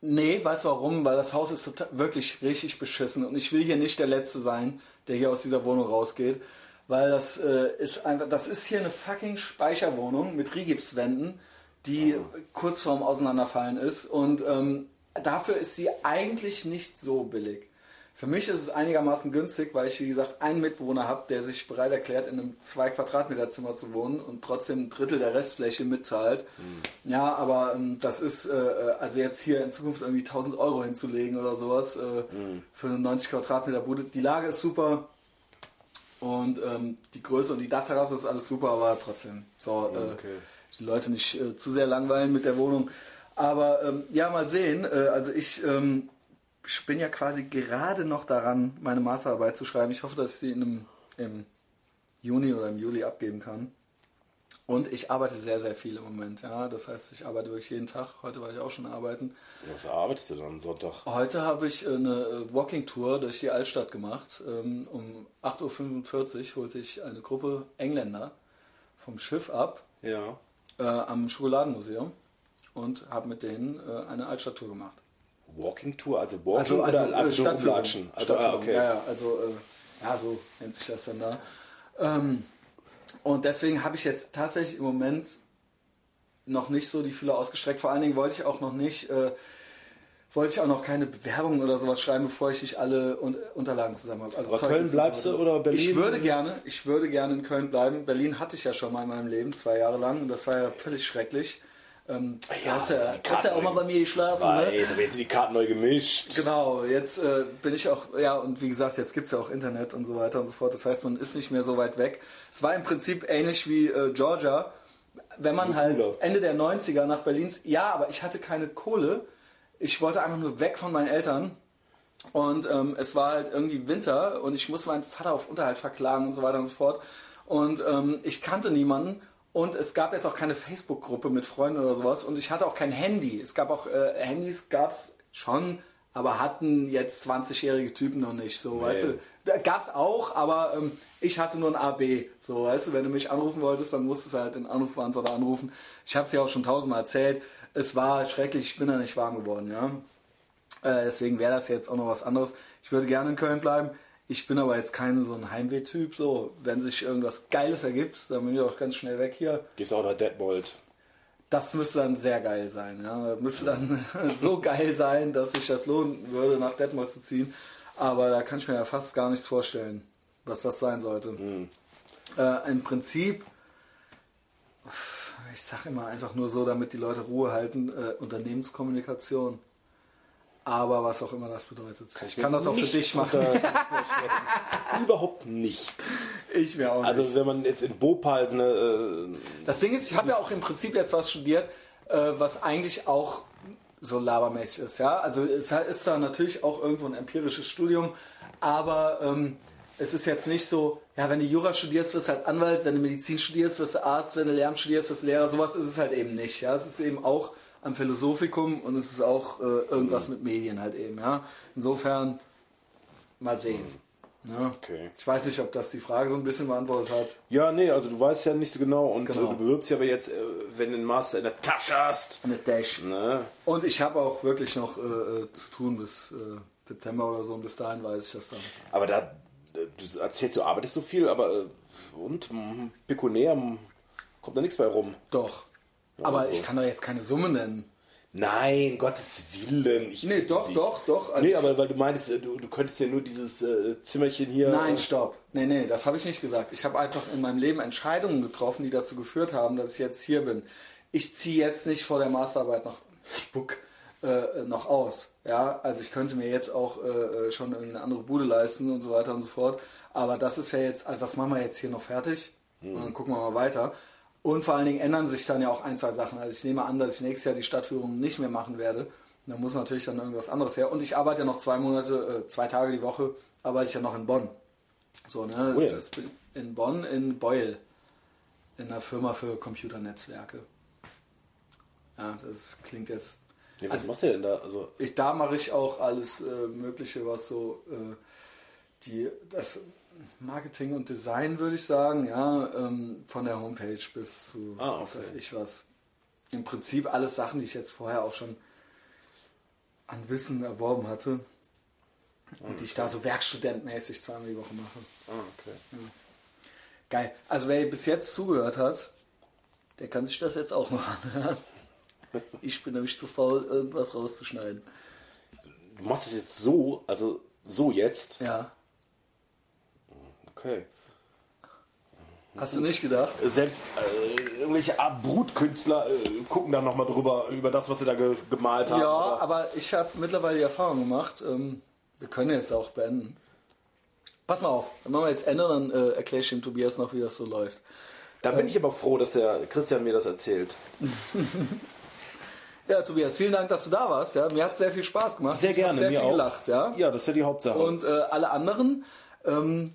nee, weißt du warum? Weil das Haus ist total, wirklich richtig beschissen und ich will hier nicht der Letzte sein, der hier aus dieser Wohnung rausgeht. Weil das äh, ist einfach, das ist hier eine fucking Speicherwohnung mit Rigipswänden, die kurz vorm Auseinanderfallen ist und ähm, dafür ist sie eigentlich nicht so billig. Für mich ist es einigermaßen günstig, weil ich, wie gesagt, einen Mitbewohner habe, der sich bereit erklärt, in einem 2 Quadratmeter Zimmer zu wohnen und trotzdem ein Drittel der Restfläche mitzahlt. Ja, aber ähm, das ist, äh, also jetzt hier in Zukunft irgendwie 1000 Euro hinzulegen oder sowas äh, für eine 90 Quadratmeter Bude. Die Lage ist super und ähm, die Größe und die Dachterrasse ist alles super, aber trotzdem so äh, Okay. die Leute nicht äh, zu sehr langweilen mit der Wohnung. Aber ähm, ja, mal sehen. Äh, also ich ähm, ich bin ja quasi gerade noch daran, meine Masterarbeit zu schreiben. Ich hoffe, dass ich sie in einem, im Juni oder im Juli abgeben kann. Und ich arbeite sehr, sehr viel im Moment. Ja, das heißt, ich arbeite wirklich jeden Tag. Heute war ich auch schon arbeiten. Was arbeitest du dann am Sonntag? Heute habe ich äh, eine äh, Walking-Tour durch die Altstadt gemacht. Ähm, Um 8.45 Uhr holte ich eine Gruppe Engländer vom Schiff ab Ja. äh, am Schokoladenmuseum und habe mit denen äh, eine Altstadttour gemacht. Walking Tour, also Walking oder äh, einfach nur Stadtführung. rumlatschen? Also, ah, okay. Ja, ja, also äh, ja, so nennt sich das dann da. Ähm, und deswegen habe ich jetzt tatsächlich im Moment noch nicht so die Fühler ausgestreckt. Vor allen Dingen wollte ich auch noch nicht, äh, wollte ich auch noch keine Bewerbungen oder sowas schreiben, bevor ich nicht alle Un Unterlagen zusammen habe. Also Aber Köln bleibst du oder Berlin? Ich würde gerne, ich würde gerne in Köln bleiben. Berlin hatte ich ja schon mal in meinem Leben, zwei Jahre lang. Und das war ja völlig schrecklich. Ähm, du hast ja, sind die hast ja auch mal bei mir geschlafen. Ne? aber jetzt sind die Karten neu gemischt. Genau, jetzt äh, bin ich auch, ja, und wie gesagt, jetzt gibt es ja auch Internet und so weiter und so fort. Das heißt, man ist nicht mehr so weit weg. Es war im Prinzip ähnlich wie äh, Georgia. Wenn man halt. Ende der 90er nach Berlins, ja, aber ich hatte keine Kohle. Ich wollte einfach nur weg von meinen Eltern. Und ähm, es war halt irgendwie Winter und ich musste meinen Vater auf Unterhalt verklagen und so weiter und so fort. Und ähm, ich kannte niemanden und es gab jetzt auch keine Facebook-Gruppe mit Freunden oder sowas und ich hatte auch kein Handy. Es gab auch äh, Handys, gab es schon, aber hatten jetzt 20-jährige Typen noch nicht. So, weißt du, da gab's auch, aber ähm, ich hatte nur ein AB. So, weißt du, wenn du mich anrufen wolltest, dann musstest du halt den Anrufbeantworter anrufen. Ich habe es ja auch schon tausendmal erzählt. Es war schrecklich, ich bin da nicht warm geworden, ja. Äh, deswegen wäre das jetzt auch noch was anderes. Ich würde gerne in Köln bleiben. Ich bin aber jetzt kein so ein Heimweh-Typ. So, wenn sich irgendwas Geiles ergibt, dann bin ich auch ganz schnell weg hier. Gehst auch nach Detmold. Das müsste dann sehr geil sein. Ja? Das müsste dann [LAUGHS] so geil sein, dass sich das lohnen würde, nach Detmold zu ziehen. Aber da kann ich mir ja fast gar nichts vorstellen, was das sein sollte. Mhm. Äh, Im Prinzip, ich sage immer einfach nur so, damit die Leute Ruhe halten, äh, Unternehmenskommunikation. Aber was auch immer das bedeutet. ich kann das auch für dich machen. [LAUGHS] [LAUGHS] Überhaupt nichts. Ich mir auch nicht. Also wenn man jetzt in Bhopal eine, äh, Das Ding ist, ich habe ja auch im Prinzip jetzt was studiert, äh, was eigentlich auch so labermäßig ist. Ja? Also es ist da natürlich auch irgendwo ein empirisches Studium, aber ähm, es ist jetzt nicht so, ja, wenn du Jura studierst, wirst du halt Anwalt, wenn du Medizin studierst, wirst du Arzt, wenn du Lehramt studierst, wirst du Lehrer, sowas ist es halt eben nicht. Ja? Es ist eben auch am Philosophikum und es ist auch äh, irgendwas mit Medien halt eben. Ja? Insofern mal sehen. Ne? Okay. Ich weiß nicht, ob das die Frage so ein bisschen beantwortet hat. Ja, nee, also du weißt ja nicht so genau und Genau. du bewirbst ja aber jetzt, äh, wenn du einen Master in der Tasche hast. Mit Dash. Ne? Und ich habe auch wirklich noch äh, äh, zu tun bis äh, September oder so und bis dahin weiß ich das dann. Aber da, äh, du erzählst, du arbeitest so viel, aber und mm, kommt da nichts bei rum. Doch. Aber also. ich kann doch jetzt keine Summe nennen. Nein, Gottes Willen. Ich Nee, doch, dich. doch, doch. Also nee, aber weil du meinst, äh, du, du könntest ja nur dieses äh, Zimmerchen hier. Nein, äh, stopp. Nee, nee, das habe ich nicht gesagt. Ich habe einfach in meinem Leben Entscheidungen getroffen, die dazu geführt haben, dass ich jetzt hier bin. Ich ziehe jetzt nicht vor der Masterarbeit noch Spuck äh, noch aus. Ja, also ich könnte mir jetzt auch äh, schon eine andere Bude leisten und so weiter und so fort. Aber das ist ja jetzt, also das machen wir jetzt hier noch fertig und dann gucken wir mal weiter. Und vor allen Dingen ändern sich dann ja auch ein, zwei Sachen. Also ich nehme an, dass ich nächstes Jahr die Stadtführung nicht mehr machen werde. Da muss natürlich dann irgendwas anderes her. Und ich arbeite ja noch zwei Monate, äh, zwei Tage die Woche, arbeite ich ja noch in Bonn. So, ne? Oh ja. Das in Bonn, in Beul. In einer Firma für Computernetzwerke. Ja, das klingt jetzt. Nee, was machst du denn da? Also, Ich, da mache ich auch alles äh, Mögliche, was so äh, die, das Marketing und Design, würde ich sagen, ja, ähm, von der Homepage bis zu Ah, was okay. weiß ich was. Im Prinzip alles Sachen, die ich jetzt vorher auch schon an Wissen erworben hatte und die ich da so werkstudentmäßig zweimal die Woche mache. ah, okay. Geil. Also wer bis jetzt zugehört hat, der kann sich das jetzt auch noch [LAUGHS] anhören. Ich bin nämlich zu faul, irgendwas rauszuschneiden. Du machst es jetzt so, also so jetzt. Ja. Okay. Hast du nicht gedacht? Selbst äh, irgendwelche Art Brutkünstler äh, gucken da nochmal drüber, über das, was sie da ge gemalt haben. Ja, oder? aber ich habe mittlerweile die Erfahrung gemacht, ähm, wir können jetzt auch beenden. Pass mal auf, dann machen wir jetzt Ende, dann äh, erkläre ich dem Tobias noch, wie das so läuft. Da bin ich aber froh, dass der Christian mir das erzählt. [LAUGHS] Ja, Tobias, vielen Dank, dass du da warst. Ja, mir hat sehr viel Spaß gemacht. Sehr Ich gerne, sehr mir viel auch. gelacht. Ja. Ja, das ist ja die Hauptsache. Und äh, alle anderen, ähm,